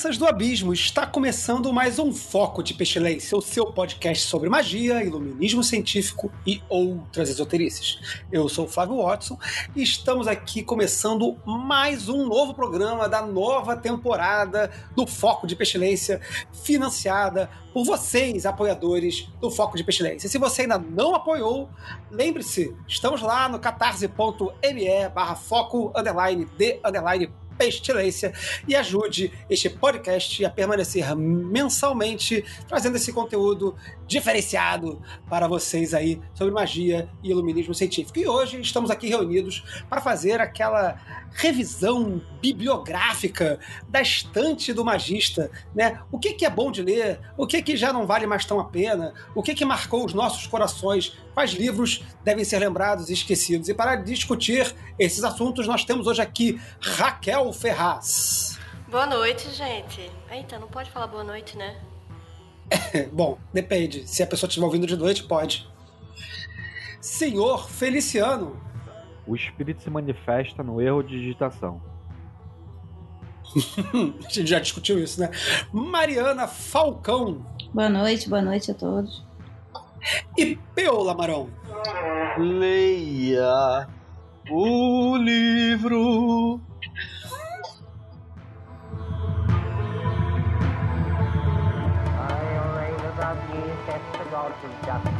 Crianças do abismo! Está começando mais um Foco de Pestilência, o seu podcast sobre magia, iluminismo científico e outras esoterices. Eu sou o Flávio Watson e estamos aqui começando mais um novo programa da nova temporada do Foco de Pestilência, financiada por vocês, apoiadores do Foco de Pestilência. Se você ainda não apoiou, lembre-se, estamos lá no catarse.me barra foco underline de underline pestilência e ajude este podcast a permanecer mensalmente trazendo esse conteúdo diferenciado para vocês aí sobre magia e iluminismo científico. E hoje estamos aqui reunidos para fazer aquela revisão bibliográfica da estante do magista, né? O que, que é bom de ler, o que, que já não vale mais tão a pena, o que, que marcou os nossos corações, quais livros devem ser lembrados e esquecidos. E para discutir esses assuntos, nós temos hoje aqui Raquel Ferraz. Boa noite, gente. Eita, não pode falar boa noite, né? Bom, depende. Se a pessoa estiver ouvindo de noite, pode. Senhor Feliciano. O espírito se manifesta no erro de digitação. a gente já discutiu isso, né? Mariana Falcão. Boa noite, boa noite a todos. E Peola Marão. Leia o livro. The of justice,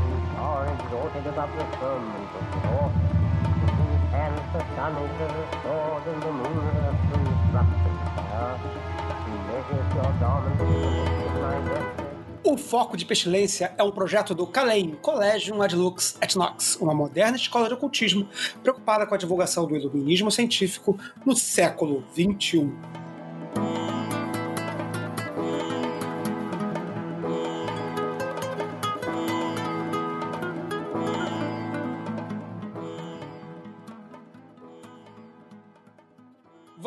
whose exalted above the firmament of law, in whose hands the sun is a sword, and the moon as a instructing fire. He measures your my. O Foco de Pestilência é um projeto do Calem, Collegium Ad Lux et Nox, uma moderna escola de ocultismo preocupada com a divulgação do iluminismo científico no século XXI.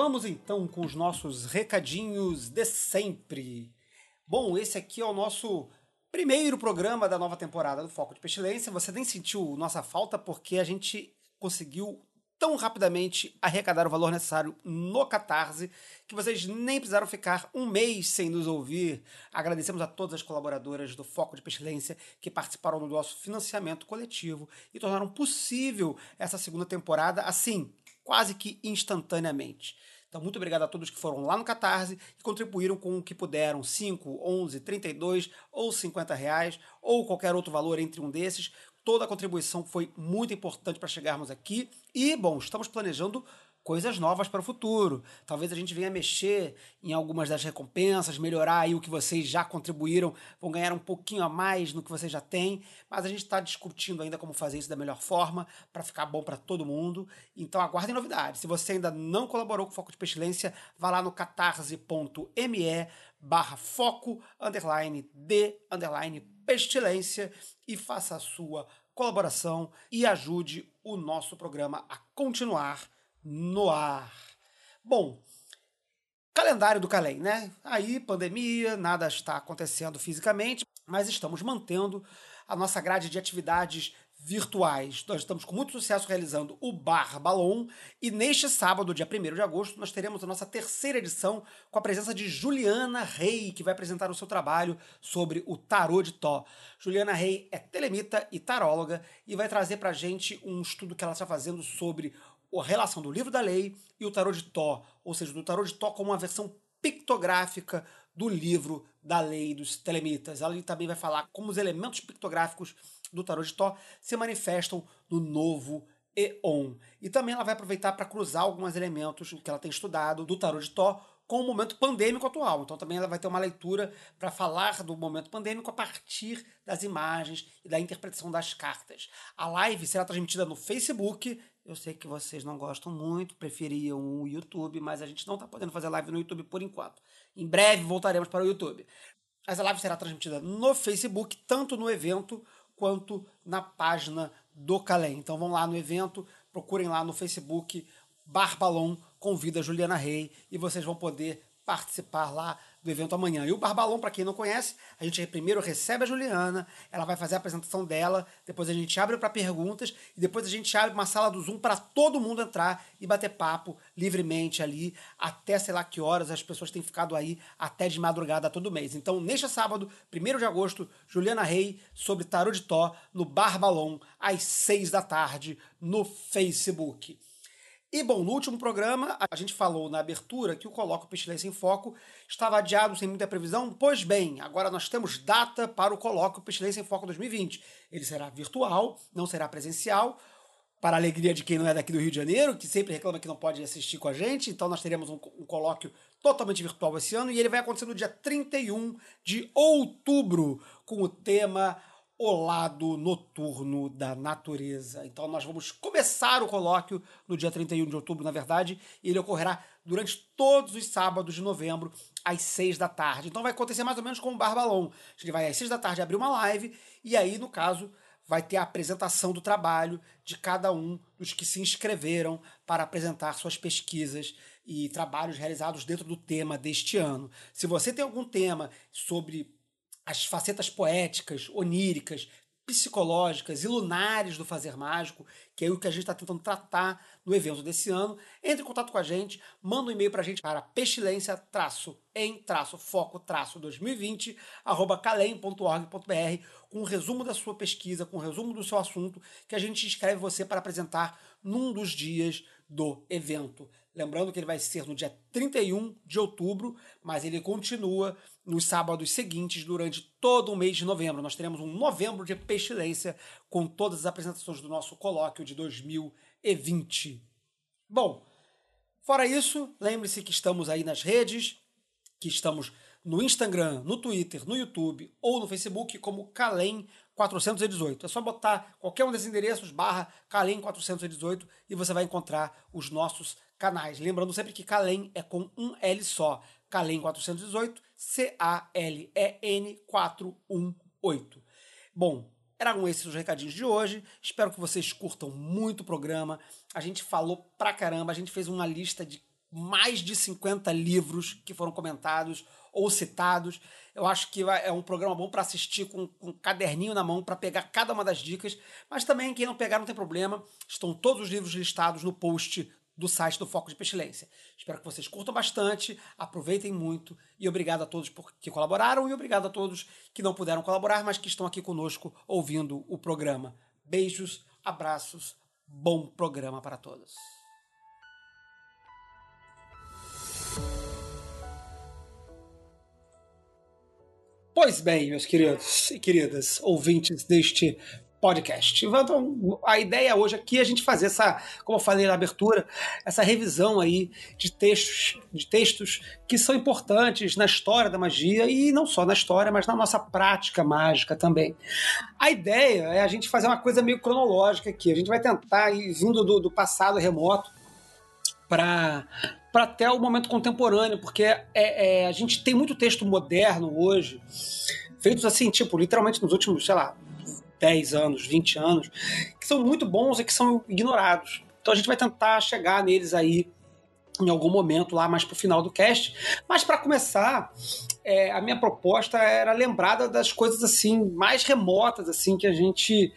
Vamos então com os nossos recadinhos de sempre. Bom, esse aqui é o nosso primeiro programa da nova temporada do Foco de Pestilência. Você nem sentiu nossa falta porque a gente conseguiu tão rapidamente arrecadar o valor necessário no Catarse que vocês nem precisaram ficar um mês sem nos ouvir. Agradecemos a todas as colaboradoras do Foco de Pestilência que participaram do nosso financiamento coletivo e tornaram possível essa segunda temporada assim, quase que instantaneamente. Então, muito obrigado a todos que foram lá no Catarse e contribuíram com o que puderam, 5, 11, 32 ou 50 reais, ou qualquer outro valor entre um desses. Toda a contribuição foi muito importante para chegarmos aqui. E, bom, estamos planejando coisas novas para o futuro. Talvez a gente venha mexer em algumas das recompensas, melhorar aí o que vocês já contribuíram, vão ganhar um pouquinho a mais no que vocês já têm, mas a gente está discutindo ainda como fazer isso da melhor forma para ficar bom para todo mundo. Então aguardem novidades. Se você ainda não colaborou com o Foco de Pestilência, vá lá no catarse.me barra foco underline de underline pestilência e faça a sua colaboração e ajude o nosso programa a continuar no ar. Bom, calendário do Calem, né? Aí, pandemia, nada está acontecendo fisicamente, mas estamos mantendo a nossa grade de atividades virtuais. Nós estamos com muito sucesso realizando o Bar Balon e neste sábado, dia 1 de agosto, nós teremos a nossa terceira edição com a presença de Juliana Rey, que vai apresentar o seu trabalho sobre o tarô de Tó. Juliana Rey é telemita e taróloga e vai trazer pra gente um estudo que ela está fazendo sobre a relação do livro da lei e o tarô de Tó, ou seja, do tarô de Tó como uma versão pictográfica do livro da lei dos telemitas. Ela também vai falar como os elementos pictográficos do tarô de Tó se manifestam no novo Eon. E também ela vai aproveitar para cruzar alguns elementos que ela tem estudado do tarô de Tó com o momento pandêmico atual. Então também ela vai ter uma leitura para falar do momento pandêmico a partir das imagens e da interpretação das cartas. A live será transmitida no Facebook. Eu sei que vocês não gostam muito, preferiam o YouTube, mas a gente não está podendo fazer live no YouTube por enquanto. Em breve voltaremos para o YouTube. Mas a live será transmitida no Facebook, tanto no evento quanto na página do Calem. Então vão lá no evento, procurem lá no Facebook Barbalon convida a Juliana Rei e vocês vão poder participar lá do evento amanhã. E o Barbalon, para quem não conhece, a gente primeiro recebe a Juliana, ela vai fazer a apresentação dela, depois a gente abre para perguntas e depois a gente abre uma sala do Zoom para todo mundo entrar e bater papo livremente ali até sei lá que horas as pessoas têm ficado aí até de madrugada todo mês. Então, neste sábado, 1 de agosto, Juliana Rei sobre Tarot de Tó no Barbalon às 6 da tarde no Facebook. E bom, no último programa, a gente falou na abertura que o Coloco Pestilência em Foco estava adiado sem muita previsão. Pois bem, agora nós temos data para o Coloco Pestilência em Foco 2020. Ele será virtual, não será presencial, para a alegria de quem não é daqui do Rio de Janeiro, que sempre reclama que não pode assistir com a gente. Então nós teremos um, um colóquio totalmente virtual esse ano e ele vai acontecer no dia 31 de outubro, com o tema o lado noturno da natureza. Então nós vamos começar o colóquio no dia 31 de outubro, na verdade, e ele ocorrerá durante todos os sábados de novembro, às 6 da tarde. Então vai acontecer mais ou menos como o Barbalon. Gente vai às 6 da tarde abrir uma live, e aí, no caso, vai ter a apresentação do trabalho de cada um dos que se inscreveram para apresentar suas pesquisas e trabalhos realizados dentro do tema deste ano. Se você tem algum tema sobre as facetas poéticas, oníricas, psicológicas e lunares do fazer mágico, que é o que a gente está tentando tratar no evento desse ano. Entre em contato com a gente, manda um e-mail para a gente para pestilência-em-foco-2020 arroba calem.org.br com um resumo da sua pesquisa, com um resumo do seu assunto, que a gente escreve você para apresentar num dos dias do evento. Lembrando que ele vai ser no dia 31 de outubro, mas ele continua nos sábados seguintes durante todo o mês de novembro. Nós teremos um novembro de pestilência com todas as apresentações do nosso colóquio de 2020. Bom, fora isso, lembre-se que estamos aí nas redes, que estamos no Instagram, no Twitter, no YouTube ou no Facebook como Calem 418. É só botar qualquer um desses endereços, barra Calem 418 e você vai encontrar os nossos canais. Lembrando sempre que Calem é com um L só. Calem 418, C-A-L-E-N 418. Bom, eram esses os recadinhos de hoje. Espero que vocês curtam muito o programa. A gente falou pra caramba, a gente fez uma lista de mais de 50 livros que foram comentados ou citados. Eu acho que é um programa bom para assistir com, com, um caderninho na mão para pegar cada uma das dicas. Mas também, quem não pegar, não tem problema. Estão todos os livros listados no post do site do Foco de Pestilência. Espero que vocês curtam bastante, aproveitem muito e obrigado a todos que colaboraram e obrigado a todos que não puderam colaborar, mas que estão aqui conosco ouvindo o programa. Beijos, abraços, bom programa para todos. Pois bem, meus queridos e queridas ouvintes deste podcast. Então, a ideia hoje aqui é a gente fazer essa, como eu falei na abertura, essa revisão aí de textos, de textos que são importantes na história da magia e não só na história, mas na nossa prática mágica também. A ideia é a gente fazer uma coisa meio cronológica aqui. A gente vai tentar ir vindo do, do passado remoto para para até o momento contemporâneo, porque é, é, a gente tem muito texto moderno hoje, feitos assim, tipo, literalmente nos últimos, sei lá, 10 anos, 20 anos, que são muito bons e que são ignorados. Então a gente vai tentar chegar neles aí em algum momento lá mais pro final do cast. Mas para começar, é, a minha proposta era lembrada das coisas assim mais remotas assim que a gente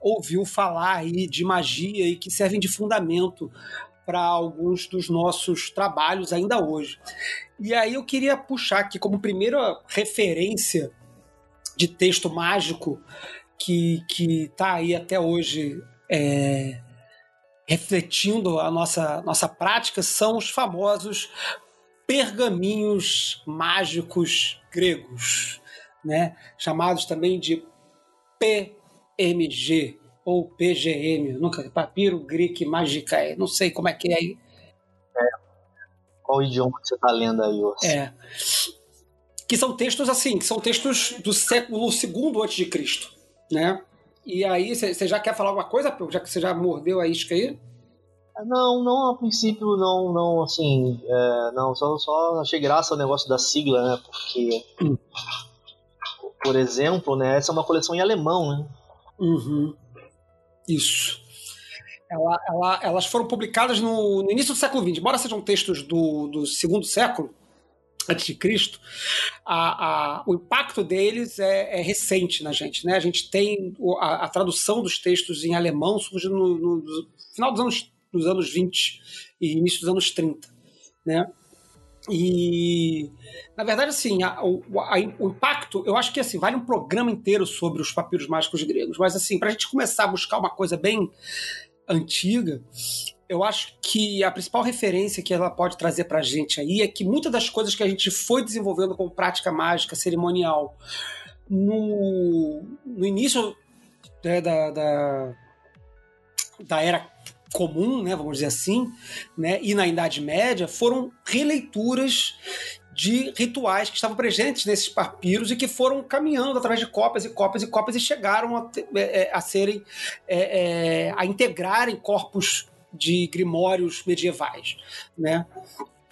ouviu falar aí de magia e que servem de fundamento para alguns dos nossos trabalhos ainda hoje. E aí eu queria puxar aqui como primeira referência de texto mágico que está aí até hoje é, refletindo a nossa, nossa prática são os famosos pergaminhos mágicos gregos, né? chamados também de PMG ou PGM, nunca papiro Greek Magicae, não sei como é que é aí. É. qual idioma que você está lendo aí, Orson. É. Que são textos assim, que são textos do século II antes de Cristo, né? E aí, você já quer falar alguma coisa, já que você já mordeu a isca aí? Não, não, a princípio não, não, assim, é, não, só, só achei graça o negócio da sigla, né, porque, por exemplo, né, essa é uma coleção em alemão, né. Uhum. Isso. Ela, ela, elas foram publicadas no, no, início do século XX, embora sejam textos do, do segundo século antes de Cristo, a, a, o impacto deles é, é, recente na gente, né? A gente tem a, a tradução dos textos em alemão surge no, no, no final dos anos dos anos 20 e início dos anos 30, né? E, na verdade, assim, a, a, o impacto, eu acho que assim, vale um programa inteiro sobre os papiros mágicos gregos, mas assim, para a gente começar a buscar uma coisa bem antiga, eu acho que a principal referência que ela pode trazer para a gente aí é que muitas das coisas que a gente foi desenvolvendo com prática mágica cerimonial no, no início né, da, da, da era comum, né, vamos dizer assim, né, e na Idade Média, foram releituras de rituais que estavam presentes nesses papiros e que foram caminhando através de cópias e cópias e cópias e chegaram a, é, é, a serem é, a integrarem corpos de grimórios medievais, né?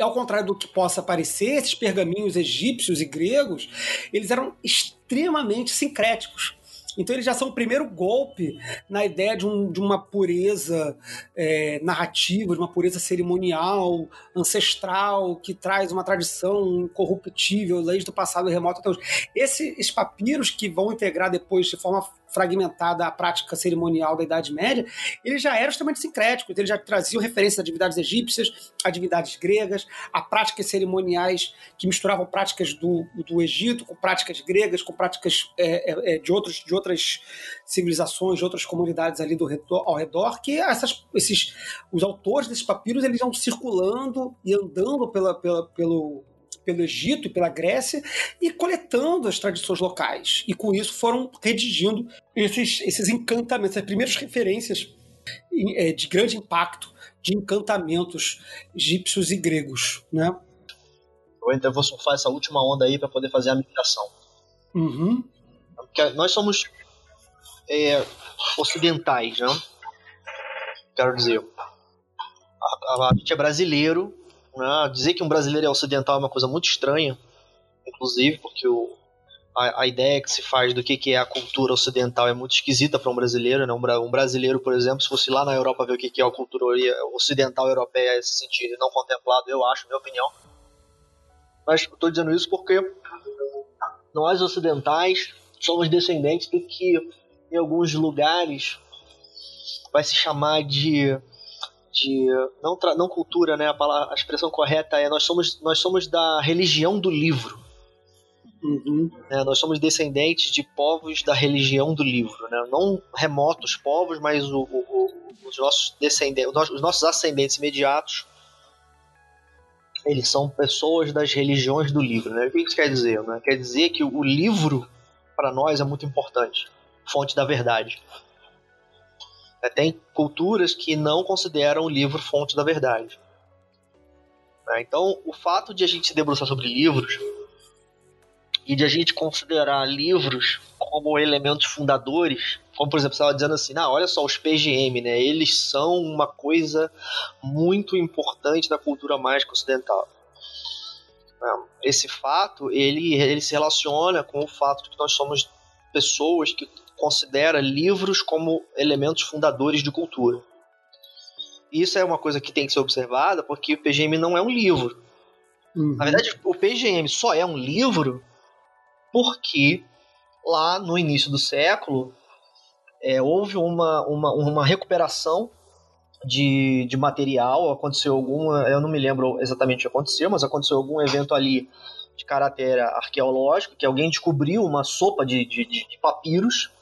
Ao contrário do que possa parecer, esses pergaminhos egípcios e gregos, eles eram extremamente sincréticos. Então eles já são o primeiro golpe na ideia de, um, de uma pureza é, narrativa, de uma pureza cerimonial, ancestral, que traz uma tradição incorruptível desde o passado remoto até hoje. Esses papiros que vão integrar depois de forma fragmentada a prática cerimonial da Idade Média, eles já eram extremamente sincréticos, eles já traziam referências a divindades egípcias, a divindades gregas, a práticas cerimoniais que misturavam práticas do, do Egito com práticas gregas, com práticas é, é, é de, outros, de outras civilizações, de outras comunidades ali do redor, ao redor, que essas, esses, os autores desses papiros eles vão circulando e andando pela, pela, pelo pelo Egito e pela Grécia e coletando as tradições locais. E com isso foram redigindo esses, esses encantamentos, as primeiras referências é, de grande impacto de encantamentos egípcios e gregos, né? Eu então vou surfar essa última onda aí para poder fazer a migração. Uhum. Porque nós somos é, ocidentais, né? Quero dizer, a, a, a gente é brasileiro né? Dizer que um brasileiro é ocidental é uma coisa muito estranha, inclusive, porque o, a, a, ideia que se faz do que, que é a cultura ocidental é muito esquisita para um brasileiro. Né? Um, um, brasileiro, por exemplo, se fosse lá na Europa ver o que, que é a cultura ocidental europeia nesse sentido não contemplado, eu acho, minha opinião. Mas estou dizendo isso porque nós ocidentais somos descendentes do que em alguns lugares vai se chamar de de não, não cultura, né? A, palavra, a expressão correta é nós somos nós somos da religião do livro. Uhum. É, nós somos descendentes de povos da religião do livro, né? não remotos povos, mas o, o, o, os nossos descendentes, os nossos ascendentes imediatos, eles são pessoas das religiões do livro. Né? O que isso quer dizer? Né? Quer dizer que o livro para nós é muito importante, fonte da verdade. É, tem culturas que não consideram o livro fonte da verdade. Né? Então, o fato de a gente se debruçar sobre livros e de a gente considerar livros como elementos fundadores, como por exemplo, você estava dizendo assim, ah, olha só, os PGM, né? Eles são uma coisa muito importante da cultura mágica ocidental. Né? Esse fato, ele, ele se relaciona com o fato de que nós somos pessoas que considera livros como elementos fundadores de cultura. Isso é uma coisa que tem que ser observada porque o PGM não é um livro. Uhum. Na verdade, o PGM só é um livro porque lá no início do século é, houve uma, uma, uma recuperação de, de material, aconteceu alguma, eu não me lembro exatamente o que aconteceu, mas aconteceu algum evento ali de caráter arqueológico, que alguém descobriu uma sopa de, de, de papiros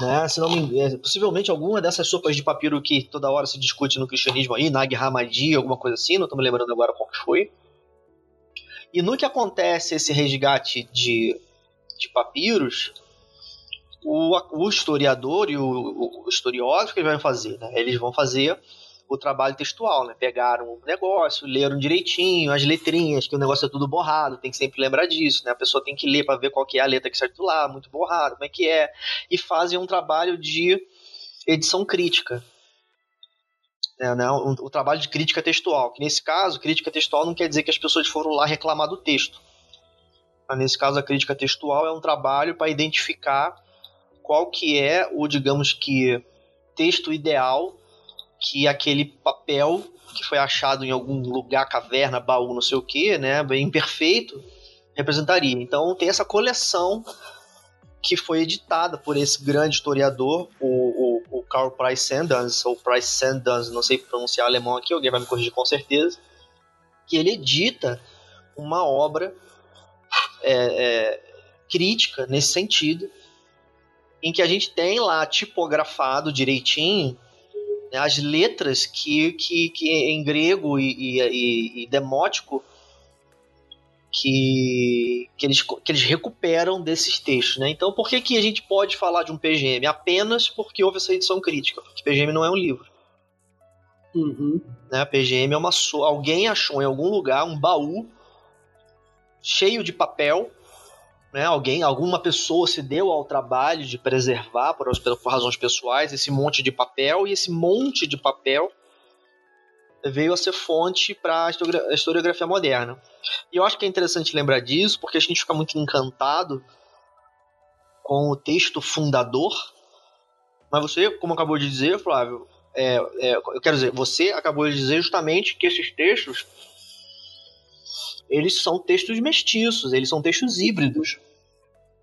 né? Se não me engano, é, possivelmente alguma dessas sopas de papiro que toda hora se discute no cristianismo aí, Nag Hammadi, alguma coisa assim, não estou me lembrando agora qual que foi. E no que acontece esse resgate de, de papiros, o, o historiador e o, o historiógrafo que eles vão fazer, né? Eles vão fazer o trabalho textual, né? Pegaram o negócio, leram direitinho, as letrinhas, que o negócio é tudo borrado, tem que sempre lembrar disso, né? A pessoa tem que ler para ver qual que é a letra que sai do lá, muito borrado, como é que é, e fazem um trabalho de edição crítica. É, né? o, o trabalho de crítica textual, que nesse caso, crítica textual não quer dizer que as pessoas foram lá reclamar do texto. Mas nesse caso, a crítica textual é um trabalho para identificar qual que é o, digamos que, texto ideal que aquele papel que foi achado em algum lugar, caverna, baú, não sei o que, né, bem imperfeito, representaria. Então tem essa coleção que foi editada por esse grande historiador, o, o, o Karl Price Sandans, ou Price Sandans, não sei pronunciar alemão aqui, alguém vai me corrigir com certeza, que ele edita uma obra é, é, crítica nesse sentido, em que a gente tem lá tipografado direitinho né, as letras que, que, que em grego e, e, e demótico que, que, eles, que eles recuperam desses textos. Né? Então, por que, que a gente pode falar de um PGM? Apenas porque houve essa edição crítica, porque PGM não é um livro. Uhum. Né? PGM é uma. Alguém achou em algum lugar um baú cheio de papel né, alguém, alguma pessoa se deu ao trabalho de preservar, por, por razões pessoais, esse monte de papel, e esse monte de papel veio a ser fonte para a historiografia moderna. E eu acho que é interessante lembrar disso, porque a gente fica muito encantado com o texto fundador, mas você, como acabou de dizer, Flávio, é, é, eu quero dizer, você acabou de dizer justamente que esses textos eles são textos mestiços, eles são textos híbridos.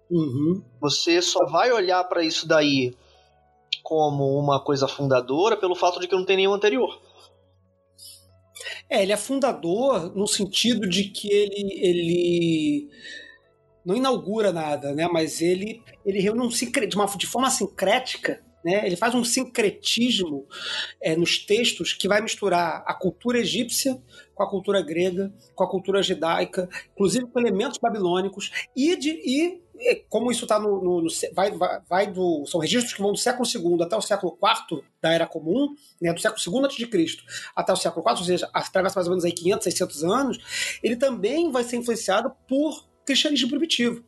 Uhum. Você só vai olhar para isso daí como uma coisa fundadora pelo fato de que não tem nenhum anterior. É, ele é fundador no sentido de que ele, ele não inaugura nada, né? Mas ele, ele reúne um, de, uma, de forma sincrética né? Ele faz um sincretismo é, nos textos que vai misturar a cultura egípcia com a cultura grega, com a cultura judaica, inclusive com elementos babilônicos e, de, e como isso está no, no, no, vai, vai, vai, do são registros que vão do século II até o século IV da Era Comum, né, do século II antes de Cristo até o século IV, ou seja, atravessa mais ou menos aí 500, 600 anos, ele também vai ser influenciado por cristianismo primitivo.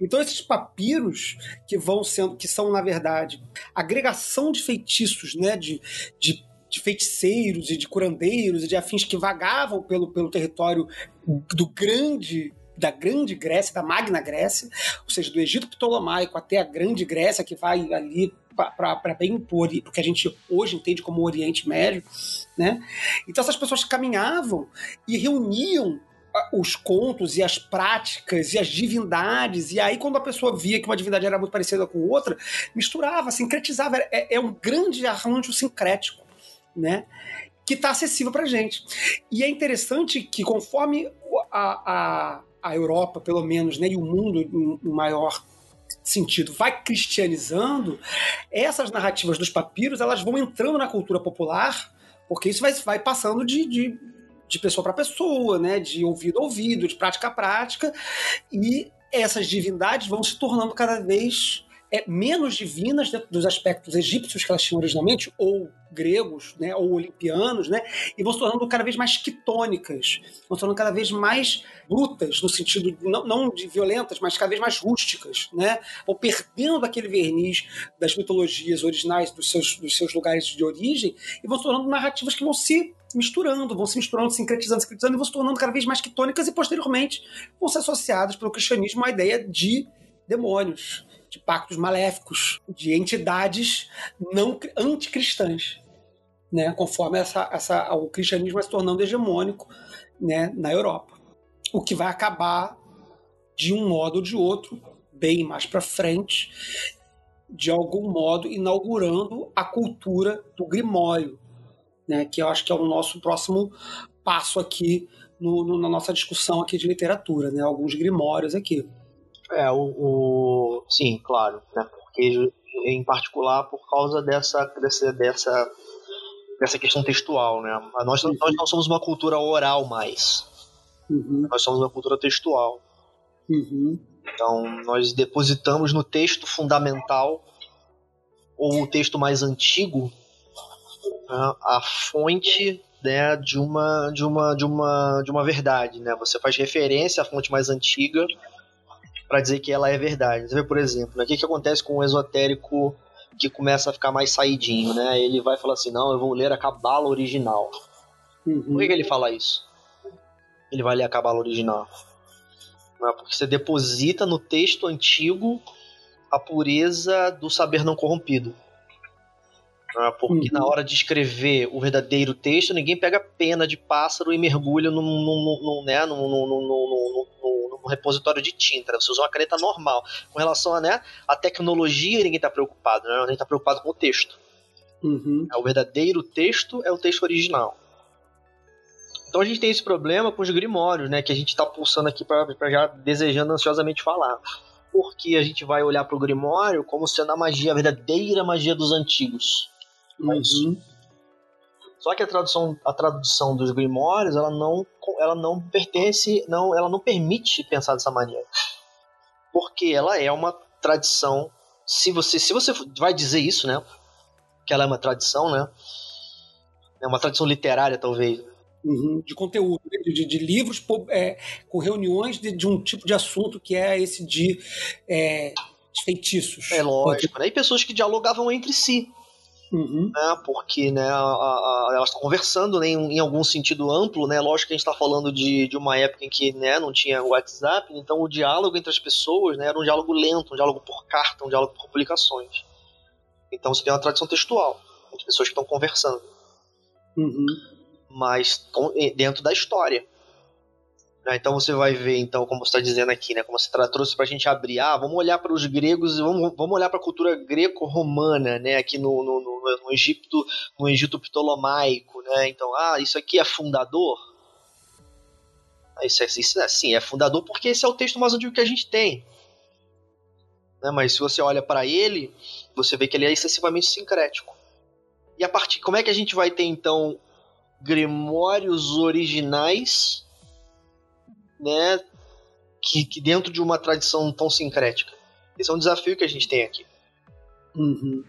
Então esses papiros que vão sendo, que são na verdade agregação de feitiços, né, de, de, de feiticeiros e de curandeiros e de afins que vagavam pelo, pelo território do grande da Grande Grécia, da Magna Grécia, ou seja, do Egito Ptolomaico até a Grande Grécia, que vai ali para bem por o que a gente hoje entende como Oriente Médio, né? Então essas pessoas caminhavam e reuniam os contos e as práticas e as divindades. E aí, quando a pessoa via que uma divindade era muito parecida com outra, misturava, sincretizava. É, é um grande arranjo sincrético, né? Que está acessível para gente. E é interessante que, conforme a, a, a Europa, pelo menos, né, e o mundo no maior sentido vai cristianizando, essas narrativas dos papiros elas vão entrando na cultura popular, porque isso vai, vai passando de, de de pessoa para pessoa, né? De ouvido a ouvido, de prática a prática. E essas divindades vão se tornando cada vez é, menos divinas dentro dos aspectos egípcios que elas tinham originalmente, ou gregos, né, ou olimpianos, né, e vão se tornando cada vez mais quitônicas, vão se tornando cada vez mais brutas, no sentido não, não de violentas, mas cada vez mais rústicas, né, vão perdendo aquele verniz das mitologias originais dos seus, dos seus lugares de origem e vão se tornando narrativas que vão se misturando, vão se misturando, sincretizando, sincretizando e vão se tornando cada vez mais quitônicas e posteriormente vão ser associadas pelo cristianismo à ideia de demônios, de pactos maléficos, de entidades não anticristãs, né? Conforme essa, essa, o cristianismo vai se tornando hegemônico, né, na Europa, o que vai acabar de um modo ou de outro, bem mais para frente, de algum modo inaugurando a cultura do grimório, né? Que eu acho que é o nosso próximo passo aqui no, no, na nossa discussão aqui de literatura, né? Alguns grimórios aqui. É, o, o, sim, claro, né? Porque em particular por causa dessa dessa dessa, dessa questão textual, né? Nós, nós não somos uma cultura oral mais. Uhum. Nós somos uma cultura textual. Uhum. Então, nós depositamos no texto fundamental ou o texto mais antigo né, a fonte né, de uma de uma de uma de uma verdade, né? Você faz referência à fonte mais antiga para dizer que ela é verdade. Você vê, por exemplo, né, o que, que acontece com o esotérico que começa a ficar mais saidinho, né? Ele vai falar assim, não, eu vou ler a cabala original. Uhum. Por que, que ele fala isso? Ele vai ler a cabala original. É? Porque você deposita no texto antigo a pureza do saber não corrompido. É? Porque Uhum. na hora de escrever o verdadeiro texto, ninguém pega pena de pássaro e mergulha num, num, num, né, num, num, num, num, num- num repositório de tinta. né? Você usa uma caneta normal. Com relação a, né, a tecnologia, ninguém está preocupado. Né? A gente está preocupado com o texto. Uhum. É, O verdadeiro texto é o texto original. Então a gente tem esse problema com os grimórios, né? Que a gente tá pulsando aqui para já desejando ansiosamente falar. Porque a gente vai olhar pro grimório como sendo a magia, a verdadeira magia dos antigos. Uhum. Só que a tradução, a tradução dos grimórios, ela não, ela não pertence, não, ela não permite pensar dessa maneira. Porque ela é uma tradição. Se você, se você vai dizer isso, né? Que ela é uma tradição, né? É uma tradição literária, talvez. Uhum. De conteúdo, né? de, de- de livros é, com reuniões de, de um tipo de assunto que é esse de, é, de feitiços. É lógico, né? E pessoas que dialogavam entre si, Uhum. né? Porque né, a- a- elas estão conversando né, em, em algum sentido amplo, né? Lógico que a gente está falando de, de uma época em que né, não tinha WhatsApp, então o diálogo entre as pessoas né, era um diálogo lento, um diálogo por carta, um diálogo por publicações. Então você tem uma tradição textual, de pessoas que estão conversando, Uhum. mas eh, dentro da história. Né, Então você vai ver, então, como você está dizendo aqui, né, como você trouxe para a gente abrir, ah, vamos olhar para os gregos vamos, vamos olhar para a cultura greco-romana, né, aqui no, no, no, no Egito, no Egito ptolomaico, né? Então, ah, isso aqui é fundador. Ah, Isso, é, isso é assim, é fundador porque esse é o texto mais antigo que a gente tem. Né, Mas se você olha para ele, você vê que ele é excessivamente sincrético. E a partir, como é que a gente vai ter então grimórios originais né, que, que dentro de uma tradição tão sincrética. Esse é um desafio que a gente tem aqui. Uhum.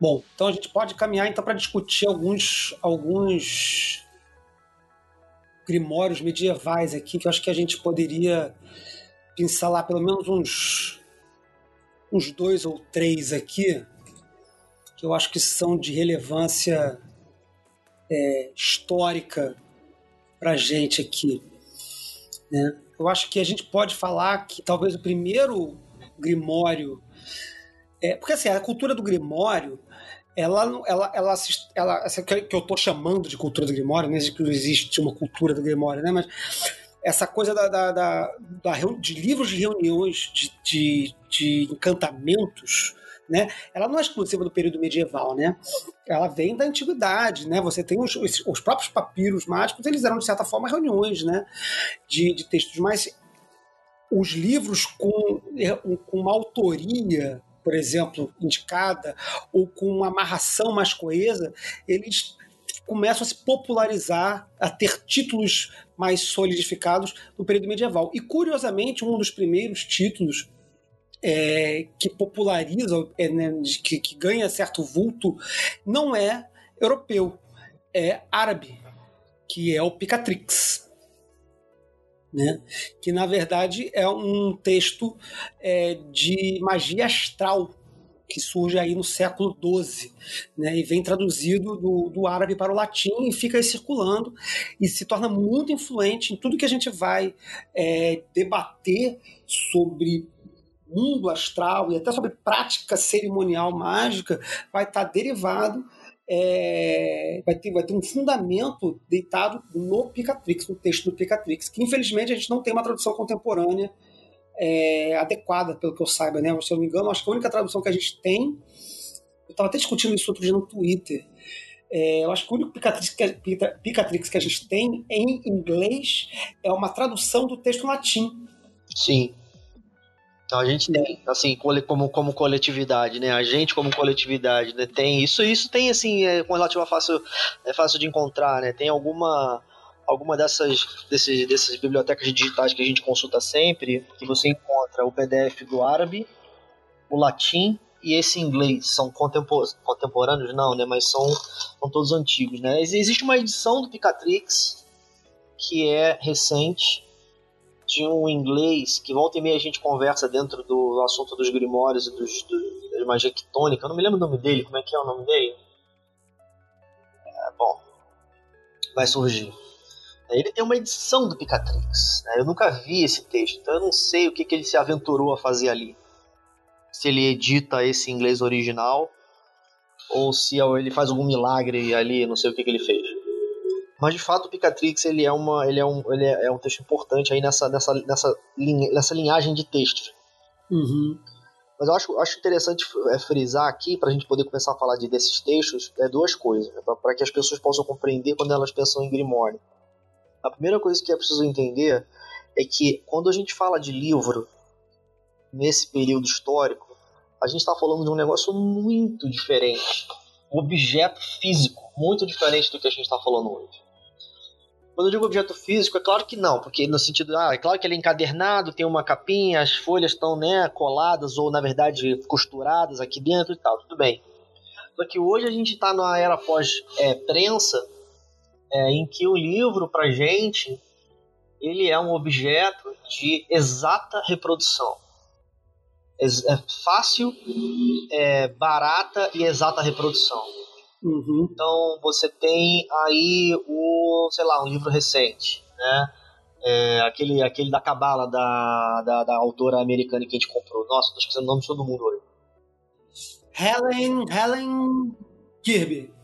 Bom, então a gente pode caminhar então para discutir alguns alguns grimórios medievais aqui que eu acho que a gente poderia pincelar pelo menos uns uns dois ou três aqui que eu acho que são de relevância é, histórica para gente aqui. Né? Eu acho que a gente pode falar que talvez o primeiro grimório é, porque assim, a cultura do Grimório, ela, não- ela, ela, ela essa que eu estou chamando de cultura do Grimório, não existe que existe uma cultura do Grimório, né? Mas essa coisa da, da, da- da de livros de reuniões de, de, de encantamentos, né? Ela não é exclusiva do período medieval, né? Ela vem da antiguidade, né? Você tem os, os, os próprios papiros mágicos, eles eram de certa forma reuniões, né? De, de textos, mas os livros com, com uma autoria por exemplo, indicada, ou com uma amarração mais coesa, eles começam a se popularizar, a ter títulos mais solidificados no período medieval. E, curiosamente, um dos primeiros títulos é, que populariza, é, né, que, que ganha certo vulto, não é europeu, é árabe, que é o Picatrix. Né? que na verdade é um texto é, de magia astral que surge aí no século XII né? e vem traduzido do, do árabe para o latim e fica aí circulando e se torna muito influente em tudo que a gente vai é, debater sobre mundo astral e até sobre prática cerimonial mágica vai estar derivado é, vai, ter, vai ter um fundamento deitado no Picatrix, no texto do Picatrix, que infelizmente a gente não tem uma tradução contemporânea é, adequada, pelo que eu saiba, né? Se eu não me engano, acho que a única tradução que a gente tem, eu estava até discutindo isso outro dia no Twitter, é, eu acho que o único Picatrix que, Picatrix que a gente tem em inglês é uma tradução do texto latim. Sim. Então a gente tem, assim, como, como coletividade, né? A gente como coletividade, né? Tem isso, isso tem, assim, é, com relativo a fácil, é fácil de encontrar, né? Tem alguma, alguma dessas, desses, dessas bibliotecas digitais que a gente consulta sempre, que você encontra o PDF do árabe, o latim e esse inglês são contempo contemporâneos, não, né? Mas são, são todos antigos, né? Existe uma edição do Picatrix que é recente de um inglês que volta e meia a gente conversa dentro do assunto dos grimórios e dos, do, da magia quitônica. Eu não me lembro o nome dele, como é que é o nome dele? É, bom, vai surgir. Ele tem uma edição do Picatrix. Né? Eu nunca vi esse texto, então eu não sei o que, que ele se aventurou a fazer ali. Se ele edita esse inglês original ou se ele faz algum milagre ali, não sei o que, que ele fez. Mas de fato o Picatrix ele é, uma, ele é, um, ele é, é um texto importante aí nessa, nessa, nessa, linha, nessa linhagem de textos. Uhum. Mas eu acho, acho interessante é, frisar aqui, para a gente poder começar a falar de, desses textos, é duas coisas, né, para que as pessoas possam compreender quando elas pensam em Grimório. A primeira coisa que é preciso entender é que quando a gente fala de livro nesse período histórico, a gente está falando de um negócio muito diferente. Um objeto físico muito diferente do que a gente está falando hoje. Quando eu digo objeto físico, é claro que não, porque no sentido, ah, é claro que ele é encadernado, tem uma capinha, as folhas estão né, coladas ou na verdade costuradas aqui dentro e tal, tudo bem. Só que hoje a gente está numa era pós-prensa, é, é, em que o livro, para gente, ele é um objeto de exata reprodução. É fácil, é barata e exata reprodução. Uhum. Então você tem aí o, sei lá, um livro recente, né? É, aquele, aquele da Cabala da, da, da, autora americana que a gente comprou. Nossa, tô esquecendo o nome de todo mundo hoje. Helen, Helen Kirby.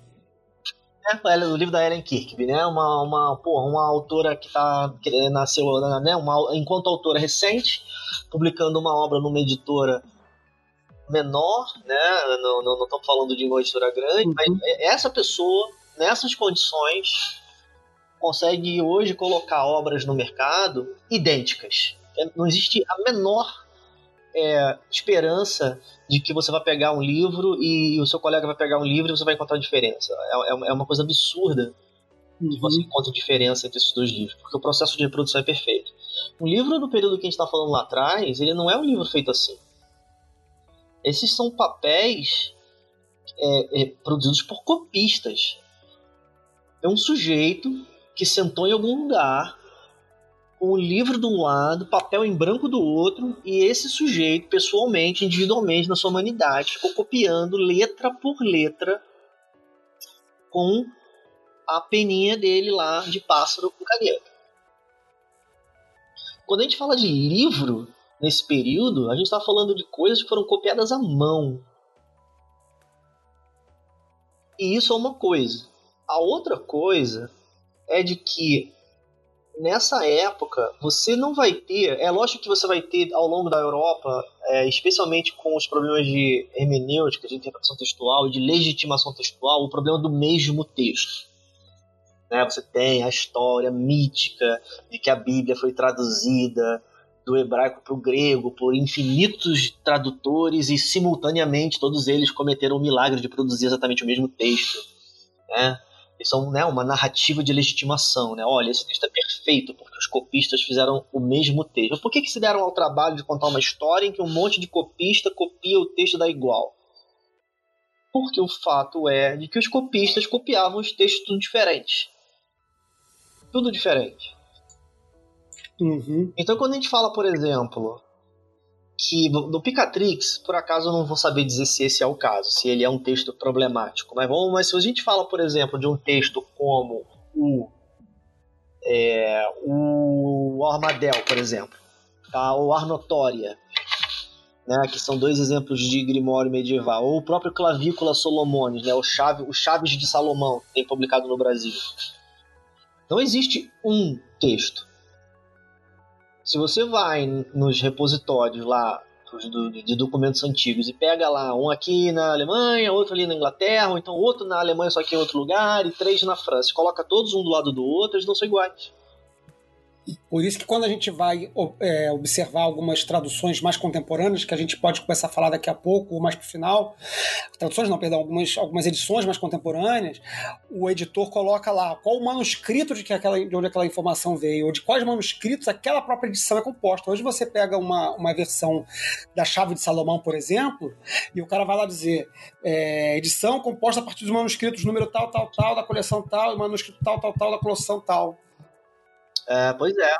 É, o livro da Helen Kirkby, né? Uma, uma, porra, uma autora que, tá, que nasceu, né? Uma, enquanto autora recente, publicando uma obra numa editora menor, né? Não, não, não estamos falando de uma editora grande, uhum. mas essa pessoa, nessas condições, consegue hoje colocar obras no mercado idênticas. É, não existe a menor é, esperança de que você vai pegar um livro e o seu colega vai pegar um livro e você vai encontrar diferença. É, é, é uma coisa absurda uhum. que você encontra diferença entre esses dois livros, porque o processo de reprodução é perfeito. Um livro do período que a gente está falando lá atrás, ele não é um livro feito assim. Esses são papéis é, é, produzidos por copistas. É um sujeito que sentou em algum lugar com o livro de um lado, papel em branco do outro, e esse sujeito, pessoalmente, individualmente, na sua humanidade, ficou copiando letra por letra com a peninha dele lá de pássaro com caneta. Quando a gente fala de livro, nesse período, a gente está falando de coisas que foram copiadas à mão. E isso é uma coisa. A outra coisa é de que nessa época você não vai ter. É lógico que você vai ter ao longo da Europa, é, especialmente com os problemas de hermenêutica, de interpretação textual de legitimação textual, o problema do mesmo texto. Né? Você tem a história mítica de que a Bíblia foi traduzida do hebraico para o grego por infinitos tradutores e simultaneamente todos eles cometeram o milagre de produzir exatamente o mesmo texto. Né? Isso é né, uma narrativa de legitimação. Né? Olha, esse texto é perfeito porque os copistas fizeram o mesmo texto. Por que, que se deram ao trabalho de contar uma história em que um monte de copista copia o texto da igual? Porque o fato é de que os copistas copiavam os textos tudo diferentes. Tudo diferente. Uhum. Então, quando a gente fala, por exemplo, que do Picatrix, por acaso eu não vou saber dizer se esse é o caso, se ele é um texto problemático, mas vamos, mas se a gente fala, por exemplo, de um texto como o é, o Armadel, por exemplo, tá? ou Arnotória, né, que são dois exemplos de Grimório medieval, ou o próprio Clavícula Solomones, né, o, Chave, o Chaves de Salomão, que tem publicado no Brasil. Não existe um texto. Se você vai nos repositórios lá de documentos antigos e pega lá um aqui na Alemanha, outro ali na Inglaterra, ou então outro na Alemanha só que em outro lugar e três na França, coloca todos um do lado do outro, eles não são iguais. Por isso que quando a gente vai é, observar algumas traduções mais contemporâneas, que a gente pode começar a falar daqui a pouco, ou mais para o final, traduções não, perdão, algumas, algumas edições mais contemporâneas, o editor coloca lá qual o manuscrito de, que aquela, de onde aquela informação veio, ou de quais manuscritos aquela própria edição é composta. Hoje você pega uma, uma versão da Chave de Salomão, por exemplo, e o cara vai lá dizer é, edição composta a partir dos manuscritos número tal, tal, tal, da coleção tal, e manuscrito tal, tal, tal, da coleção tal. É, pois é.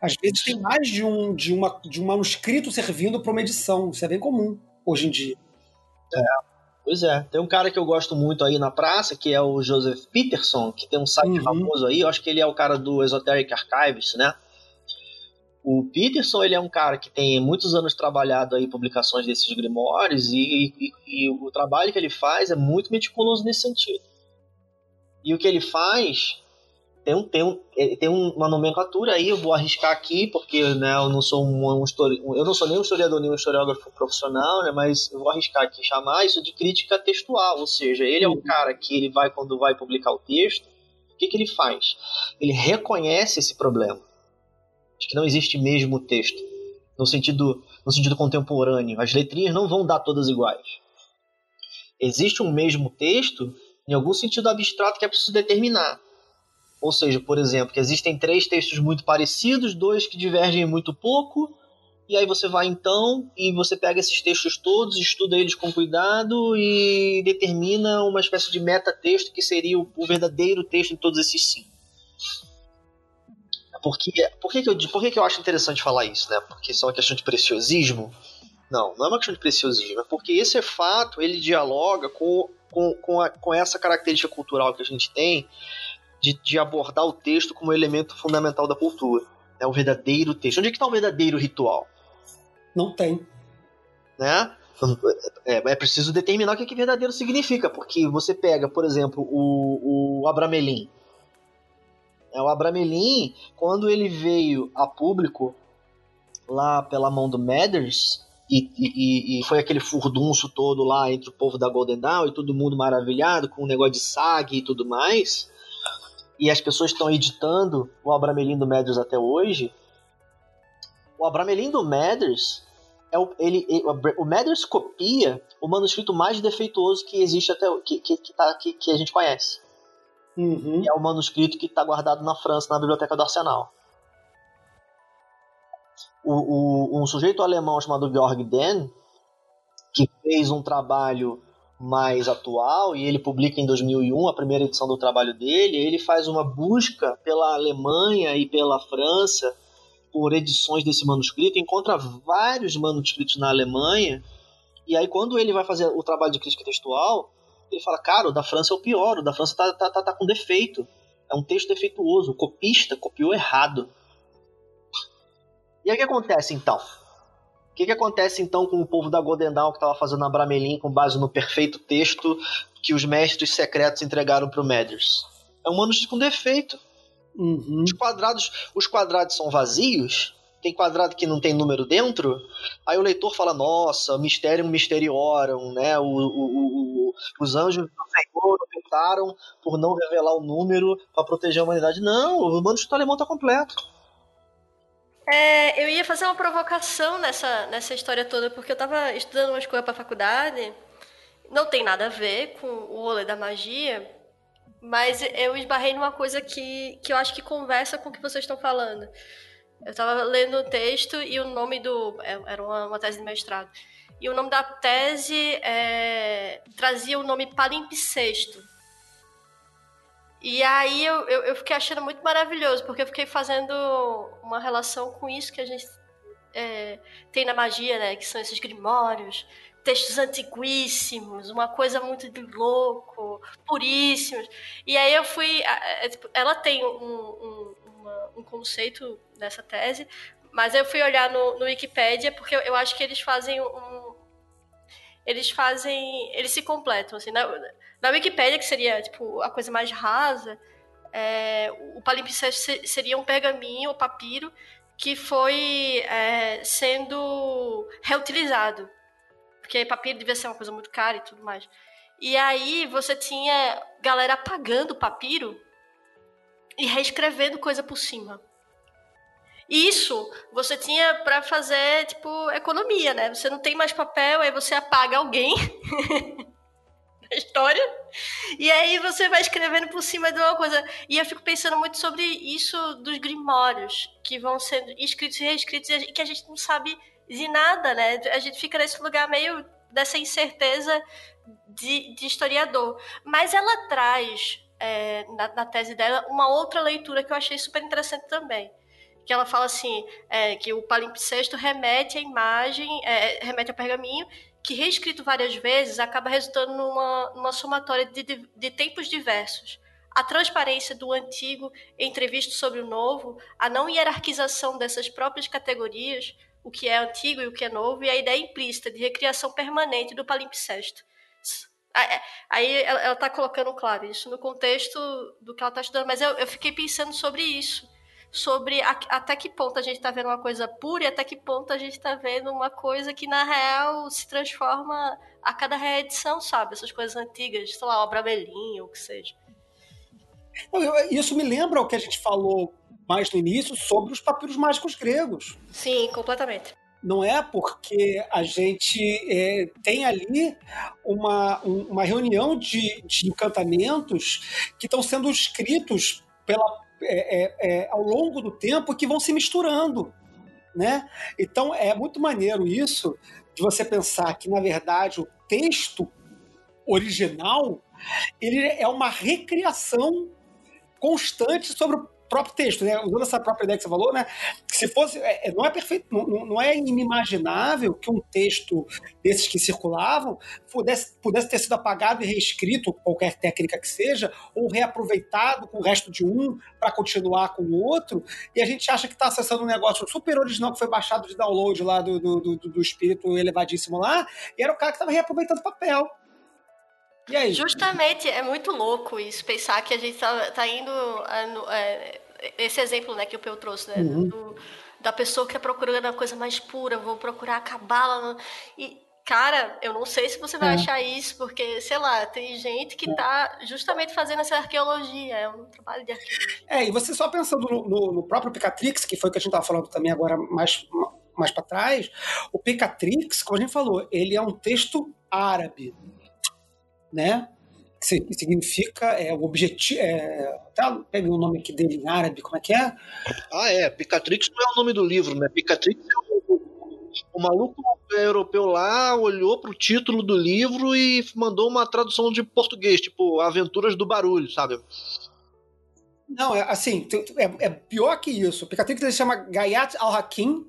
Às vezes tem mais de um, de uma, de um manuscrito servindo para uma edição. Isso é bem comum hoje em dia. É, pois é. Tem um cara que eu gosto muito aí na praça, que é o Joseph Peterson, que tem um site uhum. famoso aí. Eu acho que ele é o cara do Esoteric Archives, né? O Peterson, ele é um cara que tem muitos anos trabalhado aí publicações desses grimórios e, e, e o trabalho que ele faz é muito meticuloso nesse sentido. E o que ele faz tem, um, tem, um, é, tem uma nomenclatura aí, eu vou arriscar aqui, porque né, eu não sou um, um histori... eu não sou nem um historiador nem um historiógrafo profissional, né, mas eu vou arriscar aqui chamar isso de crítica textual, ou seja, ele é um cara que ele vai quando vai publicar o texto, o que, que ele faz? Ele reconhece esse problema de que não existe mesmo texto no sentido no sentido contemporâneo. As letrinhas não vão dar todas iguais. Existe um mesmo texto em algum sentido abstrato que é preciso determinar. Ou seja, por exemplo, que existem três textos muito parecidos, dois que divergem muito pouco, e aí você vai então e você pega esses textos todos, estuda eles com cuidado e determina uma espécie de metatexto que seria o, verdadeiro texto em todos esses cinco. Porque, por que, que, eu, por que, que eu acho interessante falar isso? Né? Porque isso é uma questão de preciosismo? Não, não é uma questão de preciosismo, é porque esse fato ele dialoga com, com, com, a, com essa característica cultural que a gente tem de, de abordar o texto como elemento fundamental da cultura. É o verdadeiro texto. Onde é que está o verdadeiro ritual? Não tem. Né? É, é, preciso determinar o que, que verdadeiro significa, porque você pega, por exemplo, o, o Abramelin. É, o Abramelin, quando ele veio a público lá pela mão do Mathers, e, e, e, foi aquele furdunço todo lá entre o povo da Golden Dawn e todo mundo maravilhado com o negócio de SAG e tudo mais e as pessoas estão editando o Abramelin do Mathers até hoje, o Abramelin do Mathers é o, ele, ele, o Mathers copia o manuscrito mais defeituoso que existe até que, que, que, tá, que, que a gente conhece. Uhum. é o manuscrito que está guardado na França, na biblioteca do Arsenal. O, o, um sujeito alemão chamado Georg Den, que fez um trabalho mais atual, e ele publica em 2001 a primeira edição do trabalho dele, ele faz uma busca pela Alemanha e pela França por edições desse manuscrito, encontra vários manuscritos na Alemanha, e aí quando ele vai fazer o trabalho de crítica textual, ele fala, cara, o da França é o pior, o da França tá, tá, tá, tá com defeito, é um texto defeituoso, o copista copiou errado. E aí o que acontece então? O que, que acontece então com o povo da Golden Dawn que estava fazendo a Bramelin com base no perfeito texto que os mestres secretos entregaram para o Mathers? É um manuscrito com defeito. Uhum. Os quadrados, os quadrados são vazios. Tem quadrado que não tem número dentro. Aí o leitor fala: Nossa, mistério misteriorum, né? O, o, o, os anjos do Senhor optaram por não revelar o número para proteger a humanidade. Não, o manuscrito alemão está completo. É, eu ia fazer uma provocação nessa, nessa história toda, porque eu estava estudando umas coisas para faculdade, não tem nada a ver com o rolê da magia, mas eu esbarrei numa coisa que, que eu acho que conversa com o que vocês estão falando. Eu estava lendo o texto e o nome do. É, era uma, uma tese de mestrado. E o nome da tese é, trazia o nome palimpsesto e aí eu, eu, eu, fiquei achando muito maravilhoso, porque eu fiquei fazendo uma relação com isso que a gente é, tem na magia, né? Que são esses grimórios, textos antiquíssimos, uma coisa muito de louco, puríssimos. E aí eu fui. É, tipo, ela tem um, um, uma, um conceito nessa tese, mas eu fui olhar no, no Wikipedia, porque eu, eu acho que eles fazem um. Eles fazem. Eles se completam, assim. Na, na Wikipédia, que seria tipo a coisa mais rasa, é, o palimpsesto seria um pergaminho ou papiro que foi é, sendo reutilizado. Porque papiro devia ser uma coisa muito cara e tudo mais. E aí você tinha galera apagando o papiro e reescrevendo coisa por cima. Isso você tinha para fazer, tipo, economia, né? Você não tem mais papel, aí você apaga alguém história. E aí você vai escrevendo por cima de uma coisa. E eu fico pensando muito sobre isso dos grimórios, que vão sendo escritos e reescritos, e que a gente não sabe de nada, né? A gente fica nesse lugar meio dessa incerteza de, de historiador. Mas ela traz, é, na, na tese dela, uma outra leitura que eu achei super interessante também que ela fala assim, é, que o palimpsesto remete à imagem, é, remete ao pergaminho, que reescrito várias vezes acaba resultando numa, numa somatória de, de, de tempos diversos. A transparência do antigo entrevisto sobre o novo, a não hierarquização dessas próprias categorias, o que é antigo e o que é novo, e a ideia implícita de recriação permanente do palimpsesto. É, aí ela está colocando claro isso no contexto do que ela está estudando, mas eu, eu fiquei pensando sobre isso sobre a, até que ponto a gente está vendo uma coisa pura e até que ponto a gente está vendo uma coisa que, na real, se transforma a cada reedição, sabe? Essas coisas antigas, sei lá, obra ou o que seja. Isso me lembra o que a gente falou mais no início sobre os papiros mágicos gregos. Sim, completamente. Não é porque a gente é, tem ali uma, uma reunião de, de encantamentos que estão sendo escritos pela é, é, é, ao longo do tempo que vão se misturando. Né? Então é muito maneiro isso de você pensar que, na verdade, o texto original ele é uma recriação constante sobre o próprio texto, né? usando essa própria ideia que você falou, né? Que se fosse, é, é, não é perfeito, não, não, é inimaginável que um texto desses que circulavam pudesse, pudesse ter sido apagado e reescrito, qualquer técnica que seja, ou reaproveitado com o resto de um para continuar com o outro, e a gente acha que está acessando um negócio super original que foi baixado de download lá do, do, do, do espírito elevadíssimo lá, e era o cara que estava reaproveitando papel. E aí? Justamente, é muito louco isso, pensar que a gente tá, tá indo. É, esse exemplo né, que o Peu trouxe, né? Uhum. Do, da pessoa que é procurando a coisa mais pura, vou procurar acabá-la. E, cara, eu não sei se você vai é. achar isso, porque, sei lá, tem gente que está justamente fazendo essa arqueologia, é um trabalho de arqueologia. É, e você só pensando no, no, no próprio Picatrix, que foi o que a gente estava falando também agora mais, mais para trás, o Picatrix, como a gente falou, ele é um texto árabe né? Que significa é, o objetivo. É, até peguei o nome aqui dele em árabe, como é que é? Ah, é. Picatrix não é o nome do livro, né? Picatrix é o, o maluco europeu lá olhou para o título do livro e mandou uma tradução de português, tipo Aventuras do Barulho, sabe? Não, é assim, é, é pior que isso. Picatrix ele chama Gayat al-Hakim,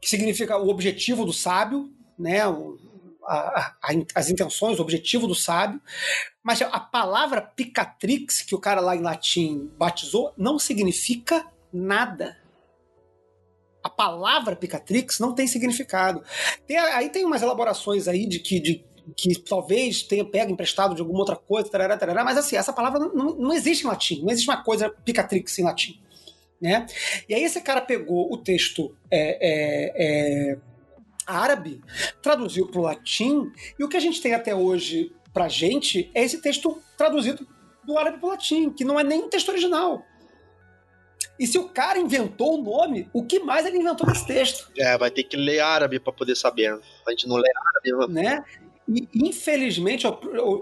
que significa o objetivo do sábio, né? O, a, a, as intenções, o objetivo do sábio, mas a palavra picatrix, que o cara lá em latim batizou, não significa nada. A palavra picatrix não tem significado. Tem, aí tem umas elaborações aí de que, de, que talvez tenha pego emprestado de alguma outra coisa, tarará, tarará, mas assim, essa palavra não, não, existe em latim, não existe uma coisa picatrix em latim. Né? E aí esse cara pegou o texto é, é, é, árabe, traduziu para o latim, e o que a gente tem até hoje para gente é esse texto traduzido do árabe para o latim, que não é nem um texto original. E se o cara inventou o nome, o que mais ele inventou nesse texto? É, vai ter que ler árabe para poder saber. A gente não lê árabe. Né? E, infelizmente,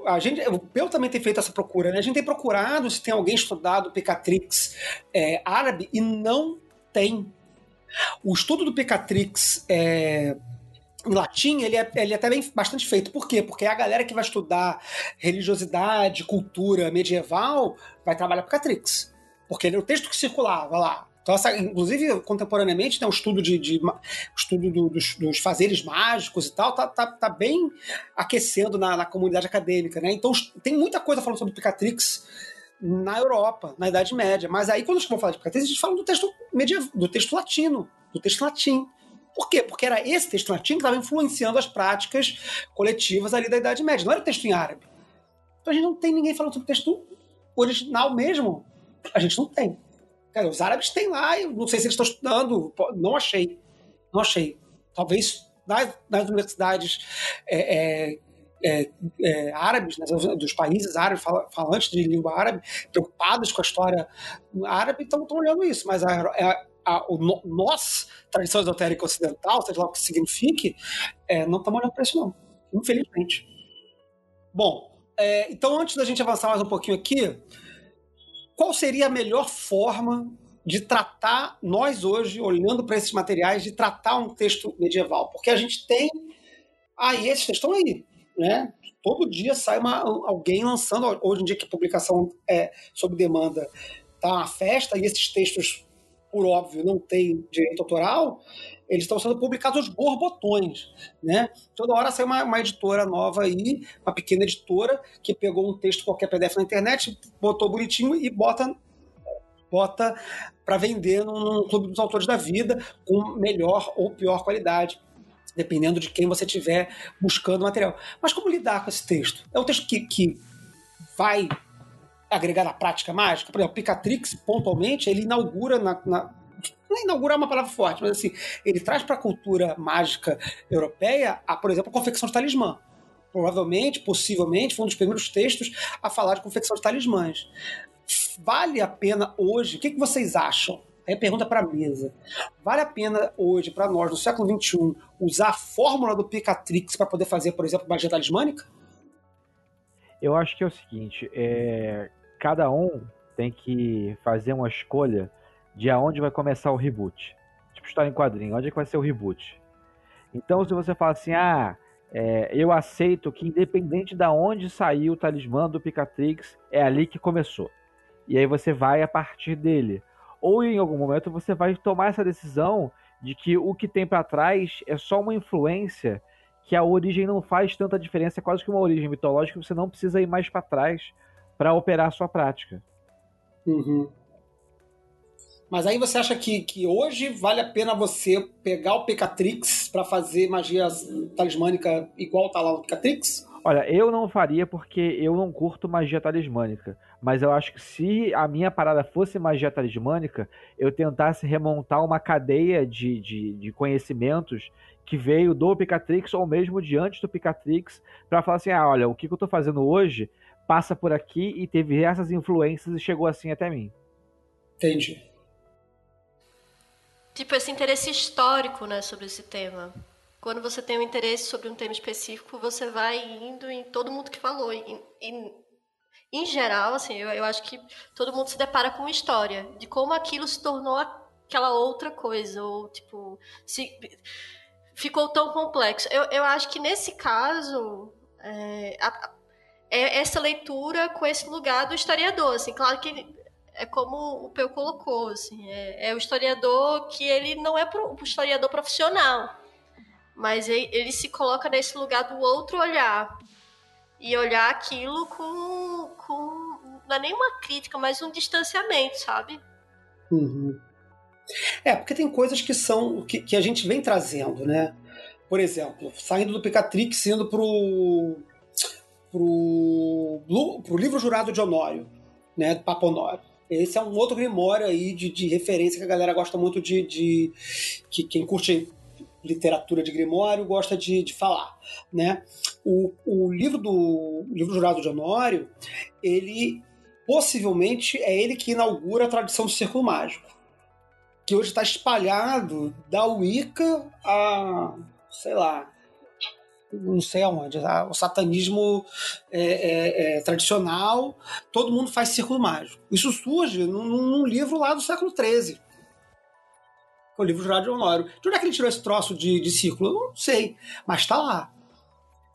a gente, o Peu também tem feito essa procura, né? A gente tem procurado se tem alguém estudado Picatrix é, árabe e não tem. O estudo do Picatrix é, em latim, ele é, ele é até bem, bastante feito. Por quê? Porque a galera que vai estudar religiosidade, cultura medieval, vai trabalhar para Catrix. Porque ele é o texto que circulava lá. Então, essa, inclusive, contemporaneamente, tem um estudo de, de estudo do, dos, dos, fazeres mágicos e tal, tá, tá, tá bem aquecendo na, na, comunidade acadêmica, né? Então, tem muita coisa falando sobre Picatrix na Europa, na Idade Média. Mas aí, quando a gente for falar de Picatrix, a gente fala do texto medieval, do texto latino, do texto latim. Por quê? Porque era esse texto latim que estava influenciando as práticas coletivas ali da Idade Média. Não era texto em árabe. Então a gente não tem ninguém falando sobre texto original mesmo. A gente não tem. Cara, os árabes têm lá, eu não sei se eles estão estudando, não achei. Não achei. Talvez nas, nas universidades é, é, é, é, árabes, né, dos países árabes, falantes de língua árabe, preocupados com a história árabe, estão olhando isso. Mas a, a, a, o no, nós, tradição esotérica ocidental, seja lá o que signifique, é, não estamos olhando para isso, não. Infelizmente. Bom, é, então antes da gente avançar mais um pouquinho aqui, qual seria a melhor forma de tratar, nós hoje, olhando para esses materiais, de tratar um texto medieval? Porque a gente tem. Ah, esses textos estão aí. Né? Todo dia sai uma, alguém lançando, hoje em dia que publicação é sob demanda, tá uma festa, e esses textos, por óbvio, não têm direito autoral, eles estão sendo publicados aos borbotões, né? Toda hora sai uma, uma, editora nova aí, uma pequena editora, que pegou um texto qualquer PDF na internet, botou bonitinho e bota bota para vender num clube dos autores da vida com melhor ou pior qualidade dependendo de quem você estiver buscando material. Mas como lidar com esse texto? É um texto que, que vai agregar na prática mágica? Por exemplo, o Picatrix, pontualmente, ele inaugura na, na não inaugurar é uma palavra forte, mas assim, ele traz para a cultura mágica europeia, a, por exemplo, a confecção de talismã. Provavelmente, possivelmente, foi um dos primeiros textos a falar de confecção de talismãs. Vale a pena hoje? O que, que vocês acham? Aí pergunta para a mesa. Vale a pena hoje, para nós, no século XXI, usar a fórmula do Picatrix para poder fazer, por exemplo, magia talismânica? Eu acho que é o seguinte: é... cada um tem que fazer uma escolha de aonde vai começar o reboot. Tipo, história em quadrinho, onde é que vai ser o reboot? Então, se você fala assim, ah, é, eu aceito que independente da onde saiu o talismã do Picatrix, é ali que começou. E aí você vai a partir dele ou em algum momento você vai tomar essa decisão de que o que tem para trás é só uma influência, que a origem não faz tanta diferença, é quase que uma origem mitológica, você não precisa ir mais para trás para operar a sua prática. Uhum. Mas aí você acha que, que hoje vale a pena você pegar o Pecatrix para fazer magia talismânica igual tá lá no Pecatrix? Olha, eu não faria porque eu não curto magia talismânica. Mas eu acho que se a minha parada fosse magia talismânica, eu tentasse remontar uma cadeia de, de, de conhecimentos que veio do Picatrix ou mesmo de antes do Picatrix, para falar assim: ah, olha, o que eu tô fazendo hoje passa por aqui e teve essas influências e chegou assim até mim. Entendi. Tipo, esse interesse histórico, né, sobre esse tema. Quando você tem um interesse sobre um tema específico, você vai indo em todo mundo que falou. E, e em geral, assim, eu, eu acho que todo mundo se depara com uma história de como aquilo se tornou aquela outra coisa, ou tipo, se ficou tão complexo. Eu, eu acho que nesse caso, é, a, é essa leitura com esse lugar do historiador, assim, claro que é como o Peu colocou, assim, é, é o historiador que ele não é pro, o historiador profissional, mas ele, ele se coloca nesse lugar do outro olhar, e olhar aquilo com, com não é nenhuma crítica, mas um distanciamento, sabe? Uhum. É, porque tem coisas que são que, que a gente vem trazendo, né? Por exemplo, saindo do Picatrix, indo pro, pro, pro livro jurado de Honório, né? Papo Honório. Esse é um outro grimório aí de, de referência que a galera gosta muito de. de que quem curte literatura de Grimório gosta de, de falar, né? O, o livro do o livro jurado de Honório, ele possivelmente é ele que inaugura a tradição do círculo mágico, que hoje está espalhado da Wicca a, sei lá, não sei aonde, o satanismo é, é, é, tradicional, todo mundo faz círculo mágico. Isso surge num, num livro lá do século XIII, que é o livro Jurado de Honório. De onde é que ele tirou esse troço de, de círculo? Eu não sei, mas está lá.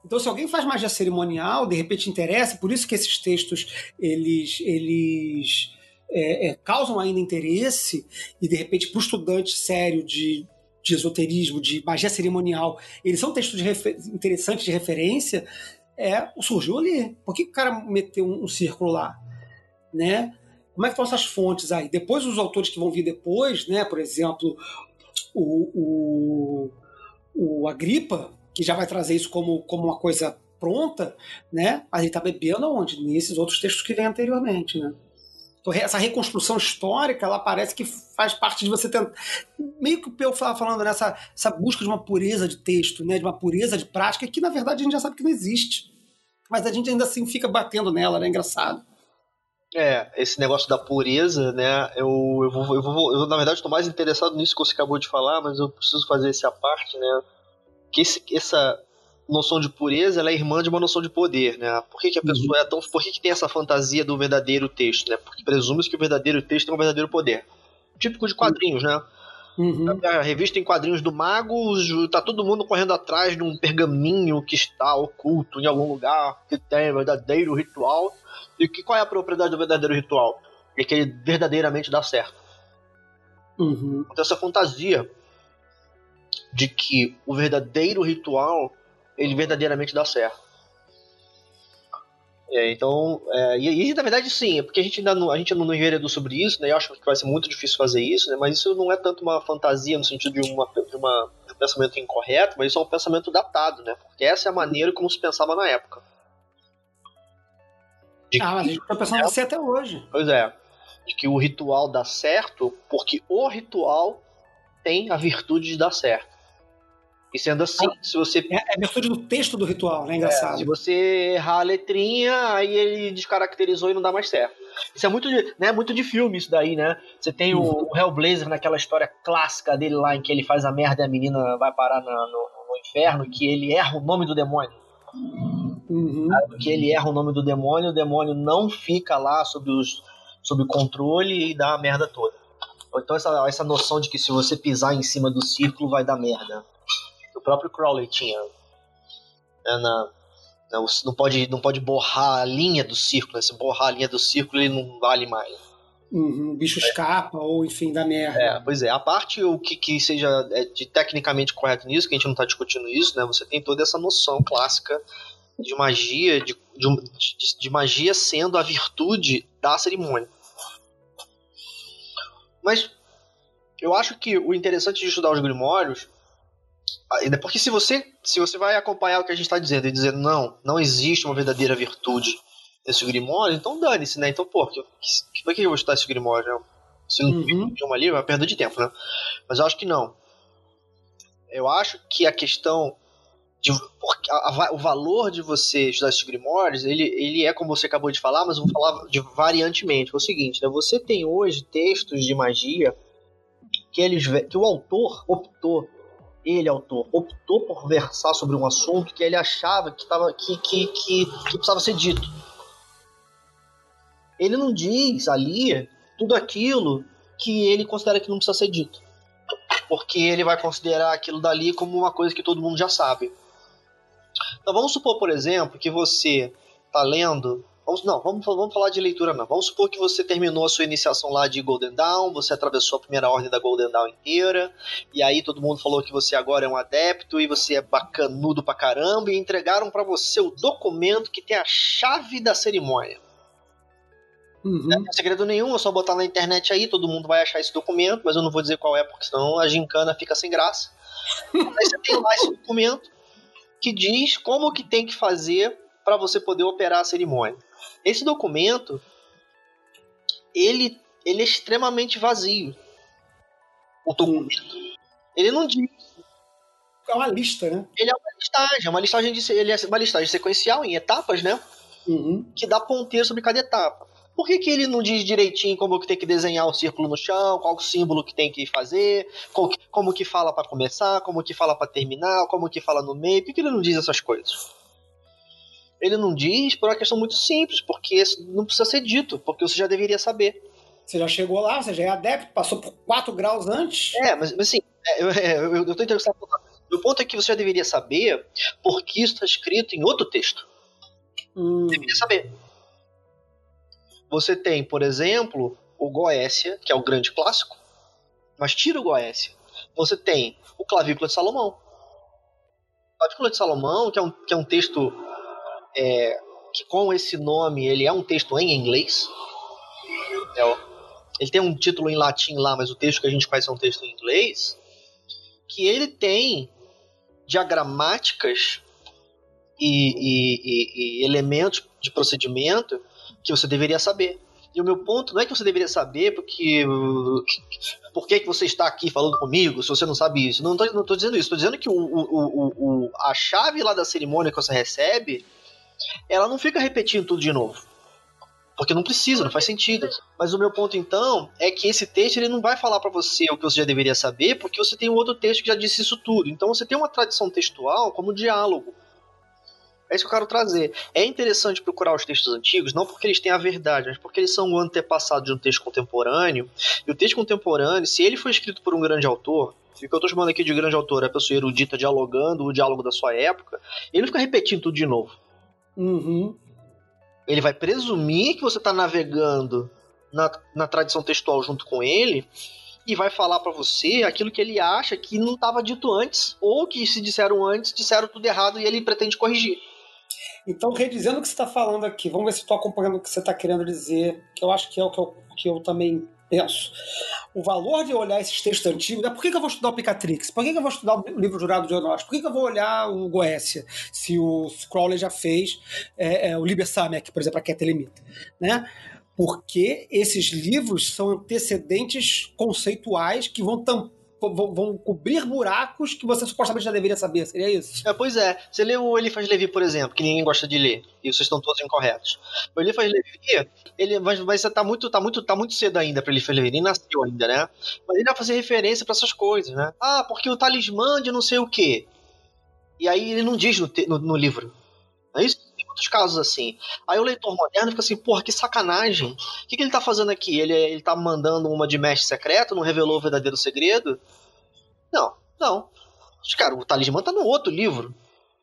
Então, se alguém faz magia cerimonial, de repente interessa, por isso que esses textos eles, eles é, é, causam ainda interesse, e de repente, para o estudante sério de, de esoterismo, de magia cerimonial, eles são textos de interessantes de referência, é, surgiu ali. Por que o cara meteu um, um círculo lá? Né? Como é que estão essas fontes aí? Depois os autores que vão vir depois, né? Por exemplo, o, o, o Agripa, que já vai trazer isso como, como uma coisa pronta, né? Mas ele está bebendo aonde? Nesses outros textos que vêm anteriormente, né? Essa reconstrução histórica, ela parece que faz parte de você tentar. Meio que o Peu estava falando nessa essa busca de uma pureza de texto, né? de uma pureza de prática, que na verdade a gente já sabe que não existe. Mas a gente ainda assim fica batendo nela, né? Engraçado. É, esse negócio da pureza, né? Eu, eu, vou, eu, vou, eu na verdade estou mais interessado nisso que você acabou de falar, mas eu preciso fazer esse à parte, né? Que esse, essa noção de pureza ela é irmã de uma noção de poder, né? Por que, que a pessoa é tão. Por que, que tem essa fantasia do verdadeiro texto, né? Porque presume que o verdadeiro texto é um verdadeiro poder. Típico de quadrinhos, né? Uhum. A revista em quadrinhos do Mago, tá todo mundo correndo atrás de um pergaminho que está oculto em algum lugar, que tem verdadeiro ritual. E que, qual é a propriedade do verdadeiro ritual? É que ele verdadeiramente dá certo. Uhum. Então essa fantasia de que o verdadeiro ritual ele verdadeiramente dá certo. É, então, é, e, e, na verdade sim, é porque a gente ainda não, a gente não enveredou sobre isso, né? Eu acho que vai ser muito difícil fazer isso, né? Mas isso não é tanto uma fantasia no sentido de, uma, de, uma, de um pensamento incorreto, mas isso é um pensamento datado, né? Porque essa é a maneira como se pensava na época. De ah, mas a gente tá pensando assim até hoje. Pois é. De que o ritual dá certo porque o ritual tem a virtude de dar certo. E sendo assim, ah, se você. É, é virtude do texto do ritual, né? Engraçado. É, se você errar a letrinha, aí ele descaracterizou e não dá mais certo. Isso é muito de, né, muito de filme, isso daí, né? Você tem o, o Hellblazer naquela história clássica dele lá, em que ele faz a merda e a menina vai parar na, no, no, inferno, que ele erra o nome do demônio. Uhum. Que ele erra o nome do demônio, o demônio não fica lá sob, os, sob controle e dá a merda toda. Então essa, essa noção de que se você pisar em cima do círculo vai dar merda próprio Crowley tinha. Né, na, na, não, pode, não pode borrar a linha do círculo, né? Se borrar a linha do círculo, ele não vale mais. Uhum, o bicho escapa, ou enfim, da merda. É, pois é. A parte o que, que seja é, de tecnicamente correto nisso, que a gente não está discutindo isso, né? Você tem toda essa noção clássica de magia, de, de, de magia sendo a virtude da cerimônia. Mas eu acho que o interessante de estudar os grimórios porque se você, se você vai acompanhar o que a gente está dizendo e dizer não, não existe uma verdadeira virtude nesse Grimório, então dane-se, né? Então, pô, que, que, por que eu vou estudar esse Grimório? Né? Se não uhum. uma ali, vai perder de tempo, né? Mas eu acho que não. Eu acho que a questão de, a, a, o valor de você estudar esses Grimórios, ele, ele é como você acabou de falar, mas eu vou falar de variantemente. É o seguinte, né? Você tem hoje textos de magia que, eles, que o autor optou ele, autor, optou por versar sobre um assunto que ele achava que, tava, que, que, que, que precisava ser dito. Ele não diz ali tudo aquilo que ele considera que não precisa ser dito. Porque ele vai considerar aquilo dali como uma coisa que todo mundo já sabe. Então vamos supor, por exemplo, que você está lendo Vamos, não, vamos, vamos falar de leitura não. Vamos supor que você terminou a sua iniciação lá de Golden Dawn, você atravessou a primeira ordem da Golden Dawn inteira, e aí todo mundo falou que você agora é um adepto e você é bacanudo pra caramba, e entregaram para você o documento que tem a chave da cerimônia. Uhum. Não tem segredo nenhum, é só botar na internet aí, todo mundo vai achar esse documento, mas eu não vou dizer qual é, porque senão a gincana fica sem graça. aí você tem lá esse documento que diz como que tem que fazer para você poder operar a cerimônia. Esse documento, ele, ele é extremamente vazio. O documento. Ele não diz. É uma lista, né? Ele é uma listagem, é uma listagem, de, ele é uma listagem sequencial em etapas, né? Uhum. Que dá ponteiro sobre cada etapa. Por que, que ele não diz direitinho como que tem que desenhar o círculo no chão, qual o símbolo que tem que fazer, como que, como que fala para começar, como que fala para terminar, como que fala no meio? Por que, que ele não diz essas coisas? Ele não diz por uma questão muito simples, porque não precisa ser dito, porque você já deveria saber. Você já chegou lá, você já é adepto, passou por 4 graus antes. É, mas, mas assim, é, eu, é, eu, eu tô interessado. Meu ponto é que você já deveria saber porque isso está escrito em outro texto. Hum. Deveria saber. Você tem, por exemplo, o Goécia, que é o grande clássico, mas tira o Goécia. Você tem o Clavícula de Salomão. O Clavícula de Salomão, que é um, que é um texto é, que com esse nome ele é um texto em inglês. É, ele tem um título em latim lá, mas o texto que a gente faz é um texto em inglês. Que ele tem diagramáticas e, e, e, e elementos de procedimento que você deveria saber. E o meu ponto não é que você deveria saber porque por que, que você está aqui falando comigo se você não sabe isso. Não estou não dizendo isso. Estou dizendo que o, o, o, a chave lá da cerimônia que você recebe ela não fica repetindo tudo de novo. Porque não precisa, não faz sentido. Mas o meu ponto então é que esse texto ele não vai falar para você o que você já deveria saber, porque você tem um outro texto que já disse isso tudo. Então você tem uma tradição textual como diálogo. É isso que eu quero trazer. É interessante procurar os textos antigos, não porque eles têm a verdade, mas porque eles são o antepassado de um texto contemporâneo. E o texto contemporâneo, se ele foi escrito por um grande autor, o que eu estou chamando aqui de grande autor é a pessoa erudita dialogando o diálogo da sua época, ele fica repetindo tudo de novo. Uhum. Ele vai presumir que você está navegando na, na tradição textual junto com ele e vai falar para você aquilo que ele acha que não estava dito antes, ou que se disseram antes, disseram tudo errado e ele pretende corrigir. Então, redizendo o que você está falando aqui, vamos ver se estou acompanhando o que você está querendo dizer, que eu acho que é o que eu, que eu também penso. O valor de olhar esses textos antigos é por que, que eu vou estudar o Picatrix? Por que, que eu vou estudar o livro Jurado de Honós? Por que, que eu vou olhar o Goécia, se o Crowley já fez é, é, o Liber Samek, por exemplo, a Ketelemita, né? Porque esses livros são antecedentes conceituais que vão tampar vão, vão cobrir buracos que você supostamente já deveria saber, seria isso? É, pois é. Você leu o Eliphas Levi, por exemplo, que ninguém gosta de ler, e vocês estão todos incorretos. O Eliphas Levi, ele vai, vai tá muito, tá muito, tá muito cedo ainda para Eliphas Levi, nem nasceu ainda, né? Mas ele vai fazer referência para essas coisas, né? Ah, porque o talismã de não sei o quê. E aí ele não diz no, no, no livro. Não é isso? Muitos casos assim. Aí o leitor moderno fica assim, porra, que sacanagem. O que, que ele tá fazendo aqui? Ele, ele tá mandando uma de mestre secreto, não revelou o verdadeiro segredo? Não, não. Cara, o talismã tá no outro livro.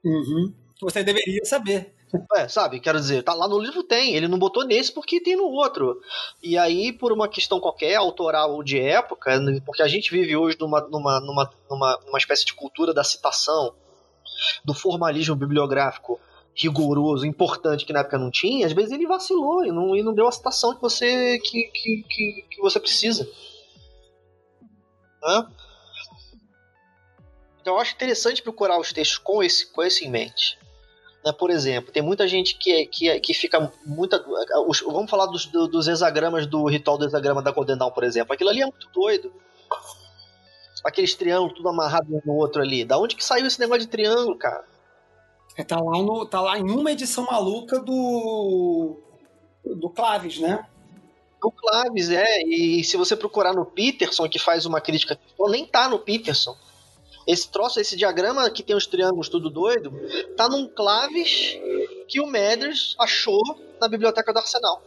Uhum. Você deveria saber. É, sabe, quero dizer, tá lá no livro tem, ele não botou nesse porque tem no outro. E aí, por uma questão qualquer, autoral ou de época, porque a gente vive hoje numa, numa, numa, numa, numa espécie de cultura da citação, do formalismo bibliográfico rigoroso, importante que na época não tinha, às vezes ele vacilou e não, e não deu a citação que você que, que, que, que você precisa. Hã? Então eu acho interessante procurar os textos com esse, com esse em mente. Né? Por exemplo, tem muita gente que, que, que fica muita. Os, vamos falar dos, dos hexagramas do ritual do hexagrama da Golden Dawn, por exemplo. Aquilo ali é muito doido. Aqueles triângulos tudo amarrado um no outro ali. Da onde que saiu esse negócio de triângulo, cara? É, tá, lá no, tá lá em uma edição maluca do. do Claves, né? O Claves, é. E se você procurar no Peterson, que faz uma crítica, nem tá no Peterson. Esse troço, esse diagrama que tem os triângulos tudo doido, tá num Claves que o Mathers achou na biblioteca do Arsenal.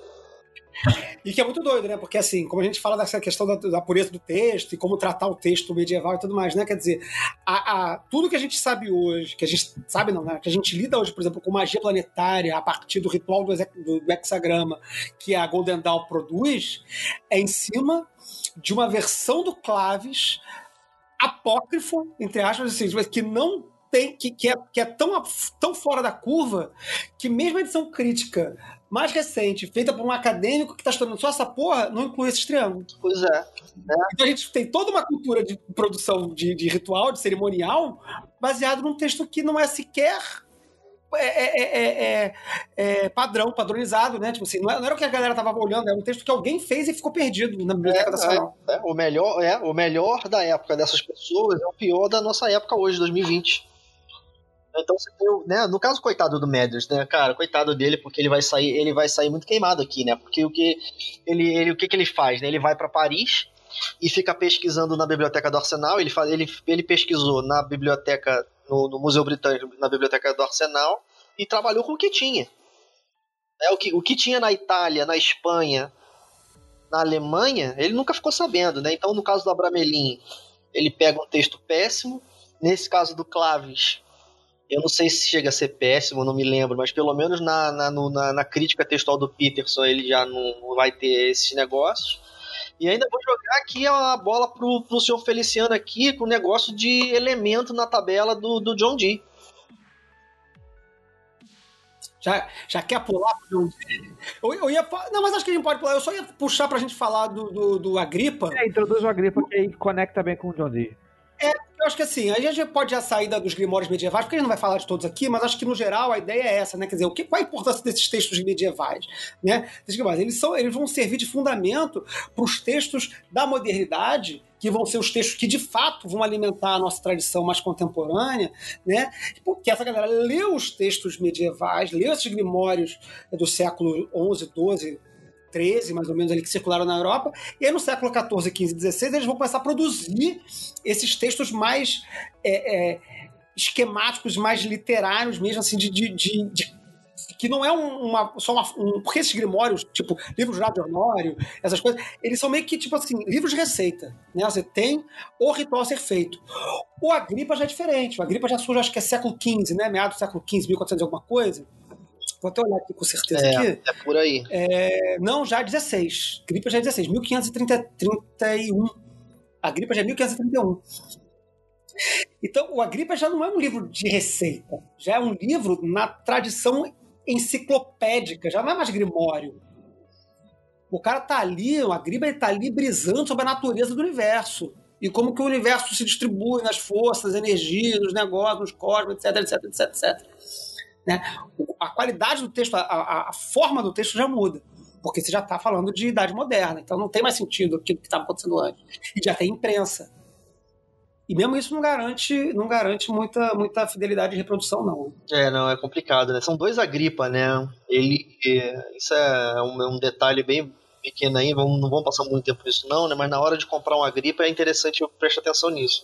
E que é muito doido, né? Porque, assim, como a gente fala dessa questão da, da, pureza do texto e como tratar o texto medieval e tudo mais, né? Quer dizer, a, a, tudo que a gente sabe hoje, que a gente sabe não, né? Que a gente lida hoje, por exemplo, com magia planetária a partir do ritual do, do, hexagrama que a Golden Dawn produz, é em cima de uma versão do Claves apócrifo, entre aspas, assim, que não tem, que, que, é, que é tão, tão fora da curva que mesmo a edição crítica mais recente, feita por um acadêmico que está estudando só essa porra, não inclui esses triângulos. Pois é. é. Então a gente tem toda uma cultura de produção de, de ritual, de cerimonial, baseado num texto que não é sequer é, é, é, padrão, padronizado, né? Tipo assim, não, era o que a galera tava olhando, era um texto que alguém fez e ficou perdido na Biblioteca Nacional. o, melhor, é, o melhor da época dessas pessoas é o pior da nossa época hoje, 2020. Então você tem, né, no caso coitado do Meders, né, cara, coitado dele porque ele vai sair, ele vai sair muito queimado aqui, né? Porque o que ele, ele o que que ele faz, né? Ele vai para Paris e fica pesquisando na biblioteca do Arsenal, ele ele, ele pesquisou na biblioteca no, no Museu Britânico, na biblioteca do Arsenal e trabalhou com o que tinha. É, o, que, o que tinha na Itália, na Espanha, na Alemanha, ele nunca ficou sabendo, né? Então, no caso do Abramelin, ele pega um texto péssimo. Nesse caso do Claves, eu não sei se chega a ser péssimo, não me lembro, mas pelo menos na, na, na, na crítica textual do Peterson ele já não vai ter esses negócios. E ainda vou jogar aqui a bola pro, pro senhor Feliciano aqui com o negócio de elemento na tabela do, do John Dee. Já, já quer pular pro John Dee? Eu, eu ia, não, mas acho que a gente pode pular. Eu só ia puxar pra gente falar do, do, do Agripa. É, introduz o Agripa que aí conecta bem com o John Dee. É, eu acho que assim, a gente pode já sair dos grimórios medievais, porque a gente não vai falar de todos aqui, mas acho que no geral a ideia é essa, né? Quer dizer, o que, qual a importância desses textos medievais? Né? Eles, são, eles vão servir de fundamento para os textos da modernidade, que vão ser os textos que de fato vão alimentar a nossa tradição mais contemporânea, né? Porque essa galera leu os textos medievais, leu esses grimórios do século XI, XII, XIII, mais ou menos, ali que circularam na Europa. E aí no século XIV, XV e XVI eles vão começar a produzir esses textos mais é, é, esquemáticos, mais literários mesmo, assim, de, de, de, de que não é uma, só uma, um. Porque esses grimórios, tipo, livros de Honório, essas coisas, eles são meio que, tipo assim, livros de receita. Né? Você tem o ritual a ser feito. O Agripa já é diferente. O Agripa já surge, acho que é século XV, né? Meados do século XV, 1400 e alguma coisa. Vou até olhar aqui com certeza. É, aqui. é por aí. É, não, já é 16. Agripa já é 16. 1531. A Agripa já é 1531. Então, o Agripa já não é um livro de receita. Já é um livro na tradição enciclopédica, já não é mais grimório. O cara tá ali, o Agriba ele tá ali brisando sobre a natureza do universo. E como que o universo se distribui nas forças, energias, nos negócios, nos cosmos, etc, etc, etc, etc. Né? A qualidade do texto, a, a, forma do texto já muda. Porque você já está falando de idade moderna. Então não tem mais sentido aquilo que estava acontecendo antes. E já tem imprensa. E mesmo isso não garante, não garante muita, muita fidelidade de reprodução, não. É, não, é complicado, né? São dois Agripa, né? Ele. É, isso é um, um, detalhe bem pequeno aí, vamos, não vamos passar muito tempo nisso, não, né? Mas na hora de comprar um Agripa é interessante prestar atenção nisso.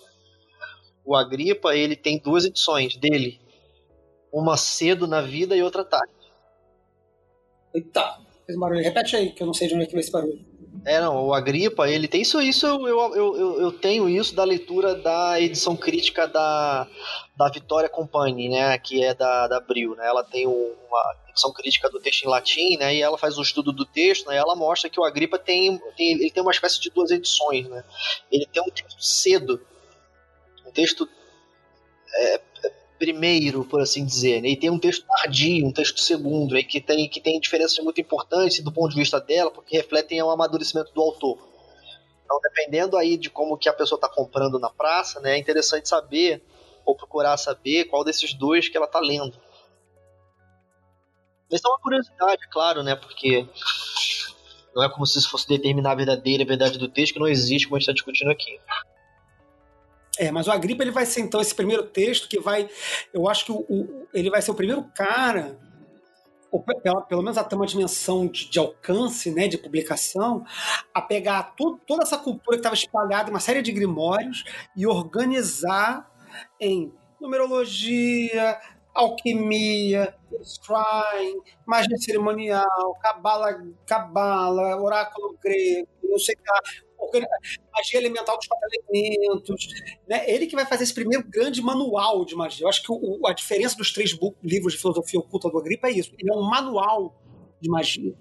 O Agripa, ele tem duas edições dele. Uma cedo na vida e outra tarde. Eita, fez barulho. Repete aí, que eu não sei de onde é que veio esse barulho. É, não, o Agripa, ele tem isso, isso eu, eu, eu, eu, tenho isso da leitura da edição crítica da, da Vitória Company, né, que é da, da Abril, né, ela tem uma edição crítica do texto em latim, né, e ela faz o um estudo do texto, né, e ela mostra que o Agripa tem, tem, ele tem uma espécie de duas edições, né, ele tem um texto cedo, um texto é, primeiro, por assim dizer, né? e tem um texto tardio, um texto segundo, né? que, tem, que tem diferenças muito importantes do ponto de vista dela, porque refletem o amadurecimento do autor. Então, dependendo aí de como que a pessoa está comprando na praça, né, é interessante saber, ou procurar saber, qual desses dois que ela está lendo. Isso é uma curiosidade, claro, né, porque não é como se isso fosse determinar a verdadeira verdade do texto, que não existe, como a gente está discutindo aqui. É, mas o Agripa ele vai ser então esse primeiro texto que vai, eu acho que o, o ele vai ser o primeiro cara, ou pela, pelo menos até uma dimensão de, de, alcance, né, de publicação, a pegar tudo, toda essa cultura que estava espalhada em uma série de grimórios e organizar em numerologia, alquimia, scrying, magia cerimonial, cabala, cabala, oráculo grego, não sei o que magia elemental dos quatro elementos. Né? Ele que vai fazer esse primeiro grande manual de magia. Eu acho que o, a diferença dos três livros de filosofia oculta do Agripa é isso. Ele é um manual de magia.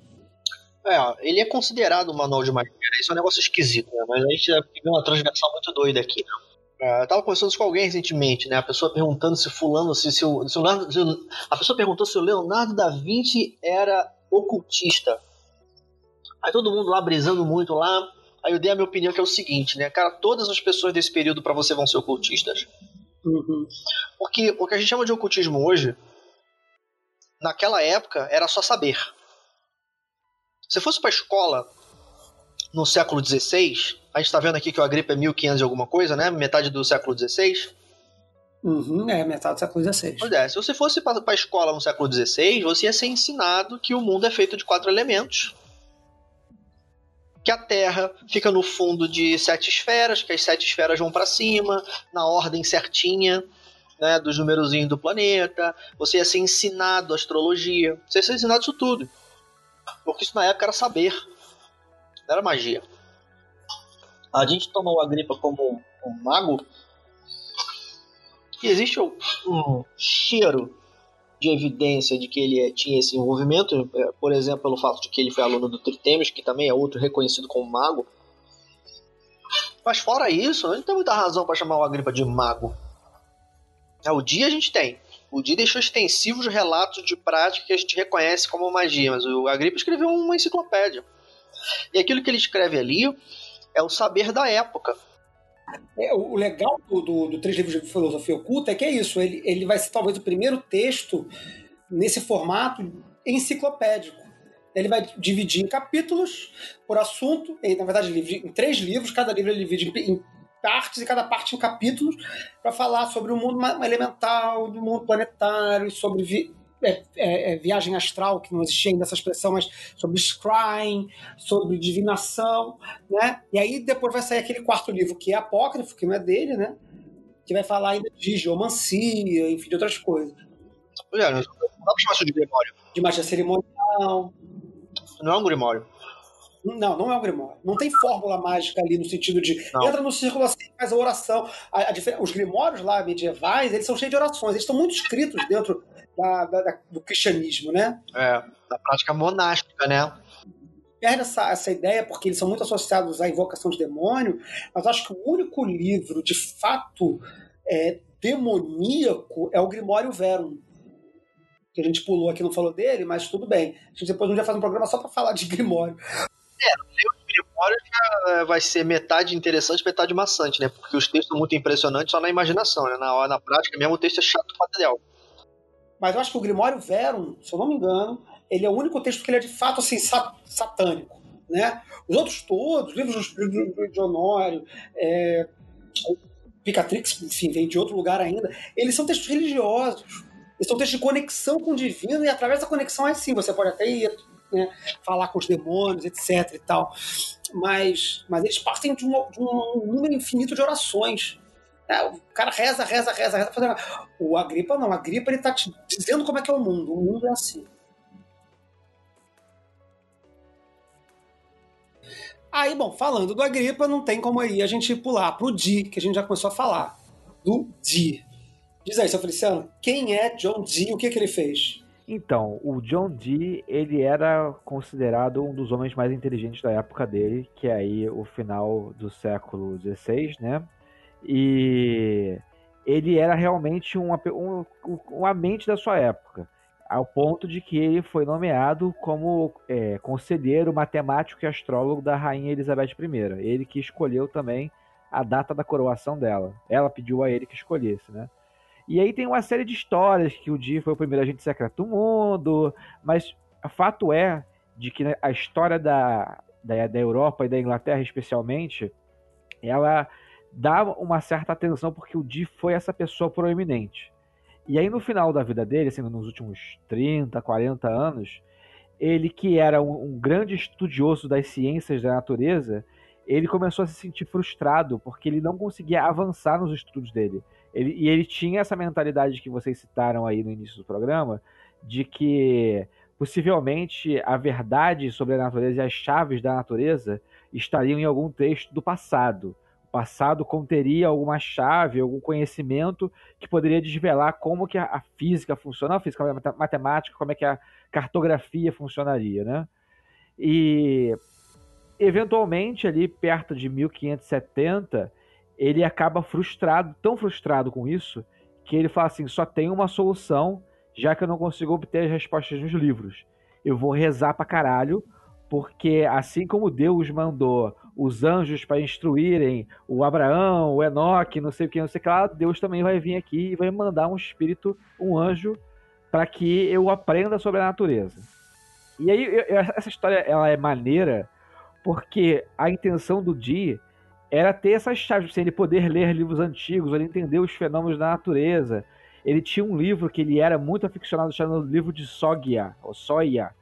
É, ele é considerado um manual de magia. Isso é um negócio esquisito, né? Mas a gente viu uma transversal muito doida aqui. Né? É, eu tava conversando com alguém recentemente, né? A pessoa perguntando se fulano, se, se, o, se o Leonardo, se o, a pessoa perguntou se o Leonardo da Vinci era ocultista. Aí todo mundo lá brisando muito lá. Aí eu dei a minha opinião que é o seguinte, né? Cara, todas as pessoas desse período para você vão ser ocultistas. Uhum. Porque o que a gente chama de ocultismo hoje, naquela época, era só saber. Se fosse para escola no século XVI, a gente está vendo aqui que o Agripa é 1500 e alguma coisa, né? Metade do século XVI. Uhum, é, metade do século XVI. Pois é, se você fosse para a escola no século XVI, você ia ser ensinado que o mundo é feito de quatro elementos que a Terra fica no fundo de sete esferas, que as sete esferas vão para cima, na ordem certinha, né, dos numerozinhos do planeta. Você ia ser ensinado astrologia. Você ia ser ensinado isso tudo. Porque isso na época era saber, não era magia. A gente toma o Agripa como um mago. E existe um cheiro de evidência de que ele é, tinha esse envolvimento, é, por exemplo, pelo fato de que ele foi aluno do Tritemis, que também é outro reconhecido como mago. Mas fora isso, não tem muita razão para chamar o Agripa de mago. É, o dia a gente tem. O dia deixou extensivos relatos de prática que a gente reconhece como magia, mas o Agripa escreveu uma enciclopédia. E aquilo que ele escreve ali é o saber da época. É, o legal do, do, do, Três Livros de Filosofia Oculta é que é isso, ele, ele vai ser talvez o primeiro texto nesse formato enciclopédico. Ele vai dividir em capítulos por assunto, ele, na verdade, em três livros, cada livro ele divide em, partes e cada parte em capítulos, para falar sobre o mundo elemental, do mundo planetário, sobre é, é, é, viagem astral, que não existia ainda essa expressão, mas sobre scrying, sobre divinação, né? E aí depois vai sair aquele quarto livro que é apócrifo, que não é dele, né? Que vai falar ainda de geomancia, enfim, de outras coisas. Olha, não dá pra chamar isso de grimório. De magia cerimonial. Não é um grimório. Não, não é um grimório. Não tem fórmula mágica ali no sentido de Não. entra no círculo assim, faz a oração. A- a os grimórios lá medievais, eles são cheios de orações. Eles estão muito escritos dentro da- da- do cristianismo, né? É, da prática monástica, né? perde essa, essa ideia porque eles são muito associados à invocação de demônio, mas acho que o único livro de fato é, demoníaco é o Grimório Verum. Que a gente pulou aqui, não falou dele, mas tudo bem. A gente depois um dia faz um programa só para falar de Grimório. Grimório já é, vai ser metade interessante, metade maçante, né? Porque os textos são muito impressionantes só na imaginação, né? Na hora, na prática mesmo, o texto é chato pra. Mas eu acho que o Grimório Verum, se eu não me engano, ele é o único texto que ele é de fato assim, sa- satânico. Né? Os outros todos, livros de Honório, é, Picatrix, enfim, vem de outro lugar ainda, eles são textos religiosos. Eles são textos de conexão com o divino, e através da conexão, aí sim, você pode até ir né, falar com os demônios, etc. e tal. Mas, mas eles partem de de um número infinito de orações. É, o cara reza, reza, reza, reza. Fazendo... O Agripa não. O Agripa ele tá te dizendo como é que é o mundo. O mundo é assim. Aí, bom, falando do Agripa, não tem como aí a gente pular pro Di, que a gente já começou a falar. Do Di. Diz aí, seu Feliciano, quem é John Dee o que, que ele fez? Então, o John Dee, ele era considerado um dos homens mais inteligentes da época dele, que é aí o final do século XVI, né? E ele era realmente uma, um, um- uma mente da sua época, ao ponto de que ele foi nomeado como é, conselheiro matemático e astrólogo da rainha Elizabeth I. Ele que escolheu também a data da coroação dela. Ela pediu a ele que escolhesse, né? E aí tem uma série de histórias que o Dee foi o primeiro agente secreto do mundo, mas o fato é de que né, a história da, da, da Europa e da Inglaterra especialmente, ela dá uma certa atenção porque o Dee foi essa pessoa proeminente. E aí no final da vida dele, assim, nos últimos 30, 40 anos, ele que era um, um grande estudioso das ciências da natureza, ele começou a se sentir frustrado porque ele não conseguia avançar nos estudos dele. Ele, e ele tinha essa mentalidade que vocês citaram aí no início do programa, de que possivelmente a verdade sobre a natureza e as chaves da natureza estariam em algum texto do passado. Passado conteria alguma chave, algum conhecimento que poderia desvelar como que a, física funciona, a física a mate- matemática, como é que a cartografia funcionaria, né? E eventualmente ali perto de 1570 ele acaba frustrado, tão frustrado com isso, que ele fala assim: só tem uma solução, já que eu não consigo obter as respostas nos livros. Eu vou rezar pra caralho, porque assim como Deus mandou os anjos para instruírem o Abraão, o Enoque, não sei o que, não sei o que lá, Deus também vai vir aqui e vai mandar um espírito, um anjo, para que eu aprenda sobre a natureza. E aí, eu- essa história ela é maneira, porque a intenção do Dee era ter essas chaves, assim, ele poder ler livros antigos, ele entender os fenômenos da natureza. Ele tinha um livro que ele era muito aficionado, chamado livro de Sogia, ou Soia,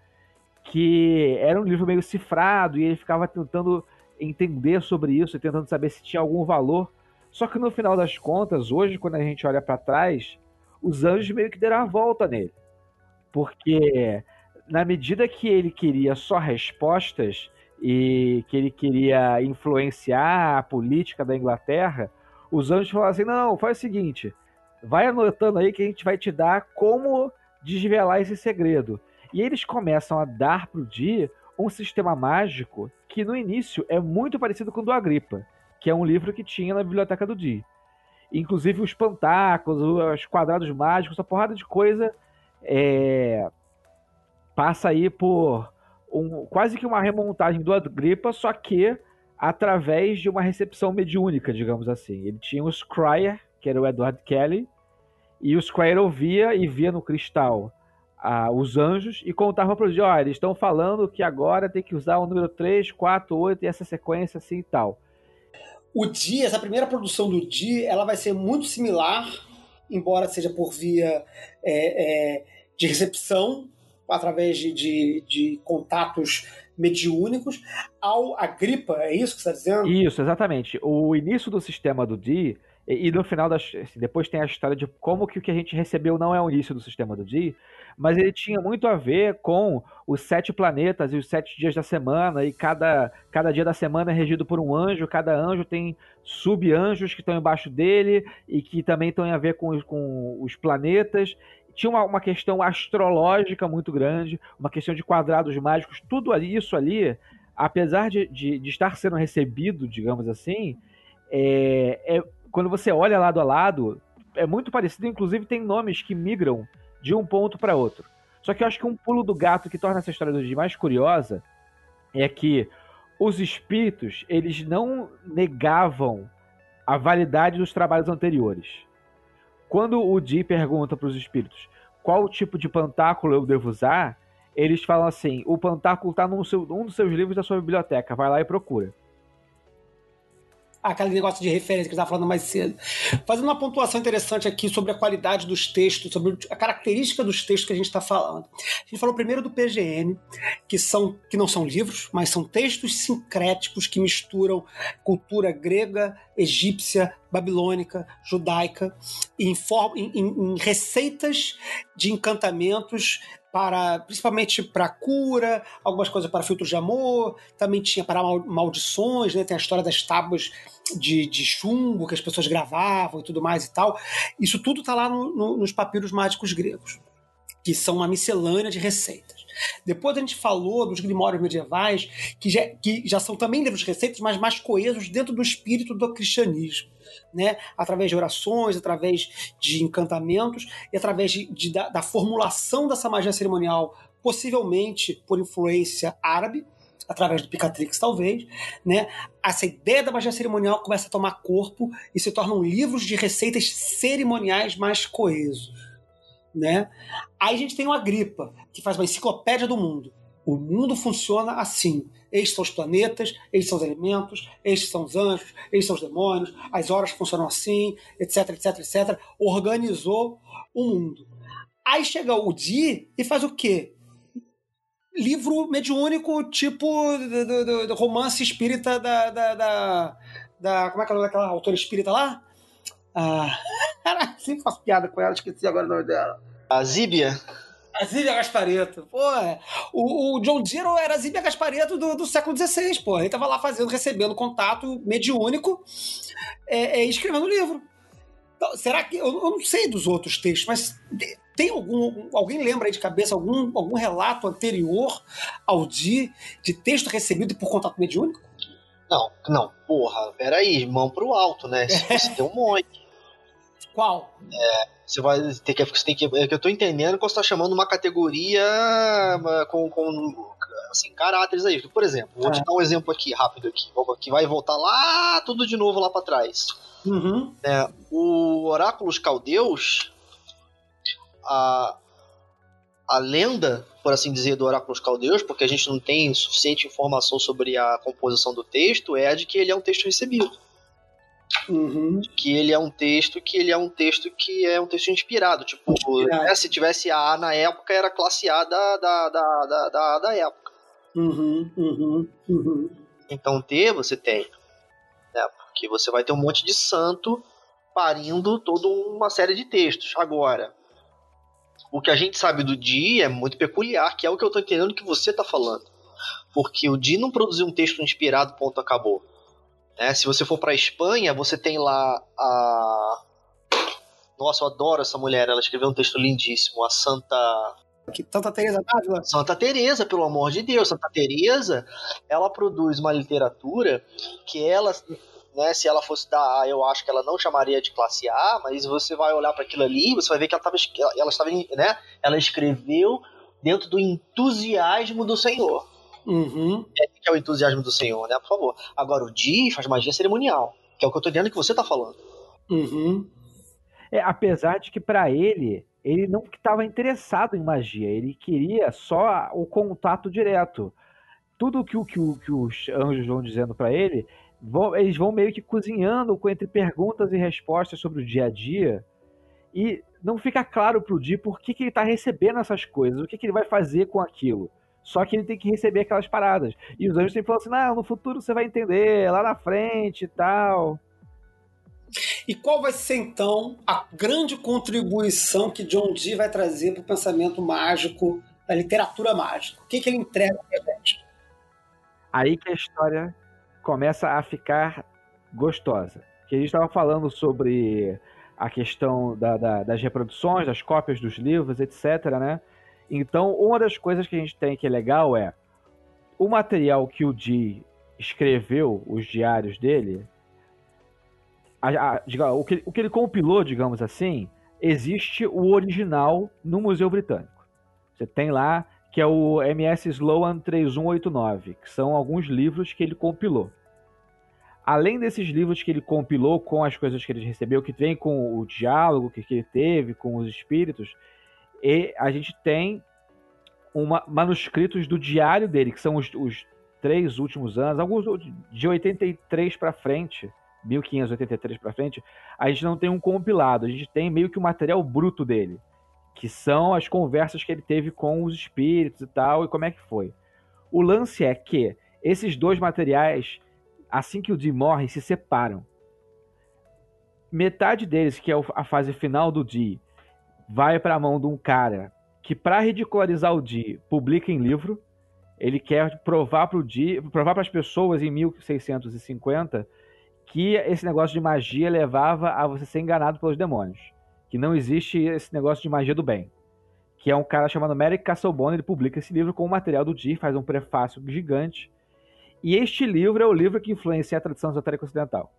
que era um livro meio cifrado e ele ficava tentando entender sobre isso e tentando saber se tinha algum valor. Só que no final das contas, hoje, quando a gente olha para trás, os anjos meio que deram a volta nele. Porque na medida que ele queria só respostas e que ele queria influenciar a política da Inglaterra, os anjos falaram assim: não, faz o seguinte, vai anotando aí que a gente vai te dar como desvelar esse segredo. E eles começam a dar pro Dee um sistema mágico que no início é muito parecido com o do Agripa, que é um livro que tinha na biblioteca do Dee. Inclusive os pantáculos, os quadrados mágicos, essa porrada de coisa é, passa aí por um- quase que uma remontagem do Agripa, só que através de uma recepção mediúnica, digamos assim. Ele tinha o Scryer, que era o Edward Kelly, e o Scryer ouvia e via no cristal ah, os anjos e contava para os ó, eles estão falando que agora tem que usar o número 3, 4, 8 e essa sequência assim e tal. O Di, essa primeira produção do Di, ela vai ser muito similar, embora seja por via é, é, de recepção através de, de, de contatos mediúnicos ao Agripa, é isso que você está dizendo? Isso, exatamente. O início do sistema do Di, e, e no final, das, assim, depois tem a história de como que o que a gente recebeu não é o início do sistema do Di, mas ele tinha muito a ver com os sete planetas e os sete dias da semana, e cada, cada dia da semana é regido por um anjo, cada anjo tem sub-anjos que estão embaixo dele e que também têm a ver com, com os planetas, tinha uma, uma, questão astrológica muito grande, uma questão de quadrados mágicos, tudo ali, isso ali, apesar de, de, de estar sendo recebido, digamos assim, é, é, quando você olha lado a lado, é muito parecido, inclusive tem nomes que migram de um ponto para outro. Só que eu acho que um pulo do gato que torna essa história do dia mais curiosa é que os espíritos, eles não negavam a validade dos trabalhos anteriores. Quando o Di pergunta para os espíritos qual tipo de pantáculo eu devo usar, eles falam assim: o pantáculo está num, seu, num dos seus livros da sua biblioteca, vai lá e procura aquele negócio de referência que eu estava falando mais cedo. Fazendo uma pontuação interessante aqui sobre a qualidade dos textos, sobre a característica dos textos que a gente está falando. A gente falou primeiro do PGN, que, são, que não são livros, mas são textos sincréticos que misturam cultura grega, egípcia, babilônica, judaica, em, em, em receitas de encantamentos para principalmente para cura, algumas coisas para filtros de amor, também tinha para maldições, né? Tem a história das tábuas de, de chumbo que as pessoas gravavam e tudo mais e tal. Isso tudo está lá no, no, nos papiros mágicos gregos, que são uma miscelânea de receitas. Depois a gente falou dos grimórios medievais, que já, que já são também livros receitas, mas mais coesos dentro do espírito do cristianismo. Né? através de orações, através de encantamentos e através de, de da, da formulação dessa magia cerimonial, possivelmente por influência árabe, através do Picatrix, talvez, né? Essa ideia da magia cerimonial começa a tomar corpo e se tornam livros de receitas cerimoniais mais coesos, né? Aí a gente tem o Agripa, que faz uma enciclopédia do mundo. O mundo funciona assim. Estes são os planetas, estes são os elementos, estes são os anjos, estes são os demônios, as horas funcionam assim, etc, etc, etc. Organizou o mundo. Aí chega o Di e faz o quê? livro mediúnico, tipo do, do, do romance espírita da, da, da, da, Como é que é daquela autora espírita lá? Ah, cara, sempre faço piada com ela, esqueci agora o nome dela. A Zíbia. A Zíbia Gaspareto. Pô, o, o John Zero era a Zíbia Gaspareto do, do século XVI, pô. Ele tava lá fazendo, recebendo contato mediúnico é, é, escrevendo livro. Então, será que. Eu, eu, não sei dos outros textos, mas tem algum. Alguém lembra aí de cabeça algum, algum relato anterior ao Di de texto recebido por contato mediúnico? Não, não, porra, peraí, mão pro alto, né? Você tem um monte. Qual? É, você vai ter que. Você tem que é que eu tô entendendo que você tá chamando uma categoria com, com assim, caráteres aí. Por exemplo, vou é. te dar um exemplo aqui, rápido aqui, que vai voltar lá, tudo de novo lá para trás. Uhum. É, o Oráculos Caldeus a, a lenda, por assim dizer, do Oráculo dos Caldeus, porque a gente não tem suficiente informação sobre a composição do texto, é a de que ele é um texto recebido. Uhum. Que ele é um texto que ele é um texto que é um texto inspirado. Tipo, inspirado. Né, se tivesse a na época, era classe A da, da, da, da, da, da época. Uhum, uhum, uhum. Então T você tem. Né, porque você vai ter um monte de santo parindo toda uma série de textos. Agora, o que a gente sabe do Di é muito peculiar, que é o que eu tô entendendo que você tá falando. Porque o Di não produziu um texto inspirado, ponto, acabou. É, se você for pra Espanha, você tem lá a. Nossa, eu adoro essa mulher, ela escreveu um texto lindíssimo, a Santa. Santa Teresa d'Ávila. Santa Teresa, pelo amor de Deus, Santa Teresa, ela produz uma literatura que ela né? Se ela fosse da A, eu acho que ela não chamaria de classe A, mas você vai olhar para aquilo ali, você vai ver que ela estava, ela estava, né? Ela escreveu dentro do entusiasmo do Senhor. Uhum. É, que é o entusiasmo do Senhor, né? Por favor. Agora, o Di faz magia cerimonial, que é o que eu tô dizendo que você tá falando. Uhum. É, apesar de que para ele, ele não estava interessado em magia, ele queria só o contato direto. Tudo que, que, que os anjos vão dizendo para ele vão, eles vão meio que cozinhando com entre perguntas e respostas sobre o dia a dia. E não fica claro pro Di por que, que ele tá recebendo essas coisas, o que, que ele vai fazer com aquilo. Só que ele tem que receber aquelas paradas. E os anjos sempre falam assim: não, no futuro você vai entender, lá na frente e tal. E qual vai ser então a grande contribuição que John Dee vai trazer para o pensamento mágico, da literatura mágica? O que, que ele entrega para gente? Aí que a história começa a ficar gostosa. Que a gente estava falando sobre a questão da, da, das reproduções, das cópias dos livros, etc. Né? Então, uma das coisas que a gente tem que é legal é o material que o Dee escreveu, os diários dele, a, a, o, que, o que ele compilou, digamos assim, existe o original no Museu Britânico. Você tem lá que é o MS Sloan 3189, que são alguns livros que ele compilou. Além desses livros que ele compilou com as coisas que ele recebeu, que vem com o diálogo que, ele teve com os espíritos, e a gente tem uma, manuscritos do diário dele, que são os, os três últimos anos, alguns de 83 para frente, 1583 para frente, a gente não tem um compilado, a gente tem meio que o material bruto dele, que são as conversas que ele teve com os espíritos e tal, e como é que foi. O lance é que esses dois materiais, assim que o Dee morre, se separam. Metade deles, que é a fase final do Dee, vai para a mão de um cara que, para ridicularizar o Dee, publica em livro. Ele quer provar para provar para as pessoas em 1650 que esse negócio de magia levava a você ser enganado pelos demônios. Que não existe esse negócio de magia do bem. Que é um cara chamado Merrick Castlebone, ele publica esse livro com o material do Dee, faz um prefácio gigante. E este livro é o livro que influencia a tradição esotérica ocidental.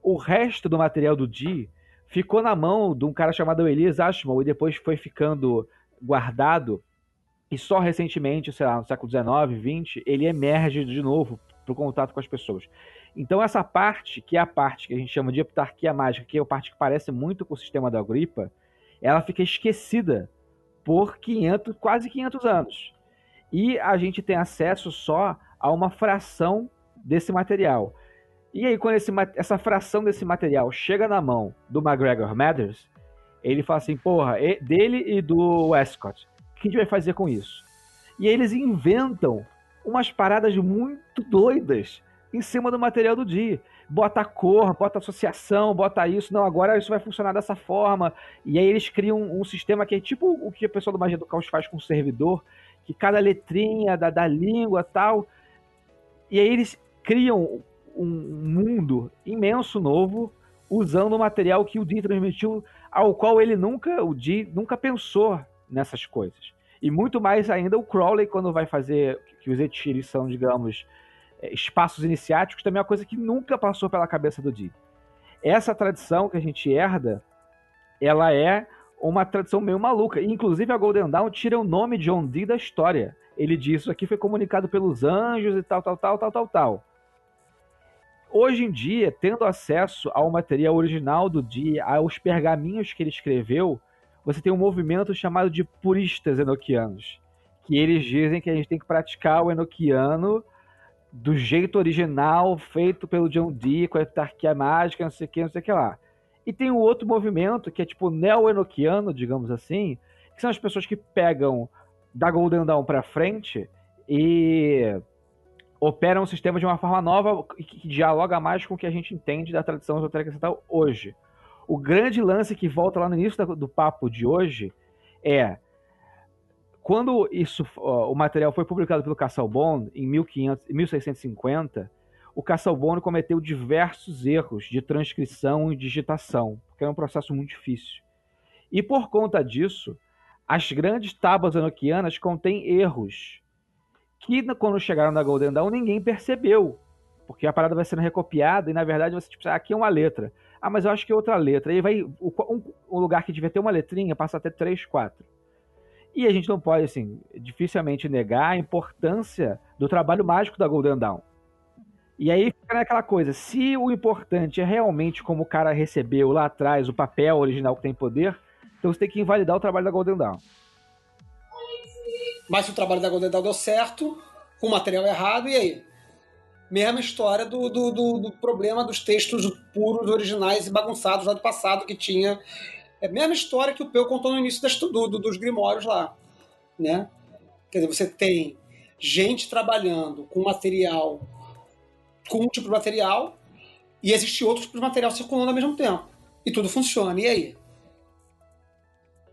O resto do material do Dee ficou na mão de um cara chamado Elias Ashmole e depois foi ficando guardado. E só recentemente, sei lá, no século XIX, XX, ele emerge de novo para o contato com as pessoas. Então essa parte, que é a parte que a gente chama de heptarquia mágica, que é a parte que parece muito com o sistema da Agripa, ela fica esquecida por 500, quase 500 anos. E a gente tem acesso só a uma fração desse material. E aí, quando esse, essa fração desse material chega na mão do McGregor Mathers, ele fala assim: porra, dele e do Westcott, o que a gente vai fazer com isso? E aí eles inventam umas paradas muito doidas em cima do material do dia. Bota cor, bota associação, bota isso. Não, agora isso vai funcionar dessa forma. E aí eles criam um, um sistema que é tipo o que o pessoal do Magia do Caos faz com o servidor, que cada letrinha da, da língua tal. E aí eles criam um mundo imenso novo usando o material que o Dee transmitiu, ao qual ele nunca, o Dee nunca pensou nessas coisas. E muito mais ainda o Crowley, quando vai fazer, que os Etiris são, digamos, é, espaços iniciáticos também é uma coisa que nunca passou pela cabeça do Dee. Essa tradição que a gente herda, ela é uma tradição meio maluca. Inclusive a Golden Dawn tira o nome de John Dee da história. Ele diz isso aqui foi comunicado pelos anjos e tal, tal, tal, tal, tal, tal. Hoje em dia, tendo acesso ao material original do Dee, aos pergaminhos que ele escreveu, você tem um movimento chamado de puristas enoquianos, que eles dizem que a gente tem que praticar o enoquiano do jeito original, feito pelo John Dee, com a heptarquia mágica, não sei o que, não sei o que lá. E tem um outro movimento que é tipo neo-enoquiano, digamos assim, que são as pessoas que pegam da Golden Dawn para frente e operam o sistema de uma forma nova que, dialoga mais com o que a gente entende da tradição esotérica ocidental hoje. O grande lance que volta lá no início do papo de hoje é quando isso, o material foi publicado pelo Cassalbon em 1500, 1650, o Cassalbon cometeu diversos erros de transcrição e digitação, que era um processo muito difícil. E por conta disso, as grandes tábuas enoquianas contêm erros que quando chegaram na Golden Dawn ninguém percebeu, porque a parada vai sendo recopiada e na verdade você tipo, ah, aqui é uma letra. Ah, mas eu acho que é outra letra. Aí vai o, um, um lugar que devia ter uma letrinha passa até três, quatro. E a gente não pode, assim, dificilmente negar a importância do trabalho mágico da Golden Dawn. E aí fica naquela coisa, se o importante é realmente como o cara recebeu lá atrás o papel original que tem poder, então você tem que invalidar o trabalho da Golden Dawn. Mas o trabalho da Golden Dawn deu certo, com o material errado, e aí? Mesma história do, do, do, do problema dos textos puros, originais e bagunçados lá do passado, que tinha É a mesma história que o Peu contou no início das, do, dos Grimórios lá. Né? Quer dizer, você tem gente trabalhando com material, com um tipo de material, e existe outro tipo de material circulando ao mesmo tempo. E tudo funciona. E aí?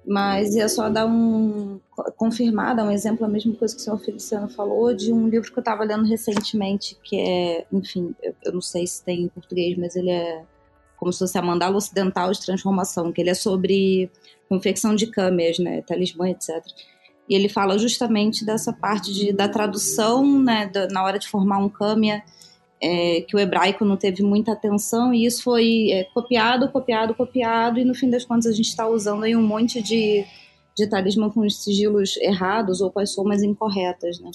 Mas ia só dar um. Confirmar, dar um exemplo, a mesma coisa que o senhor Feliciano falou, de um livro que eu estava lendo recentemente, que é, enfim, eu, eu não sei se tem em português, mas ele é como se fosse a mandala ocidental de transformação, que ele é sobre confecção de câmeras, né, talismã, etc. E ele fala justamente dessa parte de, da tradução, né, da, na hora de formar um câmera, é, que o hebraico não teve muita atenção, e isso foi é, copiado, copiado, copiado, e no fim das contas a gente está usando aí um monte de, de talismã com sigilos errados ou com as somas incorretas, né.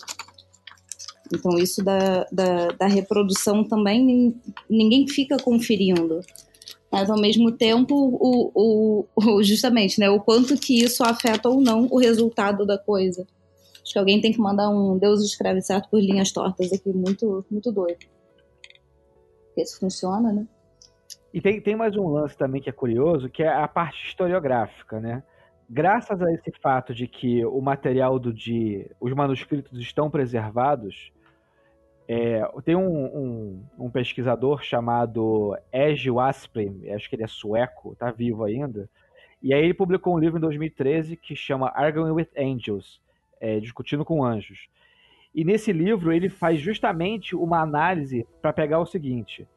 Então, isso da, da, da reprodução também ninguém fica conferindo mas ao mesmo tempo, o, o, o, justamente, né, o quanto que isso afeta ou não o resultado da coisa. Acho que alguém tem que mandar um Deus escreve certo por linhas tortas aqui, muito, muito doido. Isso funciona, né? E tem, tem mais um lance também que é curioso, que é a parte historiográfica, né? Graças a esse fato de que o material do Di, os manuscritos estão preservados, é, tem um, um, um, pesquisador chamado Egil Asprim, acho que ele é sueco, tá vivo ainda, e aí ele publicou um livro em 2013 que chama Arguing with Angels, é, Discutindo com Anjos. E nesse livro ele faz justamente uma análise para pegar o seguinte: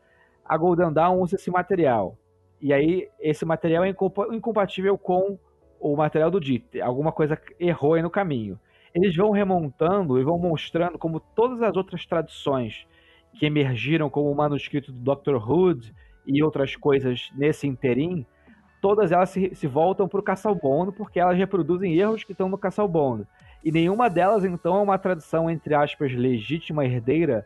a Golden Dawn usa esse material, e aí esse material é incompatível com o material do Dieter, alguma coisa errou aí no caminho eles vão remontando e vão mostrando como todas as outras tradições que emergiram como o manuscrito do Dr. Hood e outras coisas nesse interim, todas elas se, se voltam para o Cassalbono porque elas reproduzem erros que estão no Cassalbono. E nenhuma delas, então, é uma tradição, entre aspas, legítima herdeira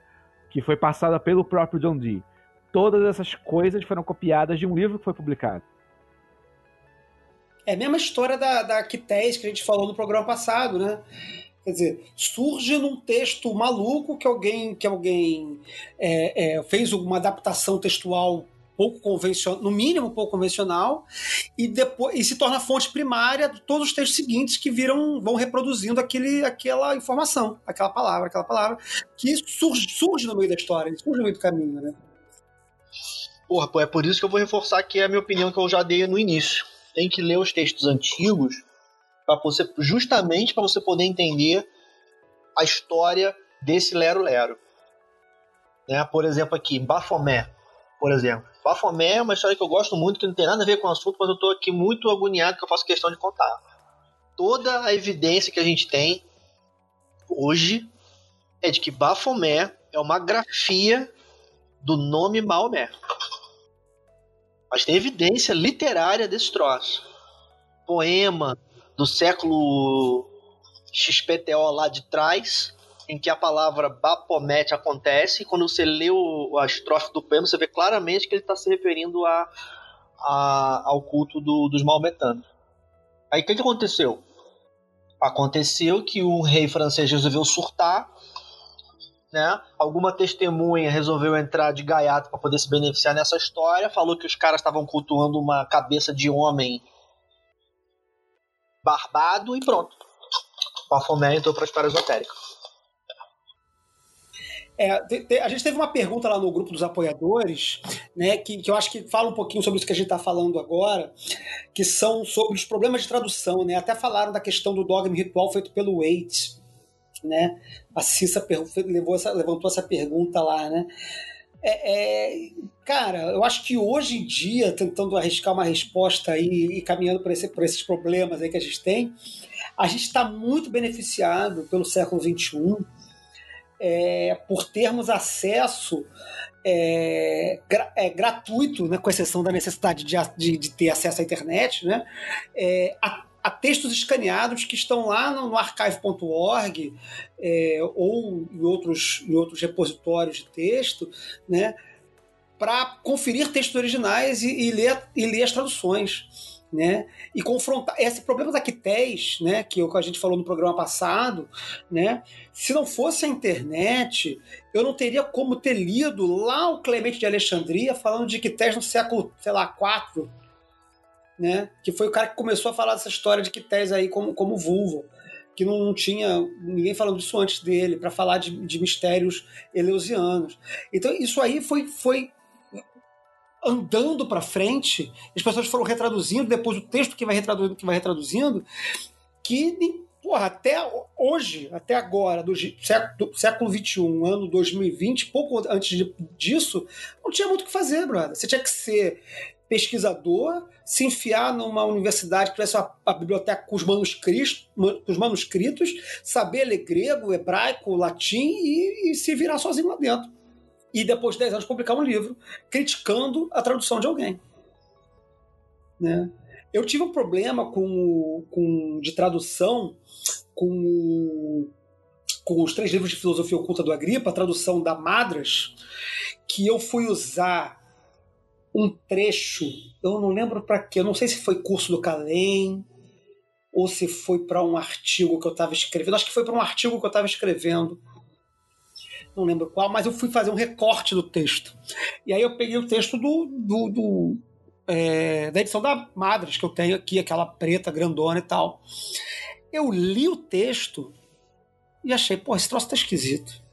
que foi passada pelo próprio John Dee. Todas essas coisas foram copiadas de um livro que foi publicado. É a mesma história da, da Quités que a gente falou no programa passado, né? Quer dizer, surge num texto maluco que alguém, que alguém é, é, fez uma adaptação textual pouco convencional, no mínimo pouco convencional, e depois e se torna fonte primária de todos os textos seguintes que viram vão reproduzindo aquele, aquela informação, aquela palavra, aquela palavra que surge, surge no meio da história, surge no meio do caminho, né? Porra, é por isso que eu vou reforçar aqui a minha opinião que eu já dei no início. Tem que ler os textos antigos para você justamente para você poder entender a história desse Lero Lero. Né? Por exemplo, aqui, Bafomé, por exemplo. Bafomé é uma história que eu gosto muito, que não tem nada a ver com o assunto, mas eu estou aqui muito agoniado que eu faço questão de contar. Toda a evidência que a gente tem hoje é de que Bafomé é uma grafia do nome Maomé. Mas tem evidência literária desse troço. Poema, do século XPTO lá de trás, em que a palavra Baphomet acontece, e quando você lê o, a estrofe do poema, você vê claramente que ele está se referindo a, a, ao culto do, dos maometanos. Aí o que, que aconteceu? Aconteceu que um rei francês resolveu surtar, né? Alguma testemunha resolveu entrar de gaiato para poder se beneficiar nessa história, falou que os caras estavam cultuando uma cabeça de homem barbado e pronto. Bafomé entrou para a história esotérica. É, a gente teve uma pergunta lá no grupo dos apoiadores, né, que, que eu acho que fala um pouquinho sobre isso que a gente está falando agora, que são sobre os problemas de tradução, né? Até falaram da questão do dogma ritual feito pelo Waite, né? A Cissa levou essa, levantou essa pergunta lá, né? É, é, cara, eu acho que hoje em dia, tentando arriscar uma resposta aí e caminhando por, esse, por esses problemas aí que a gente tem, a gente está muito beneficiado pelo século XXI é, por termos acesso é, é, gratuito, né, com exceção da necessidade de, de, de ter acesso à internet, né, é, a há textos escaneados que estão lá no, archive.org é, ou em outros, em outros repositórios de texto, né, para conferir textos originais e, e, ler, e ler as traduções. Né, e confrontar esse problema da Quités, né, que, é que a gente falou no programa passado, né, se não fosse a internet, eu não teria como ter lido lá o Clemente de Alexandria falando de Quités no século, sei lá, 4, né? Que foi o cara que começou a falar dessa história de Quités aí como, como vulva. Que não, não tinha ninguém falando disso antes dele, para falar de, de mistérios eleusianos. Então, isso aí foi, foi andando para frente, as pessoas foram retraduzindo, depois o texto que vai retraduzindo, que vai retraduzindo, que porra, até hoje, até agora, do século, século XXI, ano 2020, pouco antes de, disso, não tinha muito o que fazer, brother. Você tinha que ser pesquisador, se enfiar numa universidade que tivesse a, biblioteca com os, manuscritos, com os manuscritos, saber ler grego, hebraico, latim e, e se virar sozinho lá dentro. E depois de 10 anos publicar um livro criticando a tradução de alguém. Né? Eu tive um problema com, com de tradução com, com os três livros de filosofia oculta do Agripa, a tradução da Madras, que eu fui usar um trecho, eu não lembro para quê, eu não sei se foi curso do Calem ou se foi para um artigo que eu estava escrevendo, acho que foi para um artigo que eu estava escrevendo, não lembro qual, mas eu fui fazer um recorte do texto. E aí eu peguei o texto do, do, do é, da edição da Madras, que eu tenho aqui, aquela preta grandona e tal. Eu li o texto e achei, pô, esse troço tá esquisito.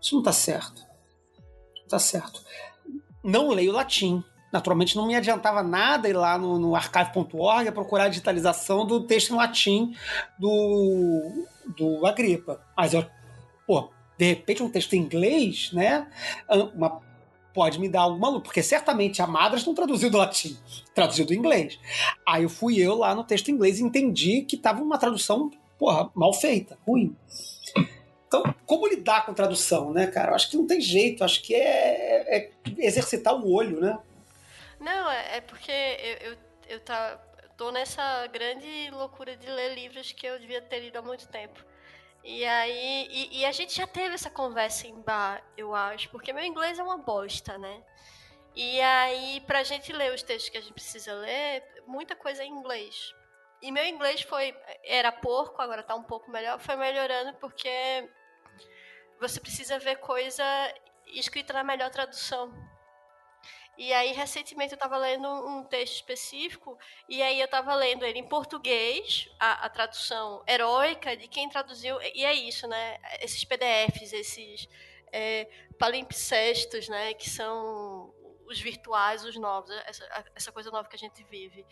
Isso não tá certo. Não tá certo. Não leio latim. Naturalmente não me adiantava nada ir lá no, no archive.org procurar a digitalização do texto em latim do, do Agripa. Mas eu, pô, de repente um texto em inglês, né? Uma pode me dar alguma luz, porque certamente a Madras não traduziu do latim, traduziu do inglês. Aí eu fui eu lá no texto em inglês e entendi que estava uma tradução, porra, mal feita, ruim. Então, como lidar com tradução, né, cara? Eu acho que não tem jeito, acho que é, é exercitar o olho, né? Não, é, é porque eu, eu, eu tá, tô nessa grande loucura de ler livros que eu devia ter lido há muito tempo. E aí, e, e, a gente já teve essa conversa em bar, eu acho, porque meu inglês é uma bosta, né? E aí, pra gente ler os textos que a gente precisa ler, muita coisa é em inglês. E meu inglês foi, era porco, agora tá um pouco melhor, foi melhorando porque você precisa ver coisa escrita na melhor tradução. E aí, recentemente, eu estava lendo um texto específico, e aí eu estava lendo ele em português, a, a, tradução heróica de quem traduziu. E é isso, né? Esses PDFs, esses é, palimpsestos, né? Que são os virtuais, os novos, essa, essa coisa nova que a gente vive.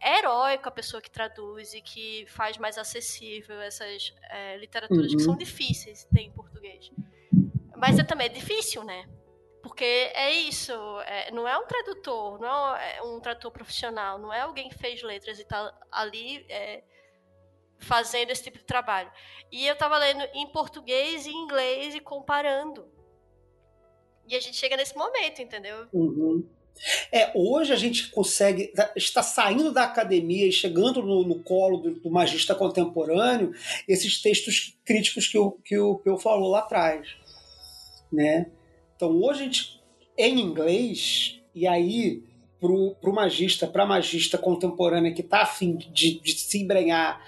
É heróico a pessoa que traduz e que faz mais acessível essas é, literaturas uhum. que são difíceis de ter em português. Mas é, também é difícil, né? Porque é isso, é, não é um tradutor, não é um tradutor profissional, não é alguém que fez letras e está ali é, fazendo esse tipo de trabalho. E eu estava lendo em português e inglês e comparando. E a gente chega nesse momento, entendeu? Uhum. É, hoje a gente consegue, tá, está saindo da academia e chegando no, no colo do, do, magista contemporâneo, esses textos críticos que o, que o Peu falou lá atrás. Né? Então hoje a gente, em inglês, e aí pro, pro magista, pra magista contemporânea que tá afim de, de se embrenhar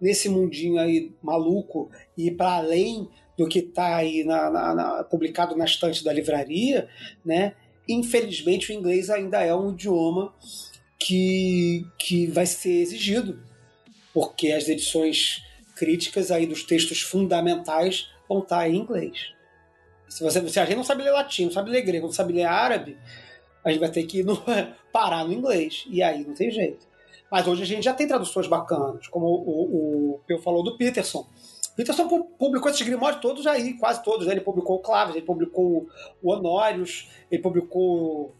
nesse mundinho aí maluco e para além do que tá aí na, na, na, publicado na estante da livraria, né? Infelizmente o inglês ainda é um idioma que, que vai ser exigido, porque as edições críticas aí dos textos fundamentais vão estar em inglês. Se, você, se a gente não sabe ler latim, não sabe ler grego, não sabe ler árabe, a gente vai ter que no, parar no inglês. E aí não tem jeito. Mas hoje a gente já tem traduções bacanas, como o, o, o falou do Peterson. Peterson publicou esses grimórios todos aí, quase todos. Né? Ele publicou o Claves, ele publicou o Honórios, ele publicou.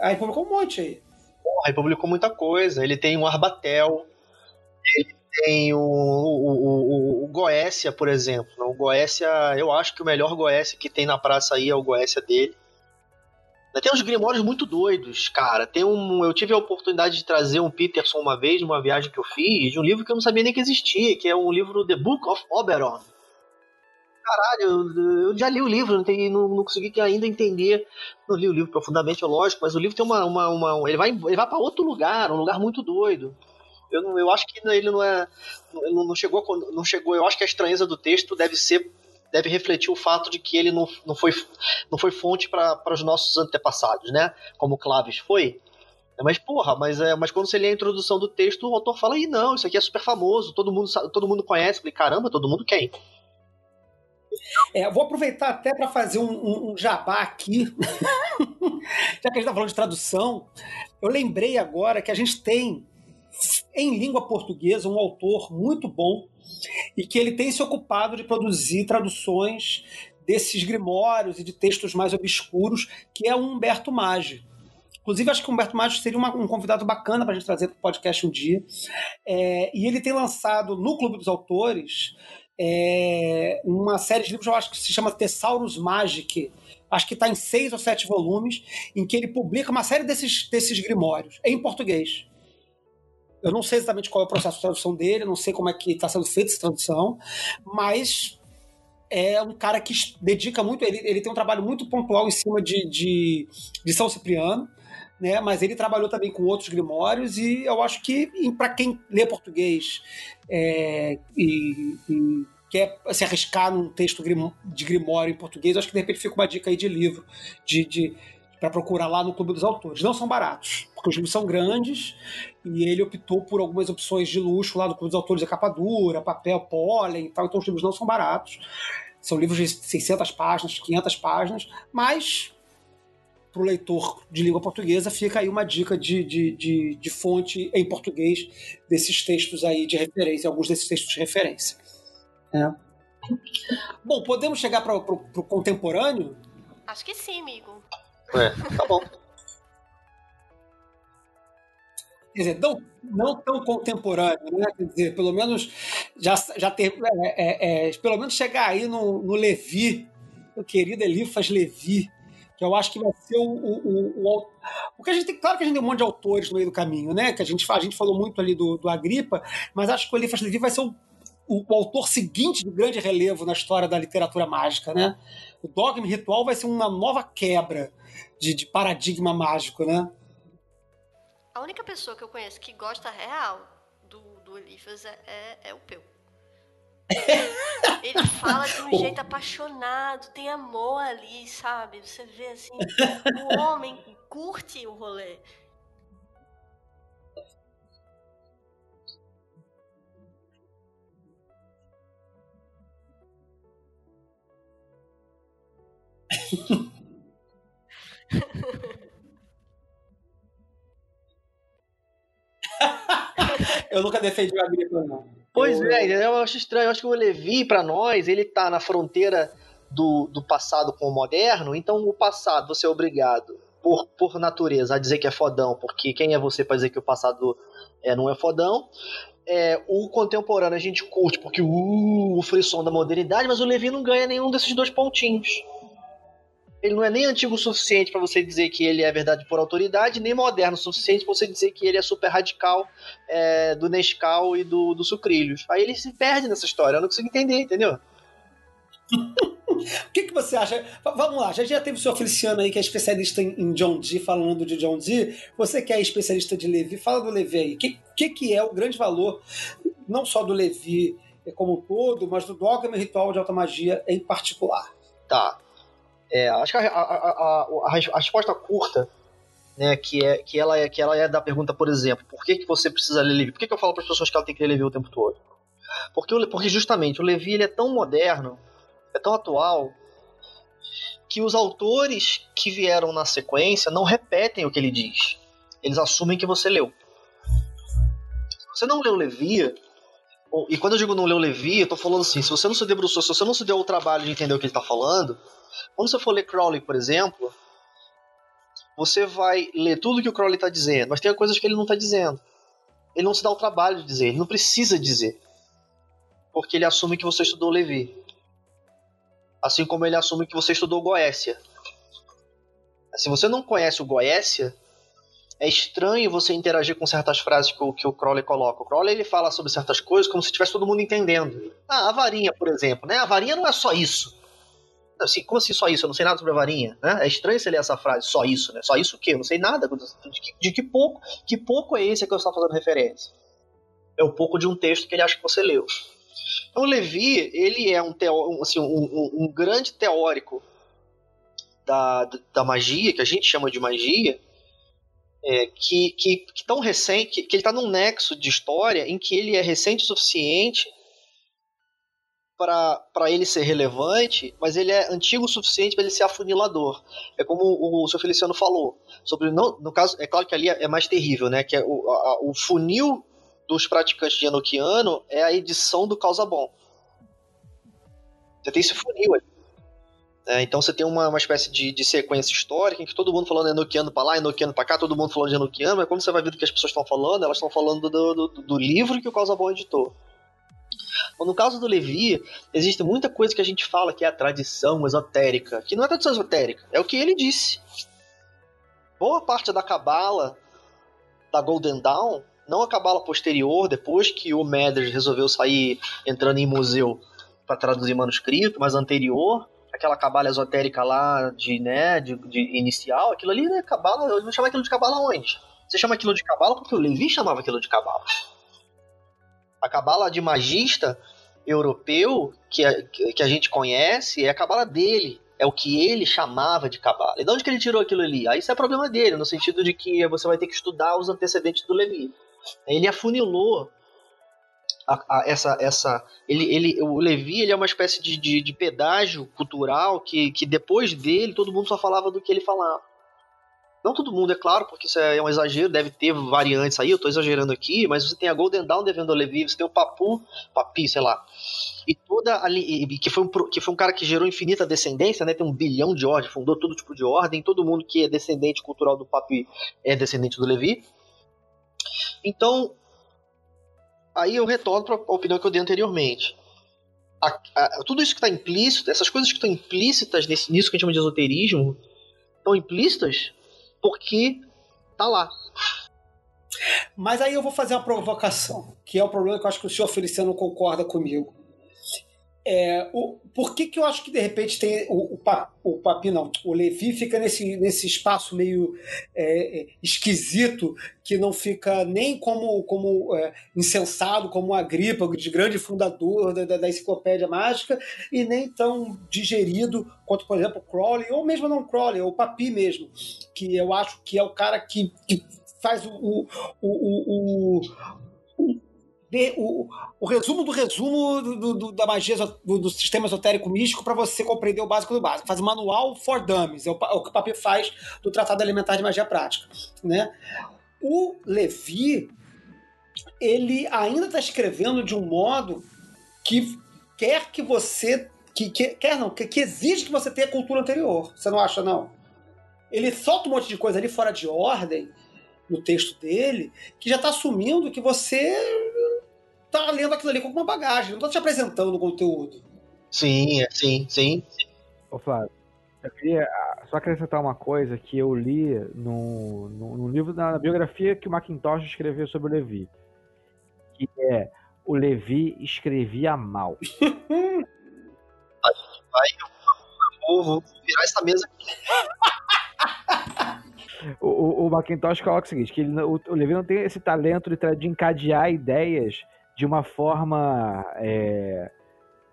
Aí publicou um monte aí. Porra, ele publicou muita coisa. Ele tem um Arbatel, ele tem o, o, o, o Goécia, por exemplo. O Goécia, eu acho que o melhor Goécia que tem na praça aí é o Goécia dele. Tem uns grimórios muito doidos, cara. Tem um, eu tive a oportunidade de trazer um Peterson uma vez, numa viagem que eu fiz, de um livro que eu não sabia nem que existia, que é um livro The Book of Oberon. Caralho, eu, eu já li o livro, não, tem, não, não, consegui ainda entender. Não li o livro profundamente, é lógico, mas o livro tem uma. uma, uma ele vai, ele vai para outro lugar, um lugar muito doido. Eu, não, eu acho que ele não é. Não, não, chegou, não chegou. Eu acho que a estranheza do texto deve ser. Deve refletir o fato de que ele não, não, foi, não foi fonte para os nossos antepassados, né? Como Claves foi. Mas, porra, mas, é, mas quando você lê a introdução do texto, o autor fala, ih, não, isso aqui é super famoso, todo mundo, sabe- todo mundo conhece. Eu falei, caramba, todo mundo quem? É, vou aproveitar até para fazer um, um- um jabá aqui, já que a gente está falando de tradução. Eu lembrei agora que a gente tem em língua portuguesa um autor muito bom e que ele tem se ocupado de produzir traduções desses grimórios e de textos mais obscuros, que é o Humberto Maggi. Inclusive, acho que o Humberto Maggi seria uma- um convidado bacana para a gente trazer para o podcast um dia. É, e ele tem lançado no Clube dos Autores é, uma série de livros, eu acho que se chama Thesaurus Magic, acho que está em seis ou sete volumes, em que ele publica uma série desses, desses grimórios, em português. Eu não sei exatamente qual é o processo de tradução dele, não sei como é que está sendo feita essa tradução, mas é um cara que dedica muito, ele, ele tem um trabalho muito pontual em cima de, de, de São Cipriano, né? mas ele trabalhou também com outros grimórios e eu acho que para quem lê português é, e, e quer se arriscar num texto de grimório em português, eu acho que de repente fica uma dica aí de livro de, de para procurar lá no Clube dos Autores. Não são baratos, porque os livros são grandes e ele optou por algumas opções de luxo lá do Clube dos Autores, a capa dura, papel, pólen e tal, então os livros não são baratos. São livros de 600 páginas, 500 páginas, mas para o leitor de língua portuguesa fica aí uma dica de, de, de, de fonte em português desses textos aí de referência, alguns desses textos de referência. né? Bom, podemos chegar para o contemporâneo? Acho que sim, amigo. É, tá bom. Quer dizer, não, não tão contemporâneo, né? Quer dizer, pelo menos já, já ter. é, é, é, pelo menos chegar aí no, no Levi, o querido Elifas Levi, que eu acho que vai ser o. o, o, o porque a gente tem, claro que a gente tem um monte de autores no meio do caminho, né? Que a gente, a gente falou muito ali do, do Agripa, mas acho que o Elifas Levi vai ser o, o, o autor seguinte de grande relevo na história da literatura mágica, né? O Dogma Ritual vai ser uma nova quebra de, de paradigma mágico, né? A única pessoa que eu conheço que gosta real do, do Elifas é, é, é o Peu. Ele fala de um jeito apaixonado, tem amor ali, sabe? Você vê assim, o homem curte o rolê. Eu nunca defendi o Agripa, não. Pois Eu- é, eu acho estranho. Eu acho que o Levi, pra nós, ele tá na fronteira do, do passado com o moderno. Então, o passado, você é obrigado, por, por natureza, a dizer que é fodão, porque quem é você pra dizer que o passado é, não é fodão? É, o contemporâneo a gente curte porque uh, o frisson da modernidade, mas o Levi não ganha nenhum desses dois pontinhos. Ele não é nem antigo o suficiente pra você dizer que ele é verdade por autoridade, nem moderno o suficiente pra você dizer que ele é super radical é, do Nescau e do, do Sucrilhos. Aí ele se perde nessa história, eu não consigo entender, entendeu? O que, que você acha? Vamos lá, já, já teve o senhor Feliciano aí, que é especialista em, em John Dee, falando de John Dee. Você que é especialista de Levi, fala do Levi aí. O que, que, que é o grande valor, não só do Levi como um todo, mas do dogma ritual de alta magia em particular? Tá. É, acho que a, a- a- a- a res- a resposta curta, né, que é que ela é que ela é da pergunta, por exemplo, por que, que você precisa ler Levi? Por que, que eu falo para as pessoas que ela tem que ler Levi o tempo todo? Porque, porque justamente o Levi ele é tão moderno, é tão atual, que os autores que vieram na sequência não repetem o que ele diz. Eles assumem que você leu. Se você não leu Levi, e quando eu digo não leu Levi, eu tô falando assim, se você não se debruçou, se você não se deu o trabalho de entender o que ele tá falando, quando você for ler Crowley, por exemplo, você vai ler tudo que o Crowley está dizendo, mas tem coisas que ele não está dizendo. Ele não se dá o trabalho de dizer, ele não precisa dizer. Porque ele assume que você estudou Levi. Assim como ele assume que você estudou Goécia. Se você não conhece o Goécia, é estranho você interagir com certas frases que o, que o Crowley coloca. O Crowley ele fala sobre certas coisas como se tivesse todo mundo entendendo. Ah, a varinha, por exemplo, né? A varinha não é só isso. Assim, como assim só isso? Eu não sei nada sobre a varinha, né? É estranho você ler essa frase, só isso, né? Só isso o quê? Eu não sei nada. De que, de que pouco, que pouco é esse que eu estou fazendo referência? É o pouco de um texto que ele acha que você leu. Então, o Levi, ele é um, teó, assim, um, um, um grande teórico da, da magia, que a gente chama de magia, é, que, que, que tão recente, que, que ele está num nexo de história em que ele é recente o suficiente para ele ser relevante, mas ele é antigo o suficiente para ele ser afunilador. É como o, o seu Feliciano falou. Sobre, não, no caso, é claro que ali é, é mais terrível, né? Que é o, a, o funil dos praticantes de Enochiano é a edição do Causa Bom. Você tem esse funil ali. É, então você tem uma, uma espécie de, de, sequência histórica em que todo mundo falando Enochiano pra lá, Enochiano pra cá, todo mundo falando de Enochiano, mas quando você vai ver do que as pessoas estão falando, elas estão falando do, do, do, livro que o Causa Bom editou. Bom, no caso do Levi, existe muita coisa que a gente fala que é a tradição esotérica, que não é tradição esotérica, é o que ele disse. Boa parte da cabala da Golden Dawn, não a cabala posterior, depois que o Medres resolveu sair entrando em museu para traduzir manuscrito, mas anterior, aquela cabala esotérica lá de, né, de, de inicial, aquilo ali é cabala, eu vou chamar aquilo de cabala onde? Você chama aquilo de cabala porque o Levi chamava aquilo de cabala. A cabala de magista europeu que a, que a gente conhece é a cabala dele. É o que ele chamava de cabala. E de onde que ele tirou aquilo ali? Aí isso é problema dele, no sentido de que você vai ter que estudar os antecedentes do Levi. Ele afunilou a, a, essa, essa ele, ele, o Levi ele é uma espécie de, de, de pedágio cultural que, que depois dele todo mundo só falava do que ele falava. Não todo mundo, é claro, porque isso é um exagero, deve ter variantes aí, eu tô exagerando aqui, mas você tem a Golden Dawn devendo Levi, você tem o Papu, Papi, sei lá. E toda ali, que foi, um, que foi um cara que gerou infinita descendência, né? Tem um bilhão de ordens, fundou todo tipo de ordem, todo mundo que é descendente cultural do Papi é descendente do Levi. Então, aí eu retorno para a opinião que eu dei anteriormente. A, a, tudo isso que está implícito, essas coisas que estão implícitas nesse, nisso que a gente chama de esoterismo, estão implícitas porque tá lá. Mas aí eu vou fazer uma provocação, que é o problema que eu acho que o senhor Feliciano concorda comigo. É, o, por que, que eu acho que de repente tem o, o, Papi, não, o Levi fica nesse, nesse espaço meio é, é, esquisito, que não fica nem como, como é, insensado, como uma gripa de grande fundador da, da, da, enciclopédia mágica, e nem tão digerido quanto, por exemplo, o Crowley, ou mesmo não Crowley, o Papi mesmo, que eu acho que é o cara que, que faz o, o, o, o de, o, o resumo do resumo do, do, da magia do, do, sistema esotérico místico para você compreender o básico do básico. Faz o manual for dummies, é o, é o que o Papi faz do Tratado Alimentar de Magia Prática. Né? O Levi, ele ainda está escrevendo de um modo que quer que você. Que, que, quer não, que, que exige que você tenha cultura anterior. Você não acha, não? Ele solta um monte de coisa ali fora de ordem no texto dele, que já está assumindo que você tá lendo aquilo ali com uma bagagem, não tá te apresentando o conteúdo. Sim, é, sim, sim. Ô Flávio, eu queria ah, só acrescentar uma coisa que eu li no, no, no livro, na biografia que o Macintosh escreveu sobre o Levi. Que é o Levi escrevia mal. vai, eu vou virar essa mesa o, o, o Macintosh coloca o seguinte, que ele, o, o Levi não tem esse talento de, de encadear ideias de uma forma é,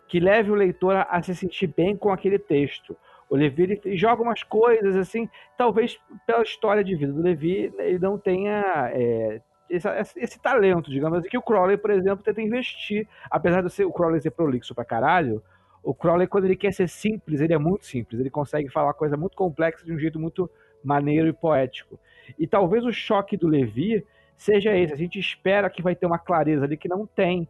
que leve o leitor a, a, se sentir bem com aquele texto. O Levi joga umas coisas assim, talvez pela história de vida do Levi ele não tenha é, esse, esse, talento, digamos assim, que o Crowley, por exemplo, tenta investir. Apesar de ser, o Crowley ser prolixo pra caralho, o Crowley, quando ele quer ser simples, ele é muito simples. Ele consegue falar coisa muito complexa de um jeito muito maneiro e poético. E talvez o choque do Levi seja esse. A gente espera que vai ter uma clareza ali que não tem.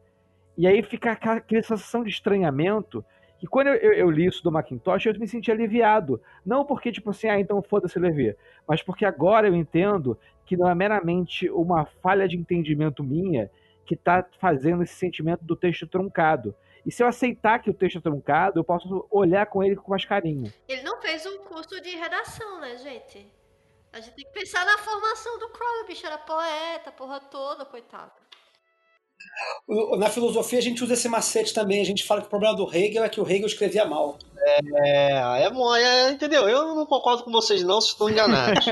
E aí fica aquela, sensação de estranhamento. E quando eu, eu, eu, li isso do Macintosh, eu me senti aliviado. Não porque, tipo assim, ah, então foda-se Levi. Mas porque agora eu entendo que não é meramente uma falha de entendimento minha que está fazendo esse sentimento do texto truncado. E se eu aceitar que o texto é truncado, eu posso olhar com ele com mais carinho. Ele não fez um curso de redação, né, gente? A gente tem que pensar na formação do Crowley, bicho era poeta, porra toda, coitado. Na filosofia a gente usa esse macete também. A gente fala que o problema do Hegel é que o Hegel escrevia mal. É, é, é entendeu? Eu não concordo com vocês não, se estão enganados.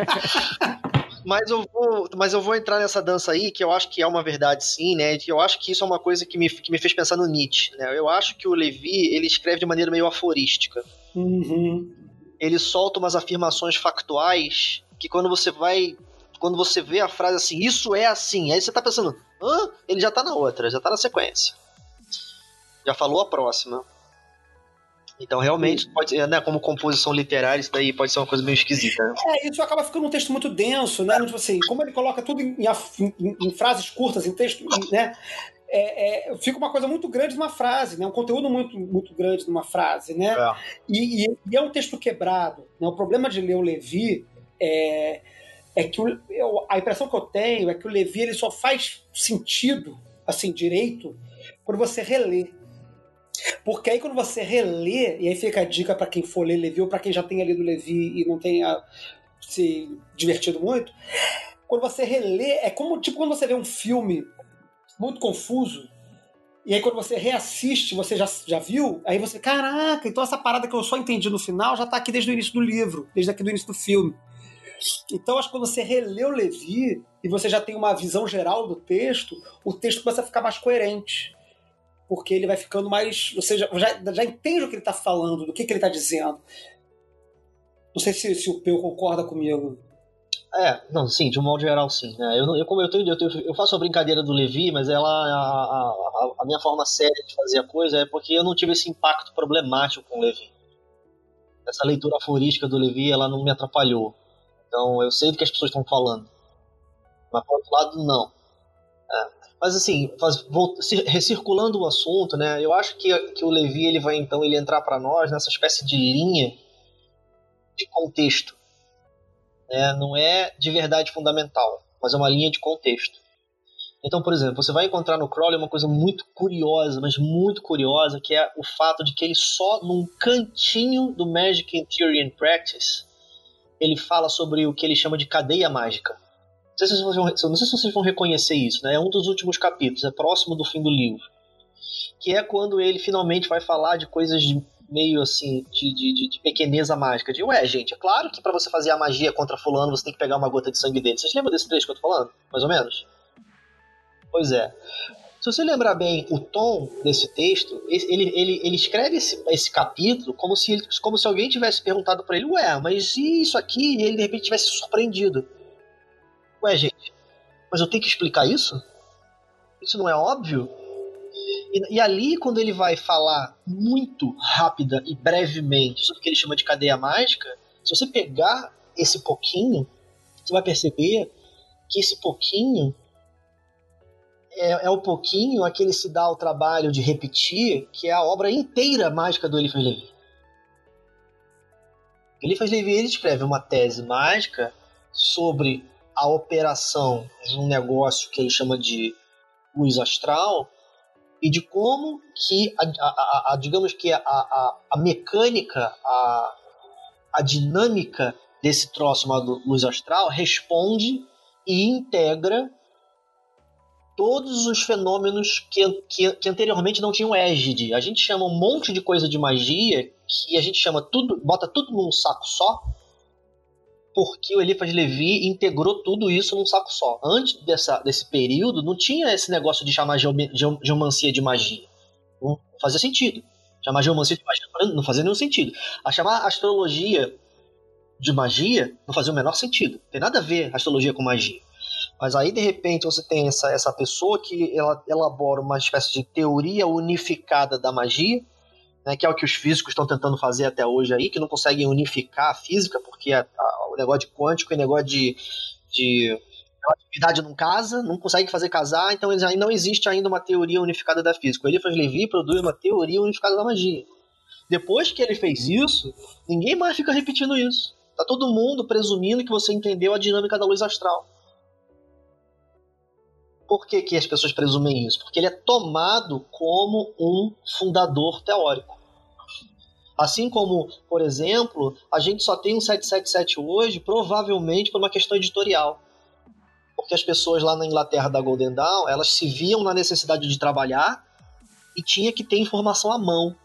mas eu vou, mas eu vou entrar nessa dança aí, que eu acho que é uma verdade sim, né? Eu acho que isso é uma coisa que me, que me fez pensar no Nietzsche, né? Eu acho que o Levi, ele escreve de maneira meio aforística. Uhum. Ele solta umas afirmações factuais que quando você vai quando você vê a frase assim, isso é assim, aí você tá pensando, hã? Ele já tá na outra, já tá na sequência. Já falou a próxima. Então, realmente, pode ser, né, como composição literária, isso daí pode ser uma coisa meio esquisita. Né? É, isso acaba ficando um texto muito denso, né? Tipo assim, como ele coloca tudo em, em, em frases curtas, em texto, né? É, é, fica uma coisa muito grande numa frase, né? Um conteúdo muito, muito grande numa frase, né? É. E, e, e, é um texto quebrado. Né? O problema de ler o Levi é, é que o, eu, a impressão que eu tenho é que o Levi ele só faz sentido, assim, direito, quando você relê. Porque aí quando você relê, e aí fica a dica para quem for ler Levi ou para quem já tenha lido Levi e não tenha se divertido muito, quando você relê, é como tipo quando você vê um filme muito confuso, e aí quando você reassiste, você já, já viu, aí você, caraca, então essa parada que eu só entendi no final já tá aqui desde o início do livro, desde aqui do início do filme. Então, acho que quando você relê o Levi e você já tem uma visão geral do texto, o texto começa a ficar mais coerente porque ele vai ficando mais. Você já, já, já entende o que ele está falando, do que, que ele está dizendo. Não sei se, se o Peu concorda comigo. É, não, sim, de um modo geral, sim. É, eu, eu, como eu, tenho, eu, tenho, eu, faço a brincadeira do Levi, mas ela a, a, a, minha forma séria de fazer a coisa é porque eu não tive esse impacto problemático com o Levi. Essa leitura aforística do Levi, ela não me atrapalhou. Então eu sei do que as pessoas estão falando. Mas por outro lado, não. É. Mas assim, faz, recirculando o assunto, né? Eu acho que, que o Levi ele vai então ele entrar para nós nessa espécie de linha de contexto. Né? Não é de verdade fundamental, mas é uma linha de contexto. Então, por exemplo, você vai encontrar no Crowley uma coisa muito curiosa, mas muito curiosa, que é o fato de que ele só num cantinho do Magic in Theory and Practice ele fala sobre o que ele chama de cadeia mágica. Não sei, se vocês vão, não sei se vocês vão reconhecer isso, né? É um dos últimos capítulos, é próximo do fim do livro. Que é quando ele finalmente vai falar de coisas de meio assim, de, de, de, pequeneza mágica. De, ué, gente, é claro que para você fazer a magia contra fulano, você tem que pegar uma gota de sangue dele. Vocês lembram desse trecho que eu tô falando? Mais ou menos? Pois é. Se você lembrar bem o tom desse texto, ele, ele, ele escreve esse, esse capítulo como se, como se alguém tivesse perguntado para ele, ué, mas e isso aqui? E ele de repente tivesse surpreendido. Ué, gente, mas eu tenho que explicar isso? Isso não é óbvio? E, e, ali, quando ele vai falar muito rápida e brevemente sobre o que ele chama de cadeia mágica, se você pegar esse pouquinho, você vai perceber que esse pouquinho é, é o pouquinho a que ele se dá o trabalho de repetir, que é a obra inteira mágica do Eliphas Levi. Eliphas Levi ele escreve uma tese mágica sobre a operação de um negócio que ele chama de luz astral e de como que, a, a, a digamos que a, a, mecânica, a, a dinâmica desse troço chamado luz astral responde e integra todos os fenômenos que, que, que, anteriormente não tinham égide. A gente chama um monte de coisa de magia que a gente chama tudo, bota tudo num saco só porque o Eliphas Levi integrou tudo isso num saco só. Antes dessa, desse período, não tinha esse negócio de chamar geomancia de magia. Não fazia sentido. Chamar geomancia de magia não fazia nenhum sentido. A chamar astrologia de magia não fazia o menor sentido. Tem nada a ver astrologia com magia. Mas aí, de repente, você tem essa, essa pessoa que ela elabora uma espécie de teoria unificada da magia, né, que é o que os físicos estão tentando fazer até hoje aí, que não conseguem unificar a física, porque a, a, o negócio de quântico e o negócio de, de relatividade não casa, não consegue fazer casar, então não existe ainda uma teoria unificada da física. O Eliphas Levi produz uma teoria unificada da magia. Depois que ele fez isso, ninguém mais fica repetindo isso. Tá todo mundo presumindo que você entendeu a dinâmica da luz astral. Por que, que as pessoas presumem isso? Porque ele é tomado como um fundador teórico. Assim como, por exemplo, a gente só tem um 777 hoje, provavelmente por uma questão editorial. Porque as pessoas lá na Inglaterra da Golden Dawn, elas se viam na necessidade de trabalhar e tinha que ter informação à mão.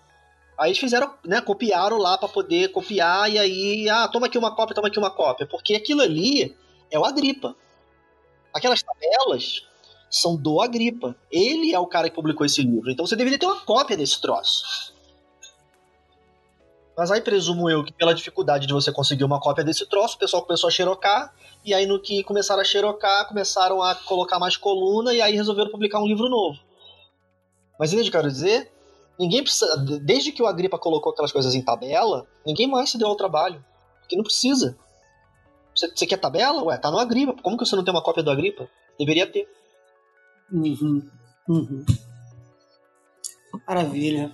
Aí eles fizeram, né, copiaram lá para poder copiar e aí, ah, toma aqui uma cópia, toma aqui uma cópia, porque aquilo ali é o Agripa. Aquelas tabelas são do Agripa. Ele é o cara que publicou esse livro. Então você deveria ter uma cópia desse troço. Mas aí presumo eu que pela dificuldade de você conseguir uma cópia desse troço, o pessoal começou a xerocar, e aí no que começaram a xerocar, começaram a colocar mais coluna, e aí resolveram publicar um livro novo. Mas entende o que eu quero dizer? Ninguém precisa. Desde que o Agripa colocou aquelas coisas em tabela, ninguém mais se deu ao trabalho. Porque não precisa. Você, você quer tabela? Ué, tá no Agripa. Como que você não tem uma cópia do Agripa? Deveria ter. Uhum. Uhum. Maravilha.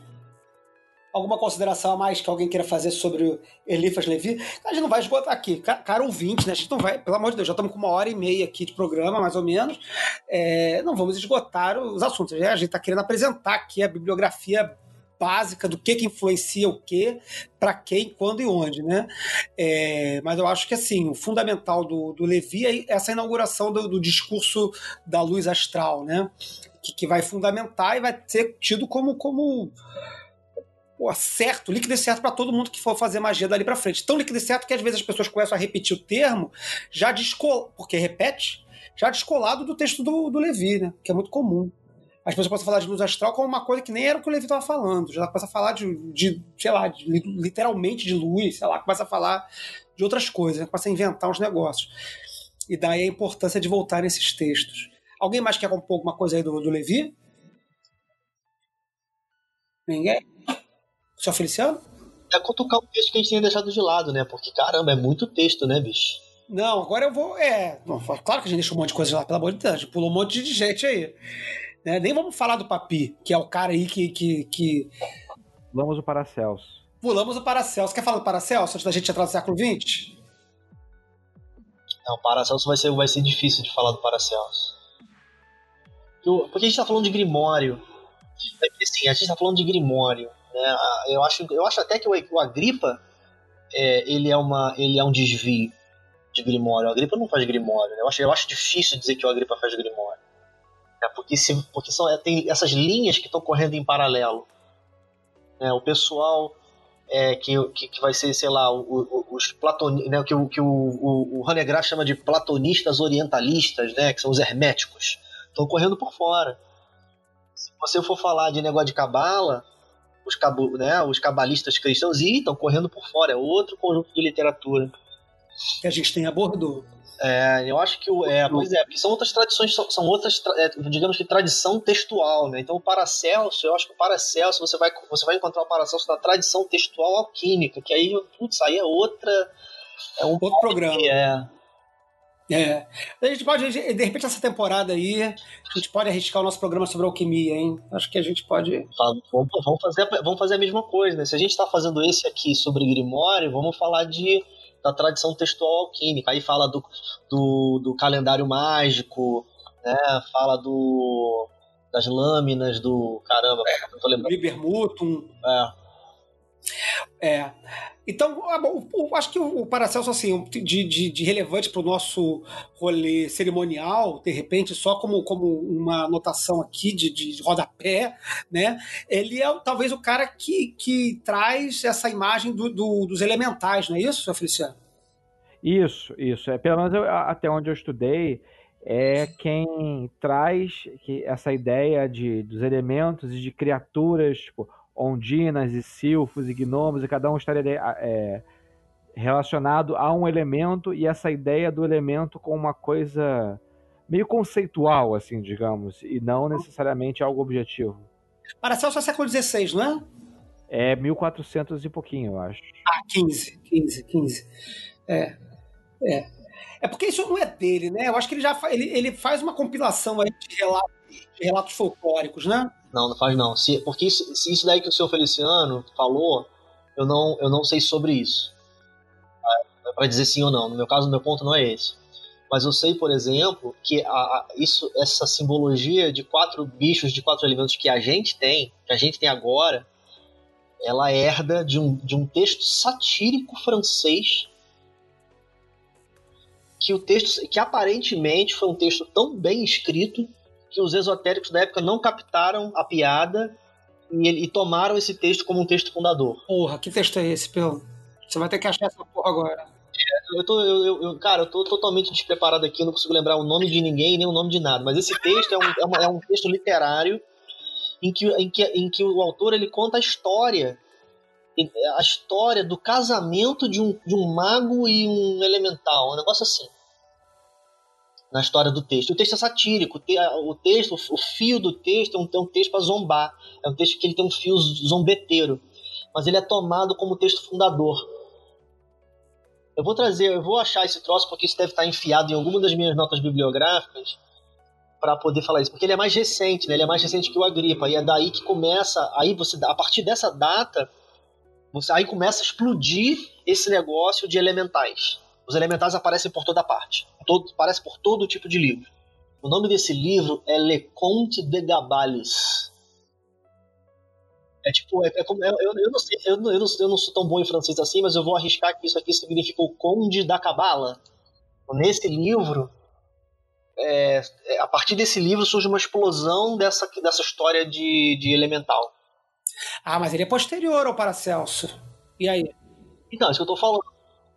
Alguma consideração a mais que alguém queira fazer sobre o Elifas Levi? A gente não vai esgotar aqui. Ca- Cara ouvinte, né? A gente não vai, pelo amor de Deus, já estamos com uma hora e meia aqui de programa, mais ou menos. É, não vamos esgotar os assuntos. A gente está querendo apresentar aqui a bibliografia básica do que, que influencia o que, para quem, quando e onde, né? É, mas eu acho que assim, o fundamental do, do Levi é essa inauguração do, do discurso da luz astral, né? Que, que vai fundamentar e vai ser tido como, como pô, certo, líquido e certo para todo mundo que for fazer magia dali para frente. Tão líquido e certo que às vezes as pessoas começam a repetir o termo, já descolado, porque repete, já descolado do texto do, do Levi, né? Que é muito comum. As pessoas a falar de luz astral como uma coisa que nem era o que o Levi estava falando. Já começa a falar de, de sei lá, de, literalmente de luz, sei lá, começa a falar de outras coisas, né? começa a inventar uns negócios. E daí a importância de voltar nesses textos. Alguém mais quer compor alguma coisa aí do, do Levi? Ninguém? Só Feliciano? É cutucar um texto que a gente tinha deixado de lado, né? Porque, caramba, é muito texto, né, bicho? Não, agora eu vou. É. Bom, claro que a gente deixou um monte de coisa lá, pelo amor de Deus. A gente pulou um monte de gente aí. Né? Nem vamos falar do Papi, que é o cara aí que. que, que... Pulamos o Paracelso. Pulamos o Paracelso. Quer falar do Paracelso antes da gente entrar no século XX? Não, Paracelso vai ser, vai ser difícil de falar do Paracelso. Eu- Porque a gente tá falando de Grimório. Assim, a gente tá falando de Grimório. Né? Eu, acho, eu acho até que o, o Agripa é, ele, é uma, ele é um desvio de Grimório. O Agripa não faz Grimório. né? Eu, acho, eu acho difícil dizer que o Agripa faz Grimório. É, porque se, porque são, é, tem essas linhas que estão correndo em paralelo. né? O pessoal é, que, que, que vai ser, sei lá, o- o- os platonistas, né, que, o, que o, o, o chama de platonistas orientalistas, né, que são os herméticos, estão correndo por fora. Se você for falar de negócio de cabala, os, né, os cabalistas cristãos estão correndo por fora, é outro conjunto de literatura. Que a gente tem abordou. É, eu acho que o. É, pois é, porque são outras tradições, são, outras, tra- é, digamos que tradição textual, né? Então o Paracelso, eu acho que o Paracelso, você vai, você vai encontrar o Paracelso na tradição textual alquímica, que aí, putz, aí é outra. É um Outro programa. É, É. A gente pode, de repente, essa temporada aí, a gente pode arriscar o nosso programa sobre alquimia, hein? Acho que a gente pode. Vamos fazer, vamos fazer a mesma coisa, né? Se a gente está fazendo esse aqui sobre Grimório, vamos falar de, da tradição textual alquímica. Aí fala do, do, do calendário mágico, né? Fala do das lâminas do. Caramba, não tô lembrando. Liber Mutum. É. É. Então, ah, acho que o Paracelso, assim, de, de, de relevante para o nosso rolê cerimonial, de repente, só como, como uma anotação aqui de, de rodapé, né? Ele é talvez o cara que, que traz essa imagem do, do- dos elementais, não é isso, Feliciano? Isso, isso. É, pelo menos eu- até onde eu estudei, é quem traz essa ideia de, dos elementos e de criaturas, tipo, ondinas e silfos e gnomos, e cada um estaria é, relacionado a um elemento, e essa ideia do elemento com uma coisa meio conceitual, assim, digamos, e não necessariamente algo objetivo. Paracelso é século XVI, não é? É 1400 e pouquinho, eu acho. Ah, 15, 15, 15. É. É. É porque isso não é dele, né? Eu acho que ele já fa- ele, ele faz uma compilação aí de relatos, de relatos folclóricos, né? Não, não faz não. Se, porque isso, se isso daí que o senhor Feliciano falou, eu não, eu não sei sobre isso. Tá? Pra dizer sim ou não. No meu caso, meu ponto não é esse. Mas eu sei, por exemplo, que a, a- isso, essa simbologia de quatro bichos, de quatro elementos que a gente tem, que a gente tem agora, ela herda de um, de um texto satírico francês que o texto que aparentemente foi um texto tão bem escrito que os esotéricos da época não captaram a piada e, ele- e tomaram esse texto como um texto fundador. Porra, que texto é esse, Pelo? Você vai ter que achar essa porra agora. Eu tô, eu, eu- cara, eu tô totalmente despreparado aqui, eu não consigo lembrar o nome de ninguém nem o nome de nada. Mas esse texto é um, é uma- é um texto literário em que, em, que, em que o autor ele conta a história a história do casamento de um, de um mago e um elemental, um negócio assim. Na história do texto. O texto é satírico, o texto, o fio do texto é um, é um texto para zombar. É um texto que ele tem um fio zombeteiro. Mas ele é tomado como texto fundador. Eu vou trazer, eu vou achar esse troço porque isso deve estar enfiado em alguma das minhas notas bibliográficas para poder falar isso, porque ele é mais recente, né? Ele é mais recente que o Agripa e é daí que começa, aí você a partir dessa data, você aí começa a explodir esse negócio de elementais. Os elementais aparecem por toda parte, todo, aparecem por todo tipo de livro. O nome desse livro é Le Conte de Gabalis. É tipo, é, é como, eu, eu, não sei, eu, eu, não, eu não sou tão bom em francês assim, mas eu vou arriscar que isso aqui significa o Conde da Cabala. Nesse livro, é, é, a partir desse livro surge uma explosão dessa, dessa história de, de elemental. Ah, mas ele é posterior ao Paracelso. E aí? Então, isso que eu tô falando.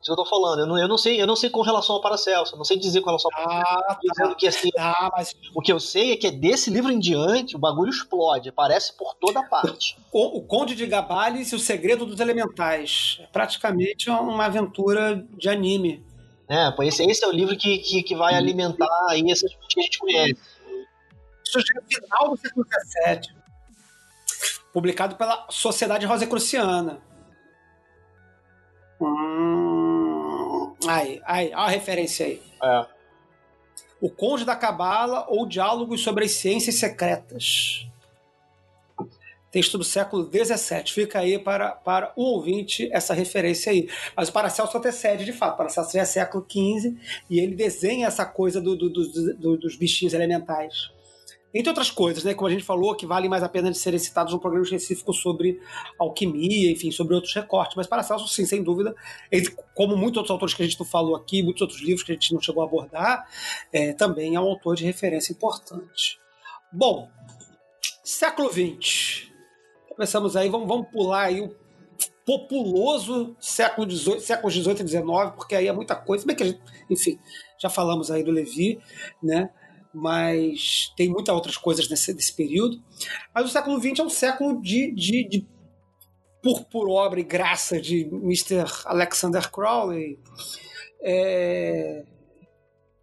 Isso que eu tô falando. Eu não, eu não sei, eu não sei com relação ao Paracelso. Eu não sei dizer com relação ao Paracelso. Ah, tá. que assim, ah, mas... O que eu sei é que desse livro em diante o bagulho explode, aparece por toda parte. O, o Conde de Gabales e o Segredo dos Elementais. É praticamente uma aventura de anime. É, pois esse, esse é o livro que, que, que vai alimentar aí essas que a gente conhece. Isso já é o final do século XVII. Publicado pela Sociedade Rosicruciana. Hum, aí, aí, olha a referência aí. É. O Conde da Cabala ou Diálogos sobre as Ciências Secretas. Texto do século XVII. Fica aí para, para o ouvinte essa referência aí. Mas o Paracelso antecede, de fato. O Paracelso já é século XV e ele desenha essa coisa do, do, do, dos bichinhos elementais. Entre outras coisas, né, como a gente falou, que valem mais a pena de serem citados num programa específico sobre alquimia, enfim, sobre outros recortes. Mas Paracelso, sim, sem dúvida, como muitos outros autores que a gente não falou aqui, muitos outros livros que a gente não chegou a abordar, é, também é um autor de referência importante. Bom, século XX. Começamos aí, vamos, vamos pular aí o populoso século XVIII, séculos e XIX, porque aí é muita coisa. Bem que a gente, enfim, já falamos aí do Levi, né? Mas tem muitas outras coisas nesse, nesse período. Mas o século XX é um século de, de, de por, por obra e graça de Mr. Alexander Crowley. É,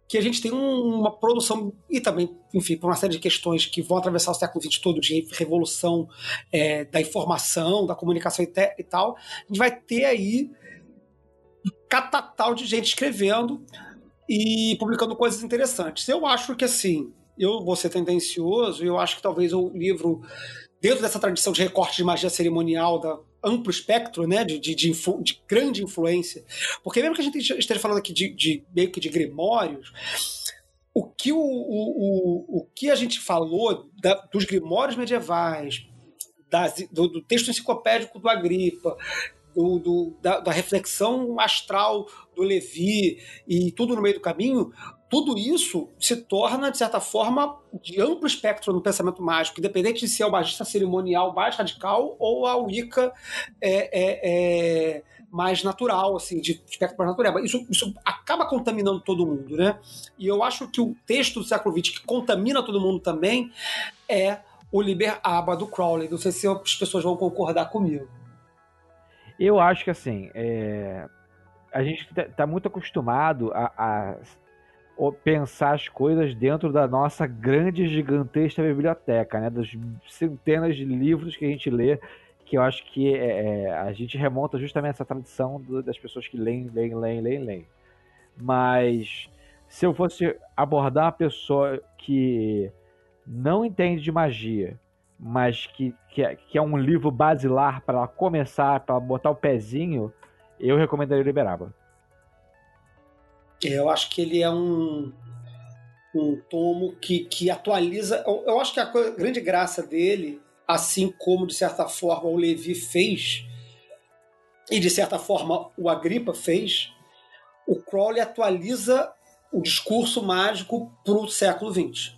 que a gente tem um, uma produção, e também, enfim, por uma série de questões que vão atravessar o século XX todo, de revolução é, da informação, da comunicação e, te, e, tal, a gente vai ter aí catatal de gente escrevendo e publicando coisas interessantes. Eu acho que, assim, eu vou ser tendencioso, eu acho que talvez o livro, dentro dessa tradição de recorte de magia cerimonial da amplo espectro né, de, de, de, influ, de, grande influência. Porque mesmo que a gente esteja falando aqui de, de meio que de grimórios, o que, o, o, o, que a gente falou da, dos grimórios medievais, das, do, do, texto enciclopédico do Agripa, do, do da, da, reflexão astral do Levi e tudo no meio do caminho, tudo isso se torna, de certa forma, de amplo espectro no pensamento mágico, independente de ser o magista cerimonial mais radical ou a Wicca é, é, é mais natural, assim, de espectro mais natural. Isso, isso acaba contaminando todo mundo, né? E eu acho que o texto do século XX que contamina todo mundo também é o Liber Abba do Crowley. Não sei se as pessoas vão concordar comigo. Eu acho que assim, é... a gente está muito acostumado a, a pensar as coisas dentro da nossa grande, gigantesca biblioteca, né? Das centenas de livros que a gente lê, que eu acho que é, é a gente remonta justamente essa tradição do, das pessoas que leem, leem, leem, leem, leem. Mas se eu fosse abordar uma pessoa que não entende de magia, mas que, que, é, que é um livro basilar para começar, para botar o pezinho, eu recomendaria o Liberaba. Eu acho que ele é um, um tomo que, que atualiza. Eu, eu acho que a grande graça dele, assim como de certa forma o Levi fez, e de certa forma o Agripa fez, o Crowley atualiza o discurso mágico para o século XX.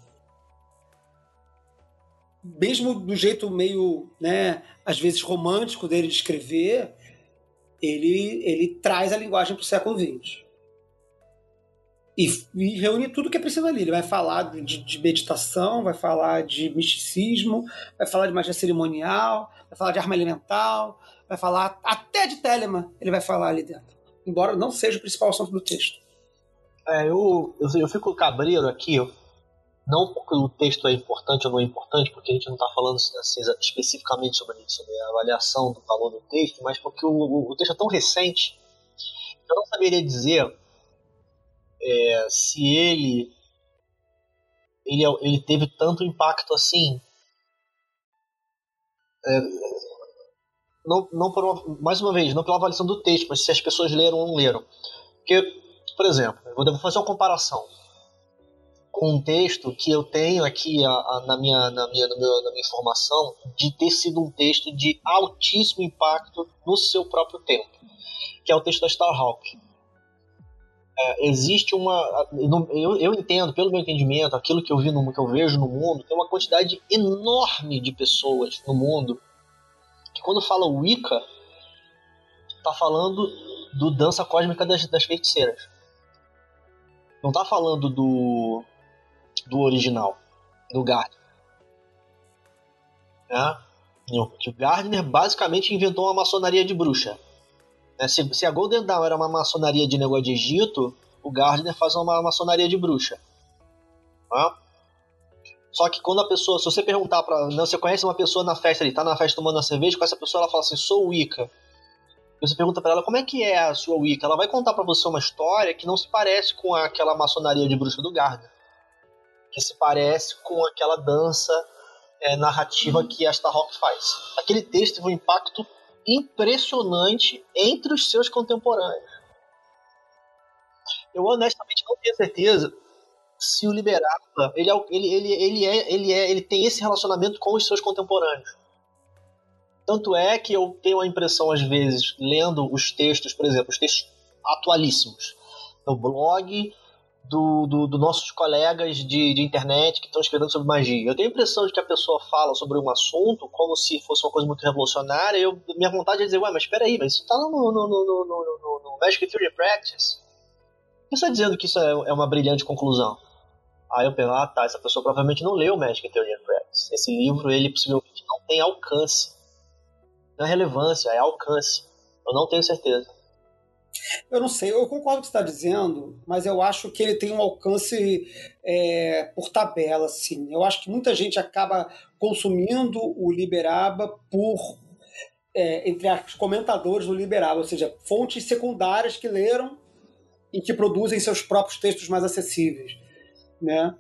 Mesmo do jeito meio, né, às vezes romântico dele de escrever, ele, ele traz a linguagem para o século XX. E, e reúne tudo que é preciso ali. Ele vai falar de, de meditação, vai falar de misticismo, vai falar de magia cerimonial, vai falar de arma elemental, vai falar até de Telemann, ele vai falar ali dentro. Embora não seja o principal assunto do texto. É, eu, eu, eu fico cabreiro aqui, não porque o texto é importante ou não é importante, porque a gente não está falando assim, especificamente sobre, sobre a avaliação do valor do texto, mas porque o, o, o texto é tão recente, eu não saberia dizer é, se ele, ele ele teve tanto impacto assim. É, não, não por uma, mais uma vez, não pela avaliação do texto, mas se as pessoas leram ou não leram. Porque, por exemplo, eu vou fazer uma comparação com um texto que eu tenho aqui a, a, na, minha, na, minha, na minha informação de ter sido um texto de altíssimo impacto no seu próprio tempo, que é o texto da Starhawk. É, existe uma. Eu, eu entendo, pelo meu entendimento, aquilo que eu vi no que eu vejo no mundo, tem uma quantidade enorme de pessoas no mundo que quando fala Wicca, tá falando do dança cósmica das, das feiticeiras. Não tá falando do do original, do Gardner. Né? Que o Gardner basicamente inventou uma maçonaria de bruxa. Né? Se, se a Golden Dawn era uma maçonaria de negócio de Egito, o Gardner faz uma maçonaria de bruxa. Né? Só que quando a pessoa, se você perguntar para, não, você conhece uma pessoa na festa ali, tá na festa tomando uma cerveja, com essa pessoa ela fala assim, sou Wicca. Você pergunta para ela como é que é a sua Wicca, ela vai contar para você uma história que não se parece com aquela maçonaria de bruxa do Gardner, que se parece com aquela dança é, narrativa que a Starhawk faz. Aquele texto teve um impacto impressionante entre os seus contemporâneos. Eu honestamente não tenho certeza se o Liberata ele, é, ele, ele, ele, é, ele, é, ele tem esse relacionamento com os seus contemporâneos. Tanto é que eu tenho a impressão, às vezes, lendo os textos, por exemplo, os textos atualíssimos, no blog do, do, do nossos colegas de, de internet que estão escrevendo sobre magia. Eu tenho a impressão de que a pessoa fala sobre um assunto como se fosse uma coisa muito revolucionária. E eu, minha vontade é dizer, ué, mas espera aí, mas isso está no, no, no, no, no, no Magic Theory Practice. Por você está dizendo que isso é, é uma brilhante conclusão? Aí eu penso, ah tá, essa pessoa provavelmente não leu Magic Theory Practice. Esse livro, ele possivelmente não tem alcance. Não é relevância, é alcance. Eu não tenho certeza. Eu não sei, eu concordo com o que está dizendo, mas eu acho que ele tem um alcance é, por tabela, assim. Eu acho que muita gente acaba consumindo o Liberaba por é, entre os comentadores do Liberaba, ou seja, fontes secundárias que leram e que produzem seus próprios textos mais acessíveis, né?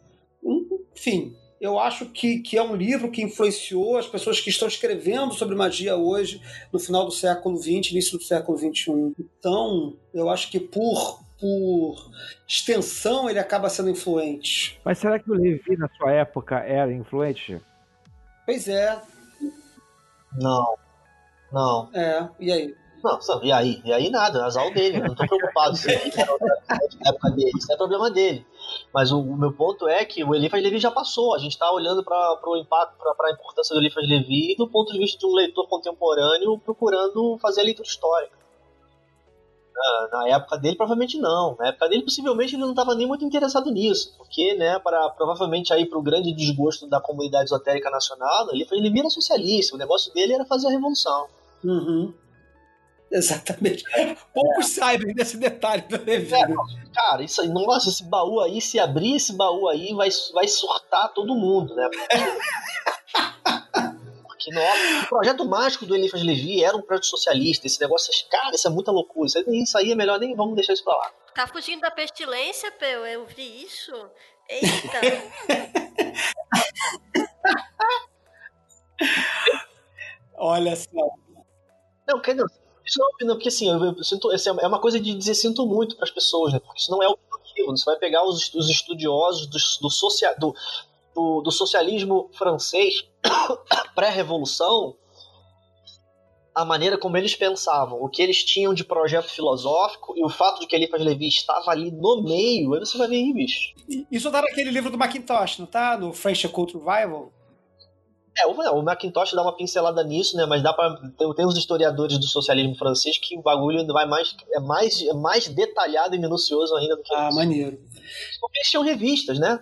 Enfim, eu acho que, que é um livro que influenciou as pessoas que estão escrevendo sobre magia hoje, no final do século XX, início do século XXI. Então, eu acho que por, por extensão ele acaba sendo influente. Mas será que o Levi, na sua época, era influente? Pois é. Não. Não. É, e aí? Não, e aí? E aí nada, azar dele, eu não tô preocupado se ele na época dele, isso é problema dele. Mas o, o, meu ponto é que o Eliphas Levi já passou, a gente está olhando para o impacto, para a importância do Eliphas Levi do ponto de vista de um leitor contemporâneo procurando fazer a leitura histórica. Na, na época dele, provavelmente não. Na época dele, possivelmente, ele não estava nem muito interessado nisso, porque, né, para provavelmente aí o grande desgosto da comunidade esotérica nacional, ele, ele era socialista, o negócio dele era fazer a revolução. Uhum. Exatamente. Poucos é. sabem desse detalhe do Levi. É, cara, isso aí, nossa, esse baú aí, se abrir esse baú aí, vai, vai surtar todo mundo, né? Porque, nossa, o projeto mágico do Eliphas Levi era um projeto socialista. Esse negócio, cara, isso é muita loucura. Isso aí, isso aí é melhor nem vamos deixar isso pra lá. Tá fugindo da pestilência, Peu? Eu vi isso. Eita! Olha só. Não, quer dizer, isso não, não porque assim, eu, eu sinto, assim, é uma coisa de dizer sinto muito para as pessoas, né? Porque isso não é o objetivo. Você vai pegar os, os estudiosos do, do, socia, do, do, do socialismo francês pré-revolução, a maneira como eles pensavam, o que eles tinham de projeto filosófico e o fato de que Eliphas Levi estava ali no meio, aí você vai ver aí, bicho. Isso tá naquele livro do Macintosh, não tá? No French Cult Revival? É, o, o Macintosh dá uma pincelada nisso, né? Mas dá para tem, tem os historiadores do socialismo francês que o bagulho vai mais é mais é mais detalhado e minucioso ainda do que Ah, isso. maneiro. Porque eles tinham revistas, né?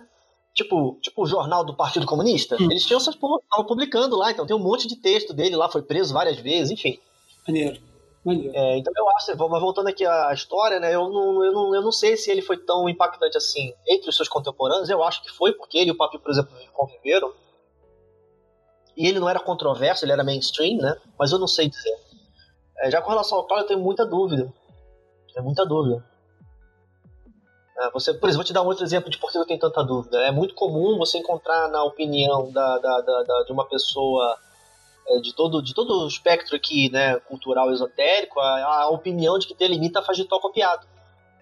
Tipo, tipo o jornal do Partido Comunista. Hum. Eles tinham essas estavam publicando lá, então tem um monte de texto dele lá, foi preso várias vezes, enfim. Maneiro. Maneiro. É, então eu acho, mas voltando aqui à história, né? Eu não, eu, não, eu não sei se ele foi tão impactante assim entre os seus contemporâneos. Eu acho que foi, porque ele e o Papi, por exemplo, conviveram. E ele não era controverso, ele era mainstream, né? Mas eu não sei dizer. É, já com relação ao Paulo, eu tenho muita dúvida. Tenho muita dúvida. É, você, por exemplo, vou te dar um outro exemplo de por que eu tenho tanta dúvida. É muito comum você encontrar na opinião da, da, da, da- de uma pessoa é, de todo, de todo o espectro aqui, né, cultural esotérico, a, a opinião de que delimita faz de tal copiado.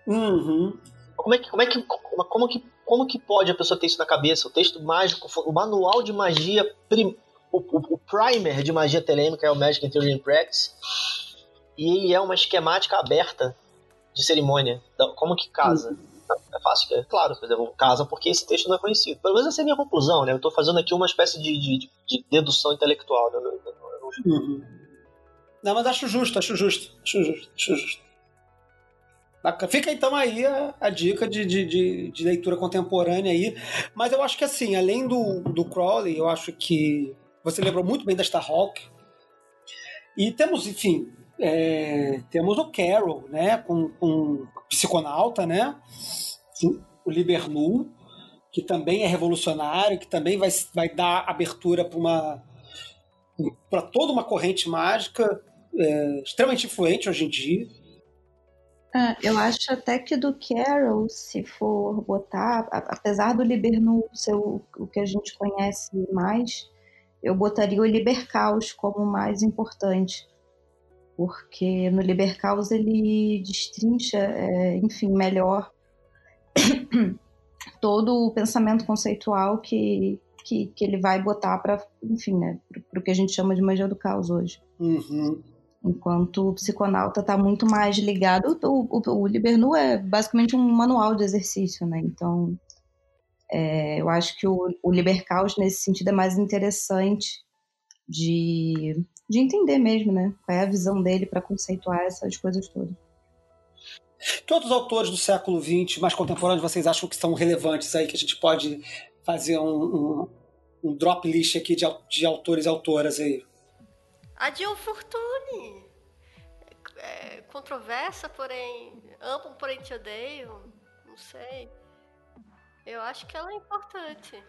Uhum. Como é que, como é que, como, como que, como que pode a pessoa ter isso na cabeça? O texto mágico, o manual de magia, prim- o, o- primer de magia telêmica é o Magic in Theory and Practice, e ele é uma esquemática aberta de cerimônia. Como que casa? É fácil, é claro, por exemplo, casa porque esse texto não é conhecido. Pelo menos essa é a minha conclusão, né? Eu estou fazendo aqui uma espécie de, de, de dedução intelectual. Né? Uhum. Não, mas acho justo, acho justo, acho justo, acho justo. Fica então aí a, a dica de, de, de, de leitura contemporânea aí. Mas eu acho que assim, além do, do Crowley, eu acho que você lembrou muito bem da Starhawk. E temos, enfim, é, temos o Carol, né? Com, com psiconauta, né? O Libernu, que também é revolucionário, que também vai, vai dar abertura para uma para toda uma corrente mágica é, extremamente influente hoje em dia. É, eu acho até que do Carol, se for botar, apesar do Libernu ser o, o que a gente conhece mais, eu botaria o Libercaus como o mais importante. Porque no Libercaus ele destrincha, é, enfim, melhor todo o pensamento conceitual que, que, que ele vai botar para, enfim, né, para o que a gente chama de magia do caos hoje. Uhum. Enquanto o psiconauta está muito mais ligado. O, o, o Libernu é basicamente um manual de exercício, né? Então, é, eu acho que o, o Libercaus, nesse sentido, é mais interessante de, de entender mesmo, né? Qual é a visão dele para conceituar essas coisas todas. Que outros autores do século XX mais contemporâneos vocês acham que são relevantes aí, que a gente pode fazer um, um, um drop list aqui de, de autores e autoras aí? A Dion Fortune. É, controversa, porém. Amo, porém te odeio. Não sei. Eu acho que ela é importante.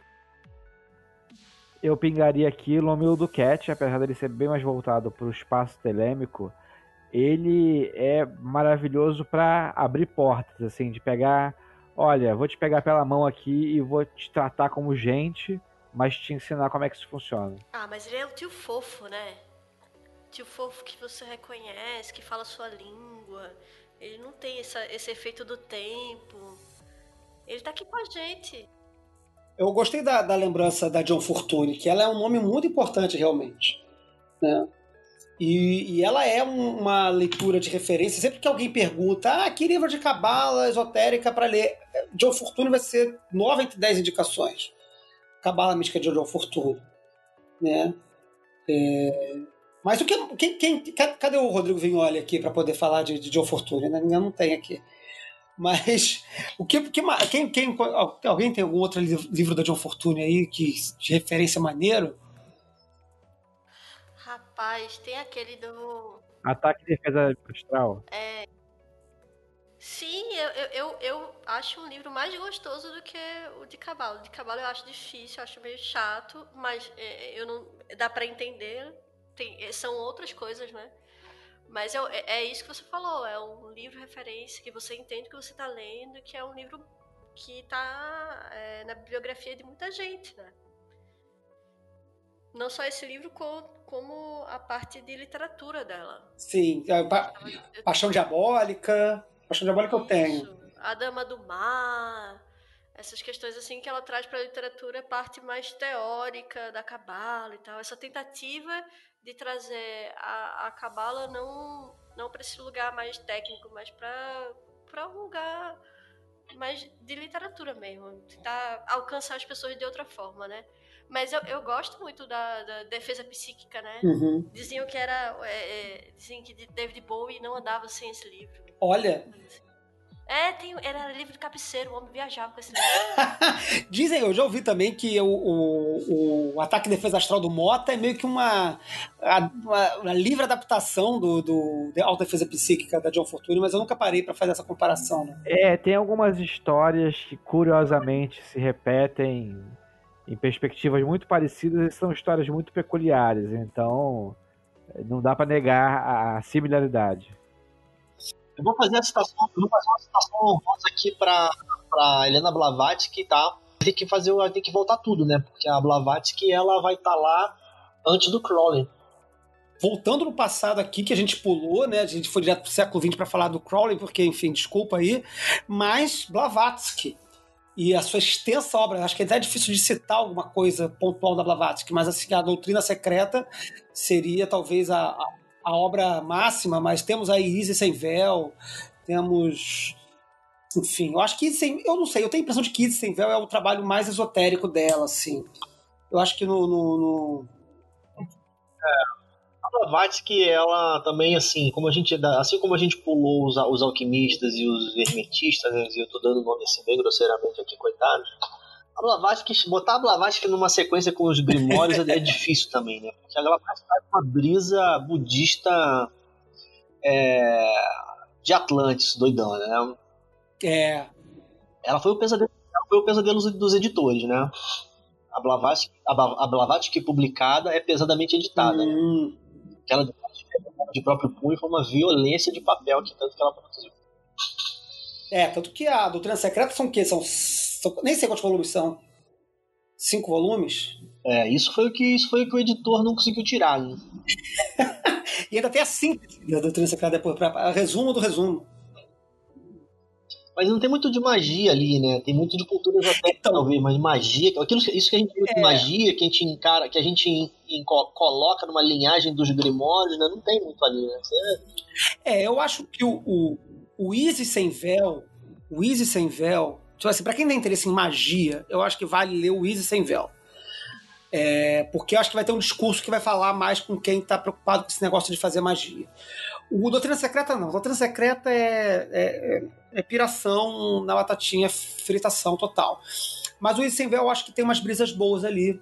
Eu pingaria aqui Lomilo do Cat, apesar dele ser bem mais voltado para o espaço telêmico, ele é maravilhoso para abrir portas, assim, de pegar, olha, vou te pegar pela mão aqui e vou te tratar como gente, mas te ensinar como é que isso funciona. Ah, mas ele é o tio fofo, né? Tio fofo que você reconhece, que fala a sua língua. Ele não tem essa- esse efeito do tempo. Ele tá aqui com a gente. Eu gostei da, da lembrança da John Fortune, que ela é um nome muito importante realmente. Né? E, e ela é um- uma leitura de referência. Sempre que alguém pergunta, ah, que livro de cabala esotérica para ler? John Fortune vai ser 9 entre 10 indicações. Cabala mística de John Fortune. Né? É, Mas o que, quem, quem, ca- cadê o Rodrigo Vignoli aqui para poder falar de, de John Fortune? né? Não tem aqui. Mas o que, que quem, quem, alguém tem algum outro livro, livro da John Fortune aí que de referência maneiro? Rapaz, tem aquele do. Ataque e defesa astral. Sim, eu, eu, eu, eu acho um livro mais gostoso do que o de Cabalo. O de Cabalo eu acho difícil, eu acho meio chato, mas é, eu não dá pra entender. Tem, é, são outras coisas, né? Mas é, é- é isso que você falou, é um livro referência que você entende que você está lendo, que é um livro que está na bibliografia de muita gente, né? Não só esse livro, co- como a parte de literatura dela. Sim, a Pa- Eu- Paixão Diabólica. Paixão Diabólica eu tenho. Isso. A Dama do Mar, essas questões assim que ela traz para a literatura, a parte mais teórica da cabala e tal. Essa tentativa de trazer a, a cabala não não para esse lugar mais técnico, mas para para um lugar mais de literatura mesmo, tentar alcançar as pessoas de outra forma, né? Mas eu, eu gosto muito da, da defesa psíquica, né? Uhum. Diziam que era. É, é, diziam que David Bowie não andava sem esse livro. Olha, É, tem, era livro de cabeceiro, o homem viajava com esse livro. dizem, eu já ouvi também que o, o, o ataque e defesa astral do Mota é meio que uma, uma, uma livre adaptação do, do da autodefesa psíquica da John Fortune, mas eu nunca parei pra fazer essa comparação, né? É, tem algumas histórias que curiosamente se repetem em perspectivas muito parecidas e são histórias muito peculiares, então eh, não dá pra negar a similaridade. Eu vou fazer a citação, vou fazer uma citação aqui pra, pra Helena Blavatsky, tá? Tem que fazer, tem que voltar tudo, né? Porque a Blavatsky, ela vai estar lá antes do Crowley. Voltando no passado aqui, que a gente pulou, né? A gente foi direto pro século XX para falar do Crowley, porque, enfim, desculpa aí. Mas Blavatsky e a sua extensa obra, acho que é até difícil de citar alguma coisa pontual da Blavatsky, mas assim, a Doutrina Secreta seria talvez a, a, a obra máxima, mas temos aí Isis Sem Véu, temos... Enfim, eu acho que Sem... Eu não sei, eu tenho a impressão de que Isis Sem Véu é o trabalho mais esotérico dela, assim. Eu acho que no- no- no A Blavatsky, ela também, assim, como a gente, assim como a gente pulou os, os alquimistas e os hermetistas, né, eu tô dando nome assim bem grosseiramente aqui, coitados, a Blavatsky, botar a Blavatsky numa sequência com os grimórios é, é difícil também, né, porque a Blavatsky faz uma brisa budista é, de Atlantis, doidona, né, É, ela foi o pesadelo, foi o pesadelo dos, editores, né, a Blavatsky, a, Bla- a Blavatsky publicada é pesadamente editada, né? hum, aquela de, de próprio punho foi uma violência de papel que tanto que ela produziu. É, tanto que a Doutrina Secreta são o quê? São- nem sei quantos volumes são. Cinco volumes? É, isso foi o que isso foi o que o editor não conseguiu tirar. Né? E ainda tem a síntese da Doutrina Secreta depois, pra, resumo do resumo. Mas não tem muito de magia ali, né? Tem muito de cultura esotérica, Então. talvez, mas magia, aquilo, isso que a gente chama de É. magia, que a gente encara, que a gente em- co- coloca numa linhagem dos grimórios, né? Não tem muito ali, né? Você- É, eu acho que o, o, o Easy Sem Véu, o Easy Sem Véu, tipo assim, pra quem tem interesse em magia, eu acho que vale ler o Easy Sem Véu. É, porque eu acho que vai ter um discurso que vai falar mais com quem tá preocupado com esse negócio de fazer magia. O Doutrina Secreta não. Doutrina Secreta é, é, é piração na batatinha, fritação total. Mas o Easy Sem Véu eu acho que tem umas brisas boas ali.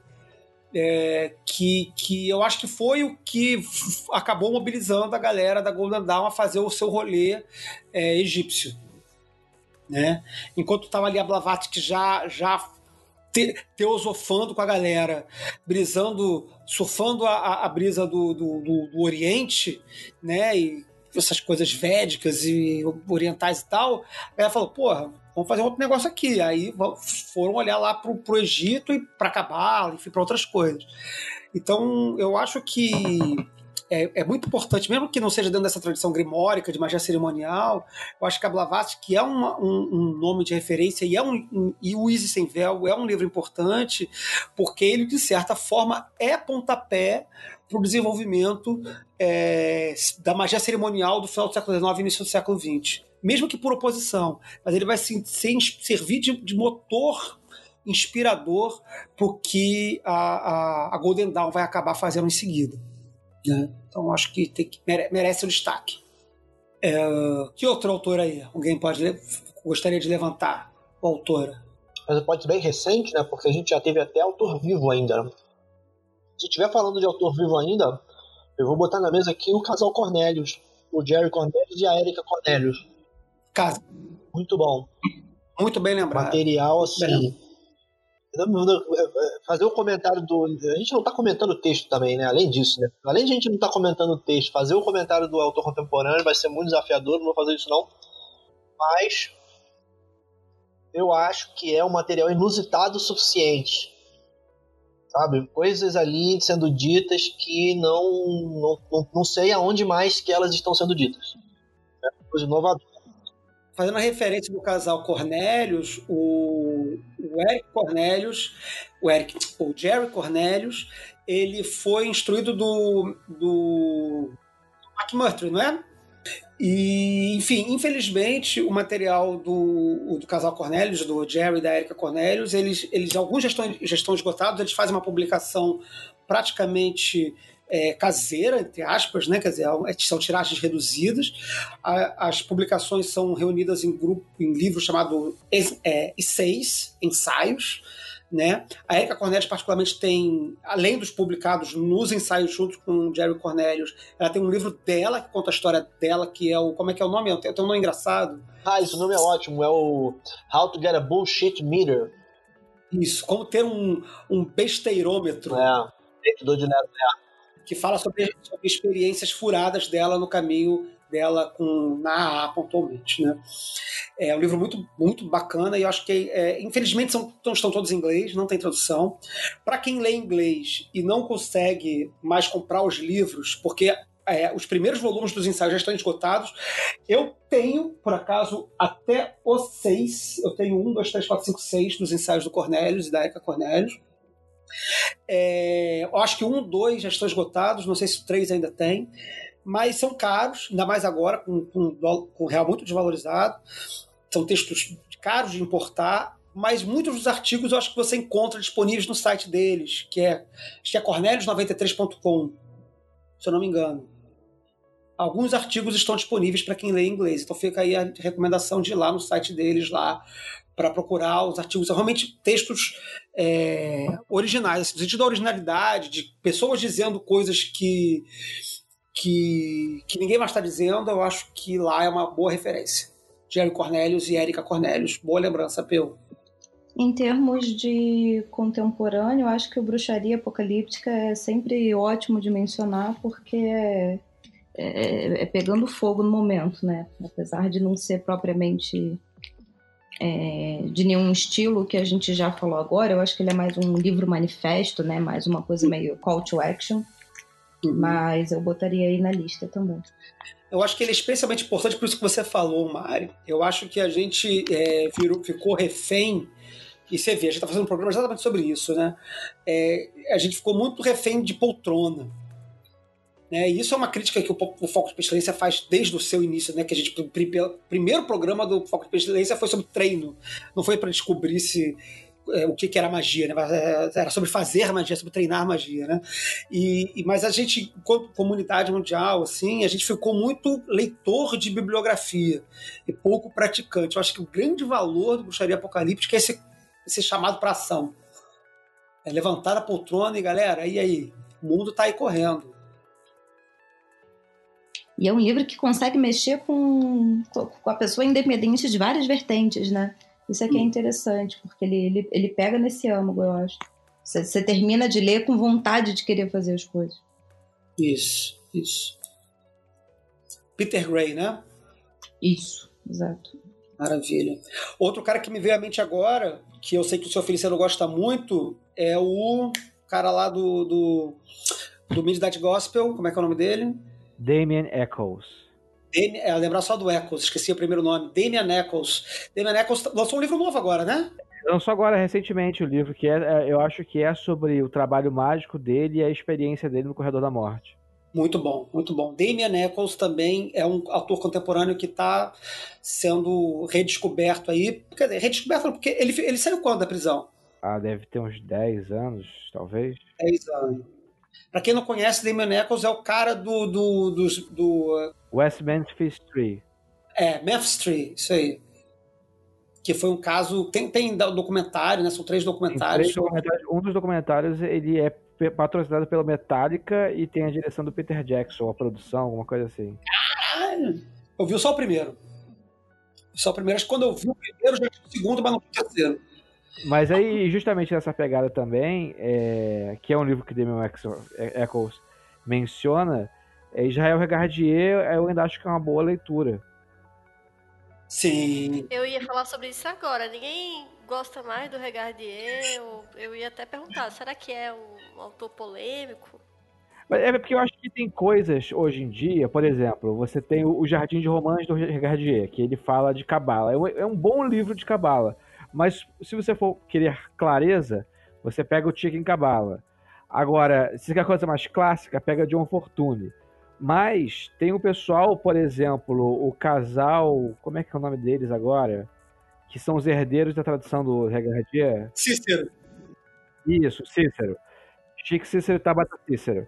é, que, que eu acho que foi o que acabou mobilizando a galera da Golden Dawn a fazer o seu rolê é, egípcio. Né? Enquanto estava ali a Blavatsky já, já te- teosofando com a galera, brisando, surfando a, a- brisa do, do, do- do Oriente, né? E essas coisas védicas e orientais e tal, ela falou, porra, vamos fazer outro negócio aqui. Aí foram olhar lá pro, pro Egito e pra Cabala, enfim, para outras coisas. Então, eu acho que é, é muito importante, mesmo que não seja dentro dessa tradição grimórica de magia cerimonial, eu acho que a Blavatsky é uma- um, um nome de referência e, é um, um- e o Easy Sem Véu é um livro importante, porque ele, de certa forma, é pontapé para o desenvolvimento é, da magia cerimonial do final do século XIX e início do século XX. Mesmo que por oposição, mas ele vai se, se- servir de, de motor inspirador para o que a, a, a Golden Dawn vai acabar fazendo em seguida. Né? Então acho que, tem que mere- merece o destaque. É, que outro autor aí? Alguém pode gostaria de levantar? O autora? Mas pode ser bem recente, né? Porque a gente já teve até autor vivo ainda. né? Se estiver falando de autor vivo ainda, eu vou botar na mesa aqui o casal Cornelius. O Jerry Cornelius e a Erika Cornelius. Casa. Muito bom. Muito bem lembrado. Material, assim. Fazer o comentário do. A gente não tá comentando o texto também, né? Além disso, né? Além de a gente não tá comentando o texto, fazer o comentário do autor contemporâneo vai ser muito desafiador, não vou fazer isso não. Mas eu acho que é um material inusitado o suficiente. Sabe? Coisas ali sendo ditas que não, não, não, não sei aonde mais que elas estão sendo ditas. É coisa inovadora. Fazendo a referência do casal Cornelius, o, o Eric Cornelius, o, Eric, o Jerry Cornelius, ele foi instruído do, do McMurtry, não é? E, enfim, infelizmente, o material do, do casal Cornelius, do Jerry e da Erika Cornelius, eles, eles alguns já estão, já estão esgotados, eles fazem uma publicação praticamente é, caseira, entre aspas, né? quer dizer, são tiragens reduzidas. A, as publicações são reunidas em grupo, em livro chamado é, Essays, Ensaios, né? A Erika Cornelius, particularmente, tem, além dos publicados nos ensaios junto com o Jerry Cornelius, ela tem um livro dela que conta a história dela, que é o. Como é que é o nome? Tem, tem um nome engraçado. Ah, esse nome é ótimo. É o How to Get a Bullshit Meter. Isso, como ter um, um besteirômetro. É, deitador de neto, é. Que fala sobre, sobre experiências furadas dela no caminho dela com na A pontualmente, né? É um livro muito, muito bacana e eu acho que, é, infelizmente, são, estão todos em inglês, não tem tradução. Para quem lê inglês e não consegue mais comprar os livros, porque é, os primeiros volumes dos ensaios já estão esgotados. Eu tenho, por acaso, até os seis. Eu tenho um, dois, três, quatro, cinco, seis dos ensaios do Cornelius e da Eka Cornelius. É, eu acho que um, dois já estão esgotados, não sei se três ainda tem mas são caros, ainda mais agora, com, com, com o real muito desvalorizado. São textos caros de importar, mas muitos dos artigos eu acho que você encontra disponíveis no site deles, que é, é cornelius93.com, se eu não me engano. Alguns artigos estão disponíveis para quem lê inglês, então fica aí a recomendação de ir lá no site deles lá para procurar os artigos, realmente textos é, originais, assim, no sentido da originalidade, de pessoas dizendo coisas que que, que ninguém mais está dizendo, eu acho que lá é uma boa referência. Jerry Cornelius e Erika Cornelius. Boa lembrança, Peu. Em termos de contemporâneo, acho que o Bruxaria Apocalíptica é sempre ótimo de mencionar, porque é, é, é pegando fogo no momento, né? Apesar de não ser propriamente é, de nenhum estilo que a gente já falou agora, eu acho que ele é mais um livro manifesto, né? Mais uma coisa meio call to action. Uhum. Mas eu botaria aí na lista também. Eu acho que ele é especialmente importante por isso que você falou, Mário. Eu acho que a gente é, virou, ficou refém e você vê, a gente está fazendo um programa exatamente sobre isso, né? É, a gente ficou muito refém de poltrona. Né? E isso é uma crítica que o, o Foco de Pestilência faz desde o seu início, né? Que a gente, o primeiro programa do Foco de Pestilência foi sobre treino. Não foi para descobrir se é, o que, que, era magia, né? É, era sobre fazer magia, sobre treinar magia, né? E, mas a gente, como comunidade mundial, assim, a gente ficou muito leitor de bibliografia e pouco praticante. Eu acho que o grande valor do bruxaria apocalíptica é esse, esse chamado para ação. É levantar a poltrona e galera, e aí? O mundo está aí correndo. E é um livro que consegue mexer com, com a pessoa independente de várias vertentes, né? Isso aqui é interessante, porque ele, ele, ele pega nesse âmago, eu acho. Você, você termina de ler com vontade de querer fazer as coisas. Isso, isso. Peter Gray, né? Isso, exato. Maravilha. Outro cara que me veio à mente agora, que eu sei que o seu Feliciano gosta muito, é o cara lá do, do, do Midnight Gospel, como é que é o nome dele? Damien. Damien, é, lembrar só do Eccles, esqueci o primeiro nome. Damian Eccles. Damian Eccles lançou um livro novo agora, né? Lançou agora recentemente o livro, que é, é, eu acho que é sobre o trabalho mágico dele e a experiência dele no Corredor da Morte. Muito bom, muito bom. Damian Eccles também é um autor contemporâneo que está sendo redescoberto aí. Quer dizer, redescoberto porque ele, ele saiu quando da prisão? Ah, deve ter uns 10 anos, talvez. 10 anos. Pra quem não conhece, Damon Eccles é o cara do. do, do, do West Memphis Tree. É, Memphis Tree, isso aí. Que foi um caso. Tem, tem documentário, né? São três documentários. Três documentários. Um dos documentários ele é patrocinado pela Metallica e tem a direção do Peter Jackson, a produção, alguma coisa assim. Caralho! Eu vi só o primeiro. Só o primeiro. Acho que quando eu vi o primeiro, já tinha o segundo, mas não vi o terceiro. Mas aí, justamente nessa pegada também, é, que é um livro que Damien Eccles menciona, é Israel Regardier, eu ainda acho que é uma boa leitura. Sim. Eu ia falar sobre isso agora. Ninguém gosta mais do Regardier. Eu, eu ia até perguntar, será que é um autor polêmico? É porque eu acho que tem coisas hoje em dia, por exemplo, você tem o Jardim de Romãs do Regardier, que ele fala de cabala. É um, é um bom livro de cabala. Mas se você for querer clareza, você pega o Chicken Cabala. Agora, se quer coisa mais clássica, pega John Fortune. Mas tem o pessoal, por exemplo, o casal. Como é que é o nome deles agora? Que são os herdeiros da tradição do Regardia. Cícero. Isso, Cícero. Chico Cícero e Tabata Cícero.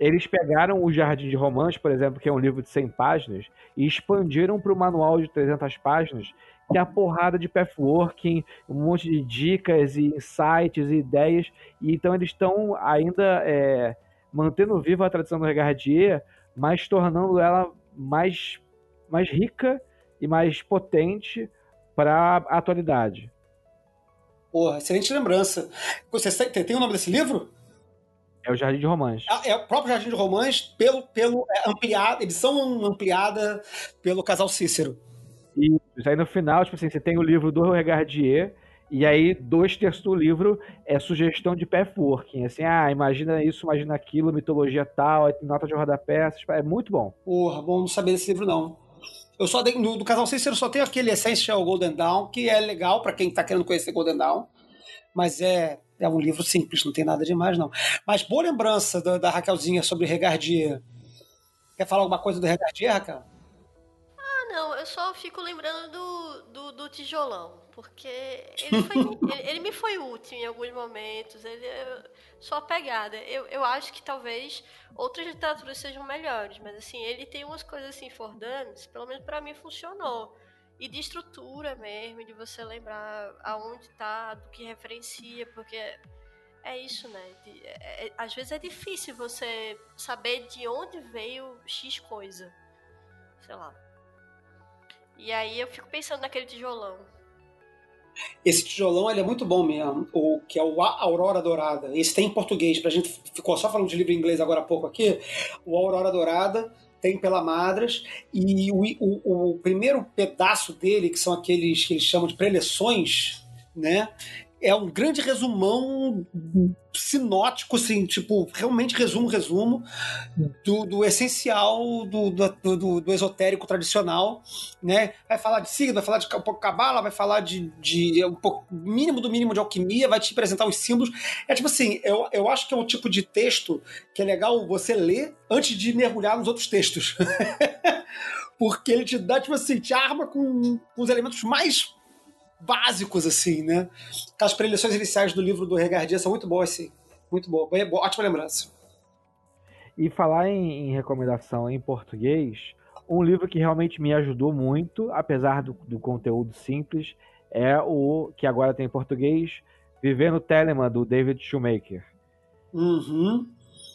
Eles pegaram o Jardim de Romance, por exemplo, que é um livro de 100 páginas, e expandiram para o manual de 300 páginas, é a porrada de pathworking, um monte de dicas e insights e ideias. E então eles estão ainda é, mantendo viva a tradição do Regardier, mas tornando ela mais, mais rica e mais potente para a atualidade. Porra, excelente lembrança. Você tem, tem o nome desse livro? É o Jardim de Romãs. Ah, É o próprio Jardim de Romãs, pelo, pelo é, ampliado, edição ampliada pelo casal Cícero. Aí no final, tipo assim, você tem o livro do Regardier, e aí dois terços do livro é sugestão de pathworking. Assim, ah, imagina isso, imagina aquilo, mitologia tal, tem nota de rodapé. É muito bom. Porra, bom não saber desse livro, não. Eu só no, do casal Cícero só tenho aquele Essential Golden Dawn, que é legal para quem tá querendo conhecer Golden Dawn, mas é, é um livro simples, não tem nada demais, não. Mas boa lembrança da, da Raquelzinha sobre Regardier. Quer falar alguma coisa do Regardier, Raquel? Não, eu só fico lembrando do, do, do tijolão, porque ele, foi, ele, ele me foi útil em alguns momentos, ele é só apegada. Eu, eu acho que talvez outras literaturas sejam melhores, mas assim, ele tem umas coisas assim fordantes, pelo menos pra mim funcionou. E de estrutura mesmo, de você lembrar aonde tá, do que referencia, porque é isso, né? De- é- é- às vezes é difícil você saber de onde veio X coisa. Sei lá. E aí eu fico pensando naquele tijolão. Esse tijolão ele é muito bom mesmo, o que é o A Aurora Dourada. Esse tem em português, pra gente ficou só falando de livro em inglês agora há pouco aqui. O Aurora Dourada tem pela Madras e o, o, o primeiro pedaço dele, que são aqueles que eles chamam de preleções, né? É um grande resumão sinótico, assim, tipo, realmente resumo, resumo do, do essencial do, do, do- do esotérico tradicional, né? Vai falar de signo, vai falar de cabala, vai falar de, de um pouco mínimo do mínimo de alquimia, vai te apresentar os símbolos. É tipo assim, eu, eu acho que é um tipo de texto que é legal você ler antes de mergulhar nos outros textos. Porque ele te dá, tipo assim, te arma com, com os elementos mais básicos, assim, né? Aquelas preleções iniciais do livro do Regardia são muito boas, assim. Muito boa. Boa- boa- Ótima lembrança. E falar em, em recomendação em português, um livro que realmente me ajudou muito, apesar do, do conteúdo simples, é o que agora tem em português, Vivendo Telemann, do David Shoemaker. Uhum.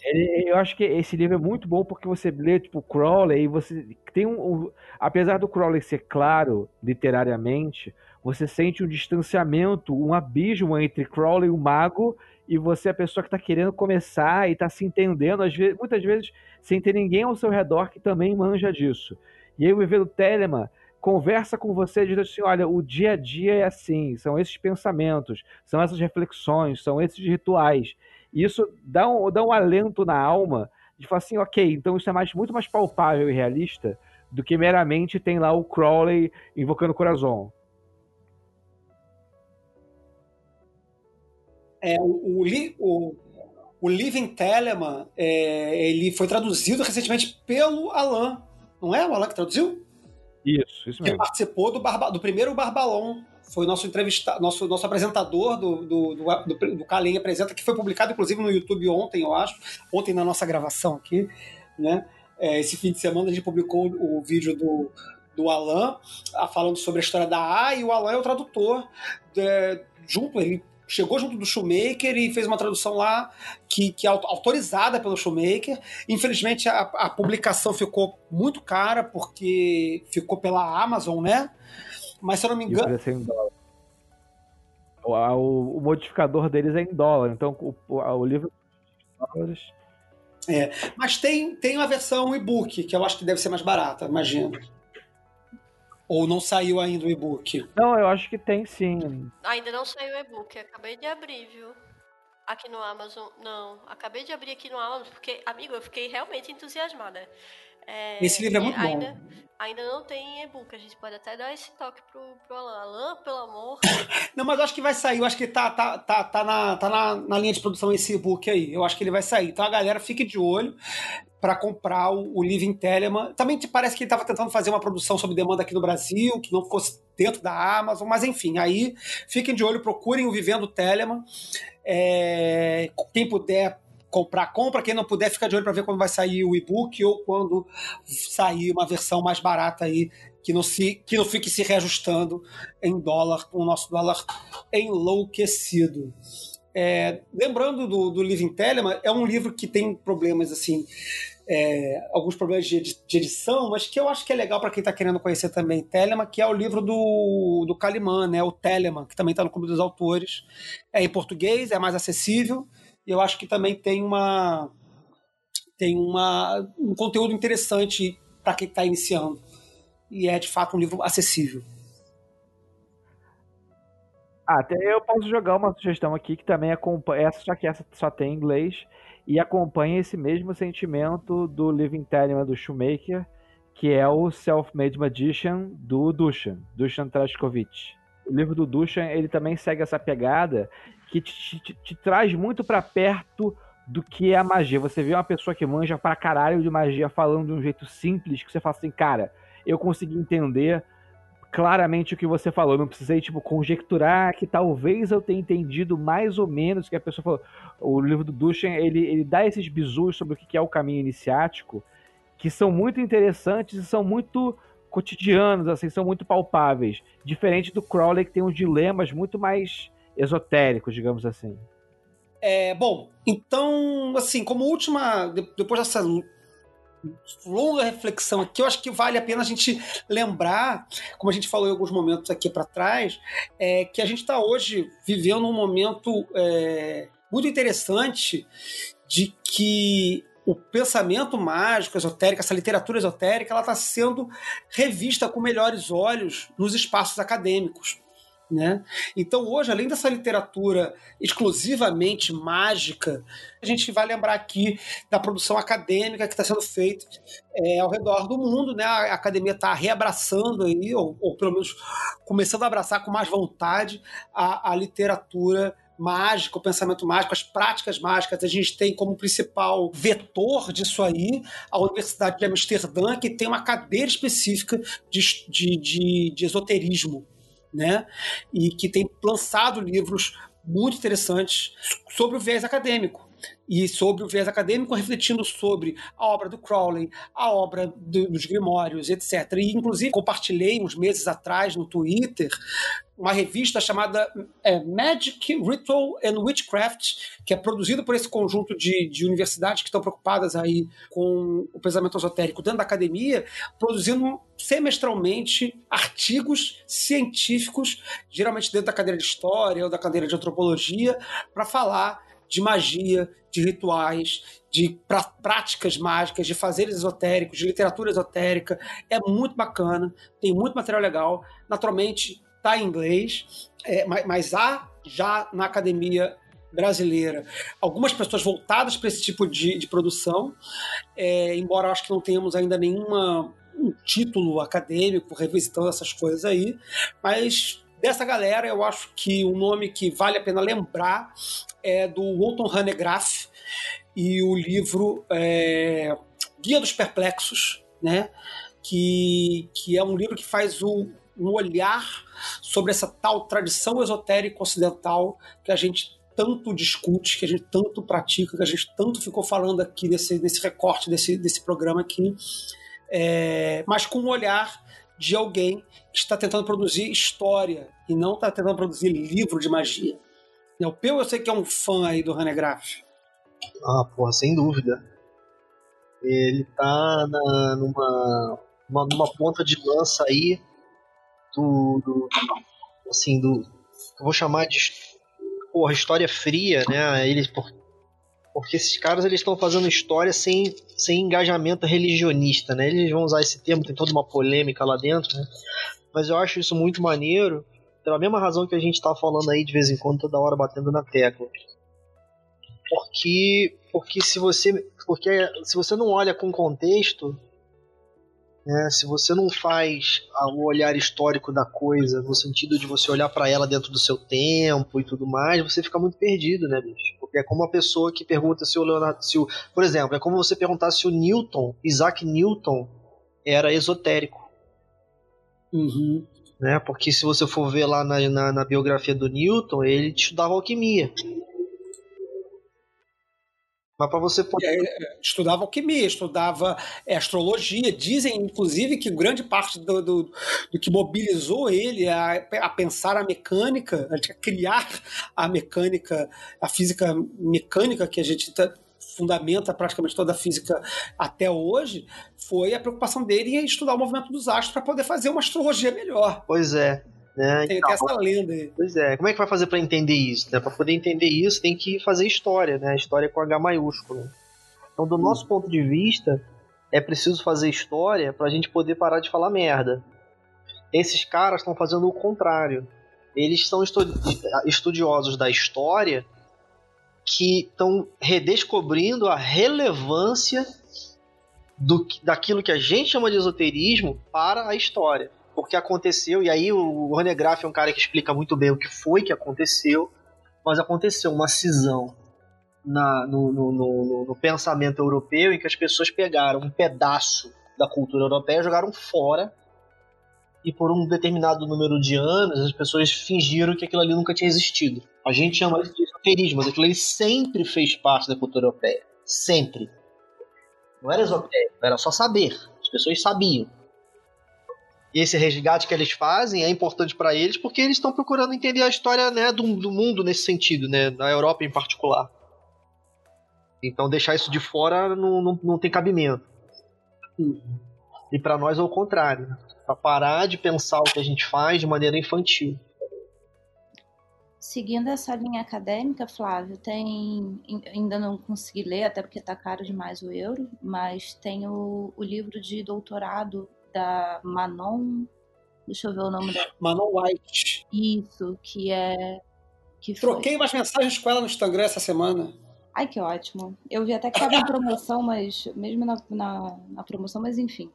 Ele- eu acho que esse livro é muito bom porque você lê tipo Crowley e você tem um, um- apesar do Crowley ser claro literariamente, você sente um distanciamento, um abismo entre Crowley, o mago, e você a pessoa que está querendo começar e está se entendendo, às vezes, muitas vezes sem ter ninguém ao seu redor que também manja disso. E aí o Vivendo Telemann conversa com você e diz assim, olha, o dia a dia é assim, são esses pensamentos, são essas reflexões, são esses rituais. E isso dá um, dá um alento na alma de falar assim, ok, então isso é mais, muito mais palpável e realista do que meramente tem lá o Crowley invocando o coração. É, o, o, o, o Living Telemann, é, ele foi traduzido recentemente pelo Alan. Não é o Alan que traduziu? Isso, isso mesmo. participou do, Barba- do primeiro Barbalon. Foi nosso entrevistado, nosso, nosso apresentador do, do, do, do, do Kalei Apresenta, que foi publicado, inclusive, no YouTube ontem, eu acho. Ontem na nossa gravação aqui, né? É, esse fim de semana a gente publicou o vídeo do, do Alan falando sobre a história da A e o Alan é o tradutor é, junto, ele chegou junto do Shoemaker e fez uma tradução lá que, que é auto- autorizada pelo Shoemaker. Infelizmente a, a publicação ficou muito cara porque ficou pela Amazon, né? Mas se eu não me engano, é em dólar. O, o- o modificador deles é em dólar, então o, o, livro dólares. mas tem, tem uma versão e-book que eu acho que deve ser mais barata, imagino. Ou não saiu ainda o e-book. Não, eu acho que tem sim. Ainda não saiu o e-book, acabei de abrir, viu? Aqui no Amazon. Não, acabei de abrir aqui no Amazon, porque, amigo, eu fiquei realmente entusiasmada. É, Esse livro é muito bom. ainda, Ainda não tem e-book, a gente pode até dar esse toque pro, pro Alan. Alan, pelo amor. Não, mas eu acho que vai sair. Eu acho que tá, tá, tá, tá, na, tá na, na linha de produção esse e-book aí. Eu acho que ele vai sair. Então a galera fique de olho para comprar o, o Living Telemann. Também te parece que ele estava tentando fazer uma produção sob demanda aqui no Brasil, que não ficou dentro da Amazon, mas enfim, aí fiquem de olho, procurem o Vivendo Telemann. É, quem puder comprar, compra. Quem não puder, fica de olho para ver quando vai sair o e-book ou quando sair uma versão mais barata aí, que não, se, que não fique se reajustando em dólar, com o nosso dólar enlouquecido. É, lembrando do, do Living Telemann, é um livro que tem problemas assim. É, alguns problemas de, de, edição, mas que eu acho que é legal para quem está querendo conhecer também Telemann, que é o livro do, do Kalimann, né, o Telemann, que também está no Clube dos Autores. É em português, é mais acessível e eu acho que também tem uma tem uma, um conteúdo interessante para quem está iniciando. E é de fato um livro acessível. Ah, até eu posso jogar uma sugestão aqui que também acompanha. Essa, só que essa só tem em inglês. E acompanha esse mesmo sentimento do Living Telemann do Shoemaker, que é o Self-Made Magician do Dushan, Dushan Trashkovich. O livro do Dushan, ele também segue essa pegada que te, te, te traz muito para perto do que é a magia. Você vê uma pessoa que manja pra caralho de magia falando de um jeito simples, que você fala assim, cara, eu consegui entender claramente o que você falou. Não precisei, tipo, conjecturar que talvez eu tenha entendido mais ou menos o que a pessoa falou. O livro do Duchen, ele, ele dá esses bisus sobre o que é o caminho iniciático, que são muito interessantes e são muito cotidianos, assim, são muito palpáveis. Diferente do Crowley, que tem uns dilemas muito mais esotéricos, digamos assim. É, bom, então, assim, como última, depois dessa longa reflexão aqui, eu acho que vale a pena a gente lembrar, como a gente falou em alguns momentos aqui para trás, é, que a gente está hoje vivendo um momento é, muito interessante de que o pensamento mágico, esotérico, essa literatura esotérica, ela está sendo revista com melhores olhos nos espaços acadêmicos. Né? Então, hoje, além dessa literatura exclusivamente mágica, a gente vai lembrar aqui da produção acadêmica que está sendo feita é, ao redor do mundo. Né? A academia está reabraçando aí, ou, ou, pelo menos começando a abraçar com mais vontade a, a literatura mágica, o pensamento mágico, as práticas mágicas. A gente tem como principal vetor disso aí a Universidade de Amsterdã, que tem uma cadeira específica de, de, de, de esoterismo né? E que tem lançado livros muito interessantes sobre o viés acadêmico e sobre o viés acadêmico refletindo sobre a obra do Crowley, a obra do, dos Grimórios, etc. E, inclusive, compartilhei uns meses atrás no Twitter uma revista chamada é, Magic, Ritual and Witchcraft, que é produzida por esse conjunto de, de universidades que estão preocupadas aí com o pensamento esotérico dentro da academia, produzindo semestralmente artigos científicos, geralmente dentro da cadeira de História ou da cadeira de Antropologia, para falar de magia, de rituais, de práticas mágicas, de fazeres esotéricos, de literatura esotérica. É muito bacana, tem muito material legal. Naturalmente, está em inglês, é, mas, mas há já na academia brasileira algumas pessoas voltadas para esse tipo de, de produção, é, embora acho que não tenhamos ainda nenhuma um título acadêmico revisitando essas coisas aí, mas dessa galera eu acho que um nome que vale a pena lembrar é do Walton Hanegraaff e o livro é, Guia dos Perplexos, né? Que, que é um livro que faz o, um olhar sobre essa tal tradição esotérica ocidental que a gente tanto discute, que a gente tanto pratica, que a gente tanto ficou falando aqui nesse, nesse recorte desse, desse programa aqui, é, mas com um olhar de alguém que está tentando produzir história e não está tentando produzir livro de magia. O Peu, eu sei que é um fã aí do Hanegraaff. Ah, porra, sem dúvida. Ele tá na, numa, uma, numa ponta de lança aí do, do assim, do eu vou chamar de porra, história fria, né? Eles por, porque esses caras eles estão fazendo história sem, sem engajamento religionista, né? Eles vão usar esse termo, tem toda uma polêmica lá dentro, né? Mas eu acho isso muito maneiro, pela mesma razão que a gente tá falando aí de vez em quando, toda hora batendo na tecla. Porque porque se você porque se você não olha com contexto, né, se você não faz o olhar histórico da coisa, no sentido de você olhar para ela dentro do seu tempo e tudo mais, você fica muito perdido, né, bicho? É como uma pessoa que pergunta se o Leonardo. Se o, por exemplo, é como você perguntar se o Newton, Isaac Newton, era esotérico. Uhum. Né? Porque se você for ver lá na, na, na biografia do Newton, ele estudava alquimia. Mas para você poder. É, estudava alquimia, estudava é, astrologia. Dizem, inclusive, que grande parte do, do, do que mobilizou ele a, a, pensar a mecânica, a criar a mecânica, a física mecânica que a gente tá, fundamenta praticamente toda a física até hoje, foi a preocupação dele em estudar o movimento dos astros para poder fazer uma astrologia melhor. Pois é. Né? Tem, então, tem, essa lenda aí. Pois é, como é que vai fazer para entender isso? Né? Para poder entender isso, tem que fazer história, né? História com H maiúsculo. Então, do hum. nosso ponto de vista, é preciso fazer história para a gente poder parar de falar merda. Esses caras estão fazendo o contrário. Eles são estudiosos da história que estão redescobrindo a relevância do, daquilo que a gente chama de esoterismo para a história porque aconteceu, e aí o Graff é um cara que explica muito bem o que foi que aconteceu, mas aconteceu uma cisão na, no, no, no, no, pensamento europeu em que as pessoas pegaram um pedaço da cultura europeia, jogaram fora, e por um determinado número de anos as pessoas fingiram que aquilo ali nunca tinha existido. A gente chama isso de esoterismo, mas aquilo ali sempre fez parte da cultura europeia. Sempre. Não era esotérico, era só saber. As pessoas sabiam esse resgate que eles fazem é importante para eles porque eles estão procurando entender a história né, do, do, mundo nesse sentido, né, da Europa em particular. Então deixar isso de fora não, não, não tem cabimento. E para nós é o contrário. Para parar de pensar o que a gente faz de maneira infantil. Seguindo essa linha acadêmica, Flávio, tem. Ainda não consegui ler, até porque está caro demais o euro, mas tem o, o livro de doutorado da Manon. Deixa eu ver o nome dela. Manon White. Isso, que é. Que Troquei foi. umas mensagens com ela no Instagram essa semana. Ai, que ótimo. Eu vi até que estava em promoção, mas. Mesmo na, na, na, promoção, mas enfim.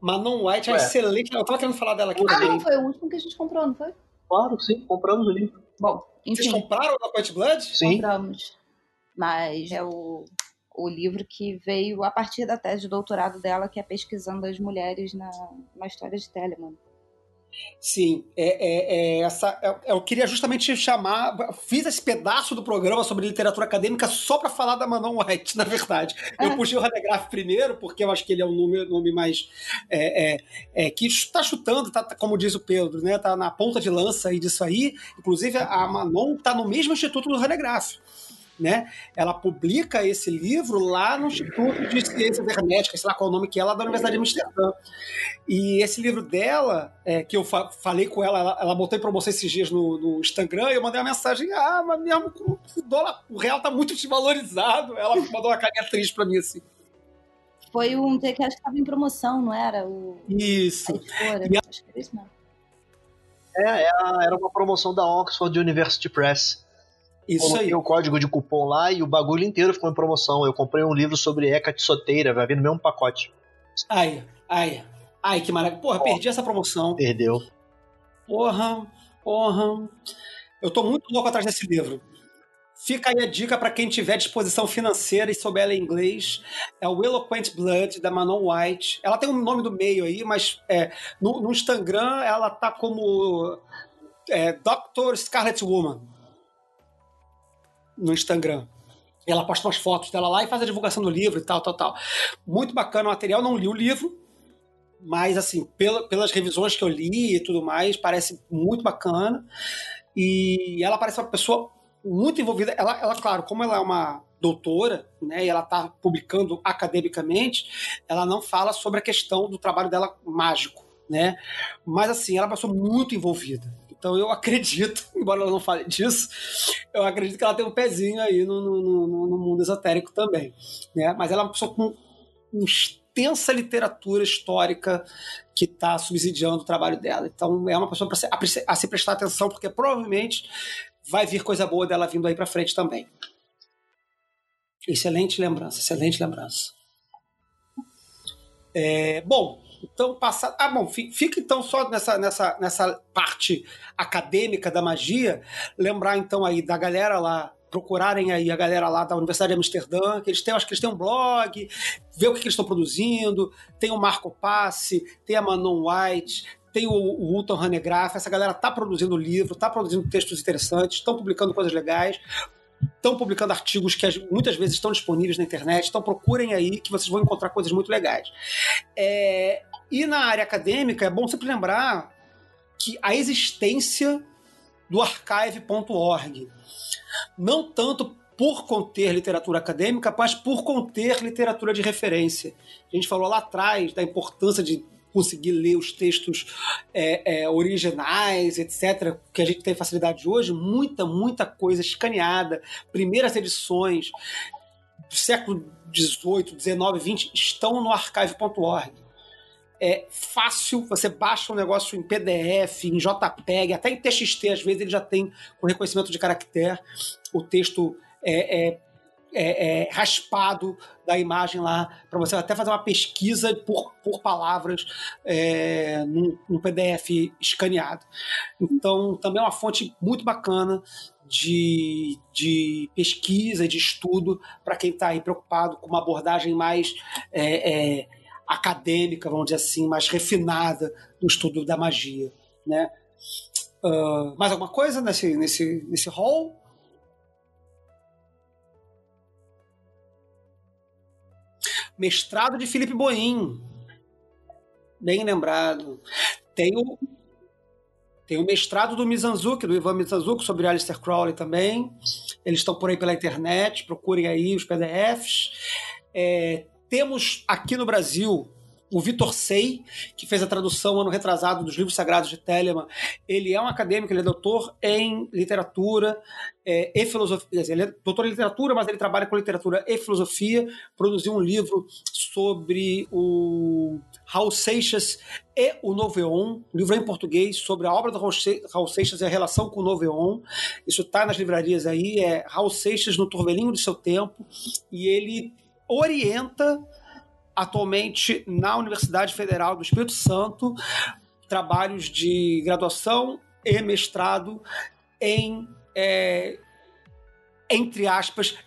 Manon White é excelente. Eu tava querendo falar dela aqui ah, também. Ah, foi o último que a gente comprou, não foi? Claro, sim, compramos o livro. Bom, enfim. Vocês compraram o White Blood? Sim. Compramos. Mas é o o livro que veio a partir da tese de doutorado dela, que é pesquisando as mulheres na, na história de Telemann. Sim, é, é, é essa, eu, eu queria justamente chamar, fiz esse pedaço do programa sobre literatura acadêmica só para falar da Manon White, na verdade. Eu ah. puxei o Radegraf primeiro, porque eu acho que ele é o nome, nome mais. É, é, é que está chutando, tá, como diz o Pedro, né, tá na ponta de lança aí disso aí. Inclusive, a Manon está no mesmo instituto do Radegraf né? Ela publica esse livro lá no Instituto de Ciências Herméticas, sei lá qual é o nome que é, lá da Universidade de Amsterdã. E esse livro dela, é, que eu fa falei com ela, ela, ela botou em promoção esses dias no, no, Instagram, e eu mandei uma mensagem, ah, mas mesmo o dólar, o real tá muito desvalorizado. Ela mandou uma carinha triste pra mim, assim. Foi um que acho que estava em promoção, não era? O... Isso. A e a... Acho que era isso mesmo. É, era uma promoção da Oxford University Press. Isso Coloquei aí. o código de cupom lá e o bagulho inteiro ficou em promoção. Eu comprei um livro sobre Hecate Soteira, vai vir no mesmo pacote. Ai, ai, ai, que maravilha. Porra, oh, perdi essa promoção. Perdeu. Porra, porra. Eu tô muito louco atrás desse livro. Fica aí a dica para quem tiver disposição financeira e souber ler inglês. É o Eloquent Blood, da Manon White. Ela tem um nome do meio aí, mas é, no, no Instagram ela tá como é, Dr. Scarlet Woman no Instagram. Ela posta umas fotos dela lá e faz a divulgação do livro e tal, tal, tal. Muito bacana o material, não li o livro, mas assim, pela, pelas revisões que eu li e tudo mais, parece muito bacana. E ela parece uma pessoa muito envolvida. Ela, ela claro, como ela é uma doutora, né, e ela está publicando academicamente, ela não fala sobre a questão do trabalho dela mágico, né? Mas assim, ela passou muito envolvida. Então eu acredito, embora ela não fale disso, eu acredito que ela tem um pezinho aí no, no, no, no mundo esotérico também. Né? Mas ela é uma pessoa com extensa literatura histórica que está subsidiando o trabalho dela. Então é uma pessoa para se, a, a se prestar atenção, porque provavelmente vai vir coisa boa dela vindo aí para frente também. Excelente lembrança, excelente lembrança. É, bom, Então, passar. Ah, bom, fica então só nessa, nessa, nessa parte acadêmica da magia. Lembrar então aí da galera lá procurarem aí a galera lá da Universidade de Amsterdã, que eles têm, acho que eles têm um blog, ver o que, que eles estão produzindo, tem o Marco Passe, tem a Manon White, tem o, o Hutton Hanegraaff, essa galera tá produzindo livro, tá produzindo textos interessantes, estão publicando coisas legais, estão publicando artigos que muitas vezes estão disponíveis na internet, então procurem aí que vocês vão encontrar coisas muito legais. É, e na área acadêmica, é bom sempre lembrar que a existência do archive.org não tanto por conter literatura acadêmica, mas por conter literatura de referência. A gente falou lá atrás da importância de conseguir ler os textos é, é, originais, etc., que a gente tem facilidade hoje, muita, muita coisa escaneada, primeiras edições do século XVIII, XIX, XX estão no archive.org. É fácil, você baixa um negócio em PDF, em JPEG, até em TXT, às vezes ele já tem com reconhecimento de caractere o texto é, é, é, é raspado da imagem lá, para você até fazer uma pesquisa por, por palavras é, num, num, PDF escaneado. Então, também é uma fonte muito bacana de, de pesquisa, de estudo, para quem está aí preocupado com uma abordagem mais é, é, acadêmica, vamos dizer assim, mais refinada do estudo da magia. Né? Uh, mais alguma coisa nesse, nesse, nesse hall? Mestrado de Felipe Boim. Bem lembrado. Tem o, tem o mestrado do Mizanzuki, do Ivan Mizanzuki, sobre Alistair Crowley também. Eles estão por aí pela internet, procurem aí os PDFs. É, temos aqui no Brasil o Vitor Sei, que fez a tradução ano retrasado dos livros sagrados de Telemann, ele é um acadêmico, ele é doutor em literatura é, e filosofia. Ele é doutor em literatura, mas ele trabalha com literatura e filosofia. Produziu um livro sobre o Raul Seixas e o Noveon, um livro em português sobre a obra do Raul Seixas e a relação com o Noveon. Isso está nas livrarias aí, é Raul Seixas no Turvelinho do seu tempo, e ele orienta atualmente na Universidade Federal do Espírito Santo trabalhos de graduação e mestrado em, é, entre aspas,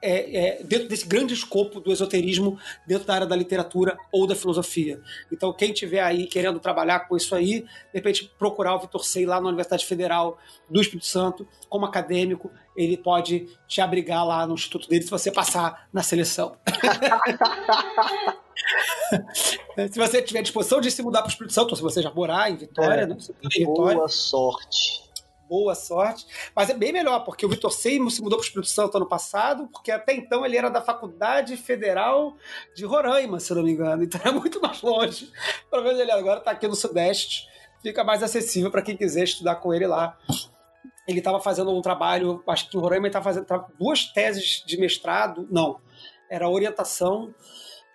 é, é, dentro desse grande escopo do esoterismo dentro da área da literatura ou da filosofia. Então, quem tiver aí querendo trabalhar com isso aí, de repente procurar o Vitor Sei lá na Universidade Federal do Espírito Santo, como acadêmico, ele pode te abrigar lá no instituto dele se você passar na seleção. se você tiver disposição de se mudar para o Espírito Santo, ou se você já morar em Vitória, é, né? Boa sorte boa sorte. Mas é bem melhor, porque o Vitor Seimo se mudou para o Espírito Santo ano passado, porque até então ele era da Faculdade Federal de Roraima, se não me engano. Então é muito mais longe. Pelo menos ele agora está aqui no Sudeste. Fica mais acessível para quem quiser estudar com ele lá. Ele estava fazendo um trabalho, acho que em Roraima ele estava fazendo duas teses de mestrado. Não, era orientação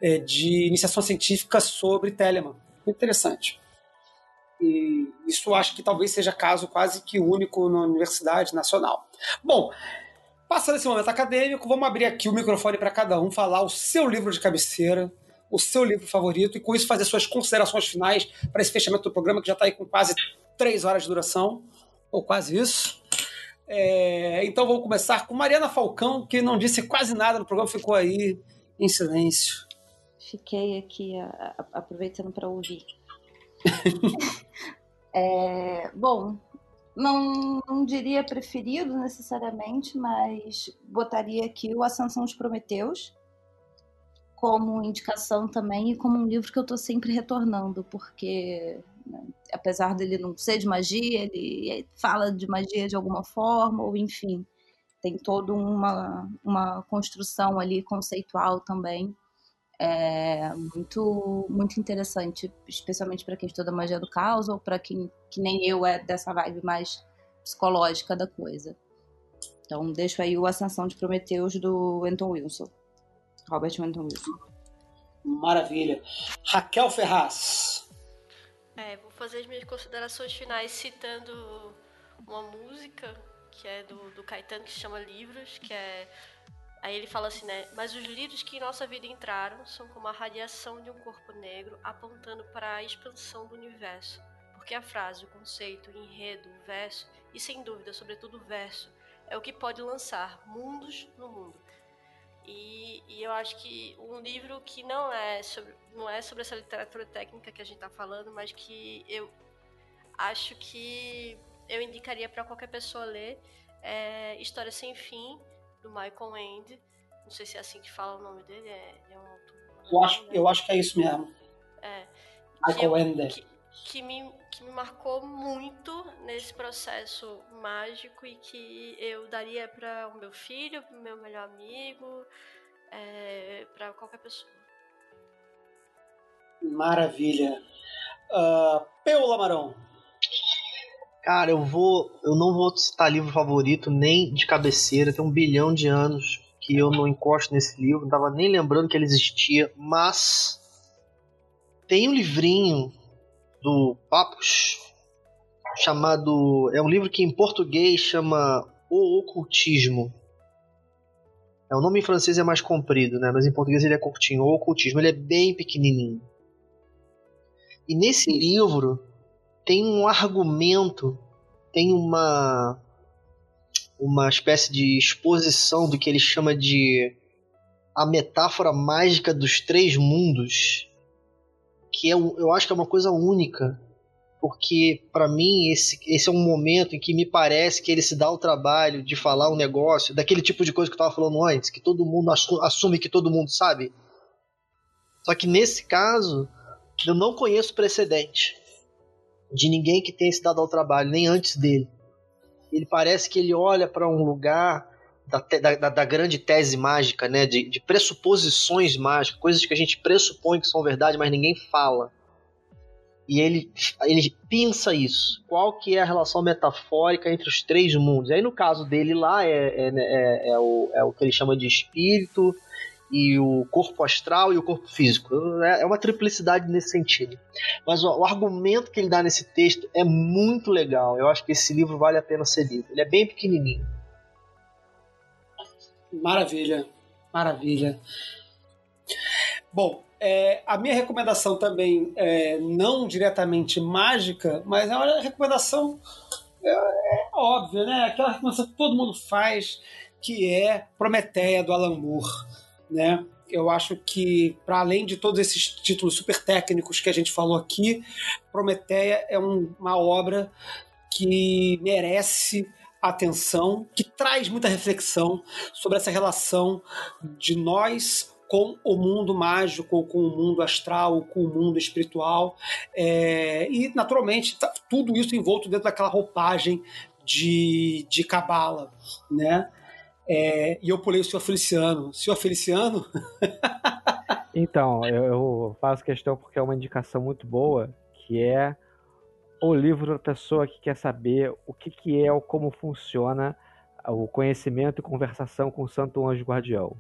é, de iniciação científica sobre Telemann. Interessante. E isso acho que talvez seja caso quase que único na Universidade Nacional. Bom, passando esse momento acadêmico, vamos abrir aqui o microfone para cada um falar o seu livro de cabeceira, o seu livro favorito, e com isso fazer suas considerações finais para esse fechamento do programa, que já está aí com quase três horas de duração, ou quase isso. É, então vamos começar com Mariana Falcão, que não disse quase nada no programa, ficou aí em silêncio. Fiquei aqui a, a, aproveitando para ouvir. é, bom, não, não diria preferido necessariamente, mas botaria aqui o Ascensão de Prometeus como indicação também e como um livro que eu estou sempre retornando, porque né, apesar dele não ser de magia, ele fala de magia de alguma forma, ou enfim, tem toda uma, uma construção ali conceitual também é muito, muito interessante, especialmente para quem estuda magia do caos ou para quem, que nem eu, é dessa vibe mais psicológica da coisa. Então, deixo aí o Ascensão de Prometeus do Anton Wilson. Robert Anton Wilson. Maravilha. Raquel Ferraz. É, vou fazer as minhas considerações finais citando uma música que é do, do Caetano, que se chama Livros, que é Aí ele fala assim, né? Mas os lírios que em nossa vida entraram são como a radiação de um corpo negro apontando para a expansão do universo. Porque a frase, o conceito, o enredo, o verso, e sem dúvida, sobretudo o verso, é o que pode lançar mundos no mundo. E, e, eu acho que um livro que não é sobre, não é sobre essa literatura técnica que a gente está falando, mas que eu acho que eu indicaria para qualquer pessoa ler é História Sem Fim, do Michael Ende. Não sei se é assim que fala o nome dele, é, é um autor. Eu acho, eu acho que é isso mesmo. É. Michael Ende. Que, que, me, que me marcou muito nesse processo mágico e que eu daria para o meu filho, para o meu melhor amigo, é, para qualquer pessoa. Maravilha. Uh, Peu Lamarão. Cara, eu vou. Eu não vou citar livro favorito nem de cabeceira, tem um bilhão de anos que eu não encosto nesse livro, não tava nem lembrando que ele existia, mas tem um livrinho do Papos chamado. É um livro que em português chama O Ocultismo. É, o nome em francês é mais comprido, né? Mas em português ele é curtinho. O Ocultismo. Ele é bem pequenininho. E nesse livro tem um argumento, tem uma uma espécie de exposição do que ele chama de a metáfora mágica dos três mundos, que é, eu acho que é uma coisa única, porque para mim esse, esse é um momento em que me parece que ele se dá o trabalho de falar um negócio, daquele tipo de coisa que eu estava falando antes, que todo mundo assume que todo mundo sabe. Só que nesse caso, eu não conheço precedente de ninguém que tenha se dado ao trabalho, nem antes dele. Ele parece que ele olha para um lugar da, da, da, grande tese mágica, né? De, de, pressuposições mágicas, coisas que a gente pressupõe que são verdade, mas ninguém fala. E ele, ele pensa isso. Qual que é a relação metafórica entre os três mundos? Aí no caso dele lá é, é, é, é o, é o que ele chama de espírito, e o corpo astral e o corpo físico. É, é uma triplicidade nesse sentido. Mas o, o, argumento que ele dá nesse texto é muito legal. Eu acho que esse livro vale a pena ser lido. Ele é bem pequenininho. Maravilha, maravilha. Bom, é, a minha recomendação também é não diretamente mágica, mas é uma recomendação é, é óbvia, né? Aquela recomendação que todo mundo faz, que é Prometeia do Alan Moore né? Eu acho que, para além de todos esses títulos super técnicos que a gente falou aqui, Prometeia é um, uma obra que merece atenção, que traz muita reflexão sobre essa relação de nós com o mundo mágico, com o mundo astral, com o mundo espiritual. É, e, naturalmente, tá tudo isso envolto dentro daquela roupagem de, de cabala, né? É, e eu pulei o senhor Feliciano. Senhor Feliciano? então, eu, eu, faço questão porque é uma indicação muito boa, que é o livro da pessoa que quer saber o que, que é ou como funciona o conhecimento e conversação com o Santo Anjo Guardião.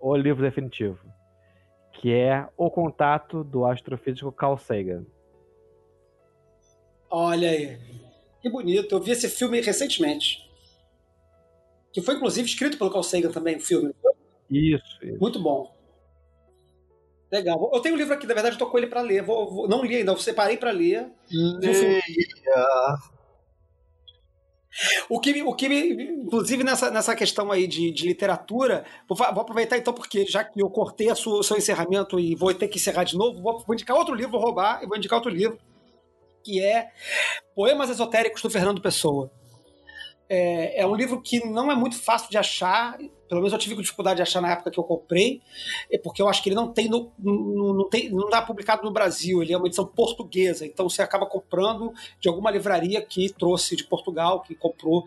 O livro definitivo. Que é O Contato do Astrofísico Carl Sagan. Olha aí. Que bonito. Eu vi esse filme recentemente que foi inclusive escrito pelo Carl Sagan também, o filme. Isso, isso. Muito bom. Legal. Eu tenho um livro aqui, na verdade, eu tô com ele para ler. Vou, vou, não li ainda, eu separei para ler. Leia. O que, o que inclusive nessa, nessa questão aí de, de literatura, vou, vou, aproveitar então, porque já que eu cortei a sua, o seu encerramento e vou ter que encerrar de novo, vou, vou indicar outro livro, vou roubar e vou indicar outro livro, que é Poemas Esotéricos do Fernando Pessoa. É, é, um livro que não é muito fácil de achar, pelo menos eu tive dificuldade de achar na época que eu comprei, é porque eu acho que ele não tem, no, no, tem, não dá publicado no Brasil, ele é uma edição portuguesa, então você acaba comprando de alguma livraria que trouxe de Portugal, que comprou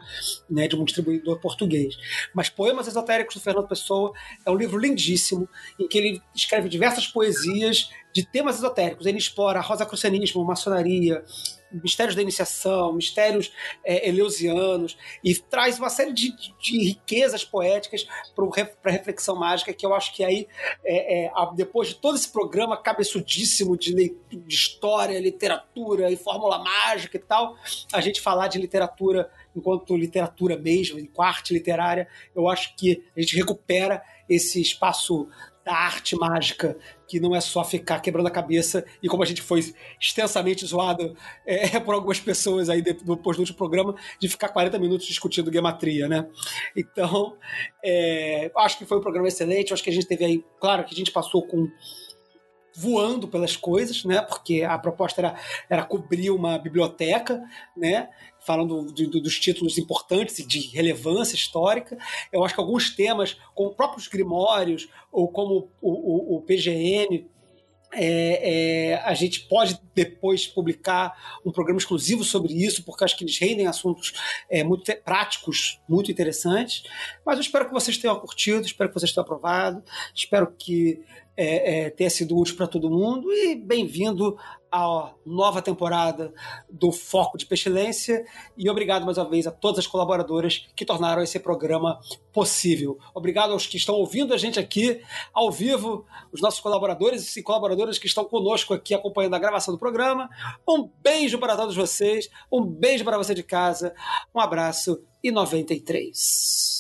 né, de um distribuidor português. Mas Poemas Esotéricos do Fernando Pessoa é um livro lindíssimo, em que ele escreve diversas poesias de temas esotéricos. Ele explora rosacrucianismo, maçonaria, mistérios da iniciação, mistérios é, eleusianos, e traz uma série de, de, riquezas poéticas para a reflexão mágica, que eu acho que aí, é, é, depois de todo esse programa cabeçudíssimo de, de história, literatura e fórmula mágica e tal, a gente falar de literatura enquanto literatura mesmo, enquanto arte literária, eu acho que a gente recupera esse espaço da arte mágica, que não é só ficar quebrando a cabeça, e como a gente foi extensamente zoado é, por algumas pessoas aí depois do último programa, de ficar 40 minutos discutindo gematria, né? Então, é, acho que foi um programa excelente, acho que a gente teve aí, claro que a gente passou com voando pelas coisas, né? Porque a proposta era, era cobrir uma biblioteca, né? Falando dos títulos importantes e de relevância histórica. Eu acho que alguns temas, como próprios grimórios, ou como o, o, o PGM, é, é, a gente pode depois publicar um programa exclusivo sobre isso, porque acho que eles rendem assuntos é, muito práticos, muito interessantes. Mas eu espero que vocês tenham curtido, espero que vocês tenham aprovado, espero que é, é, tenha sido útil para todo mundo e bem-vindo à nova temporada do Foco de Pestilência e obrigado mais uma vez a todas as colaboradoras que tornaram esse programa possível. Obrigado aos que estão ouvindo a gente aqui ao vivo, os nossos colaboradores e colaboradoras que estão conosco aqui acompanhando a gravação do programa. Um beijo para todos vocês, um beijo para você de casa, um abraço e 93.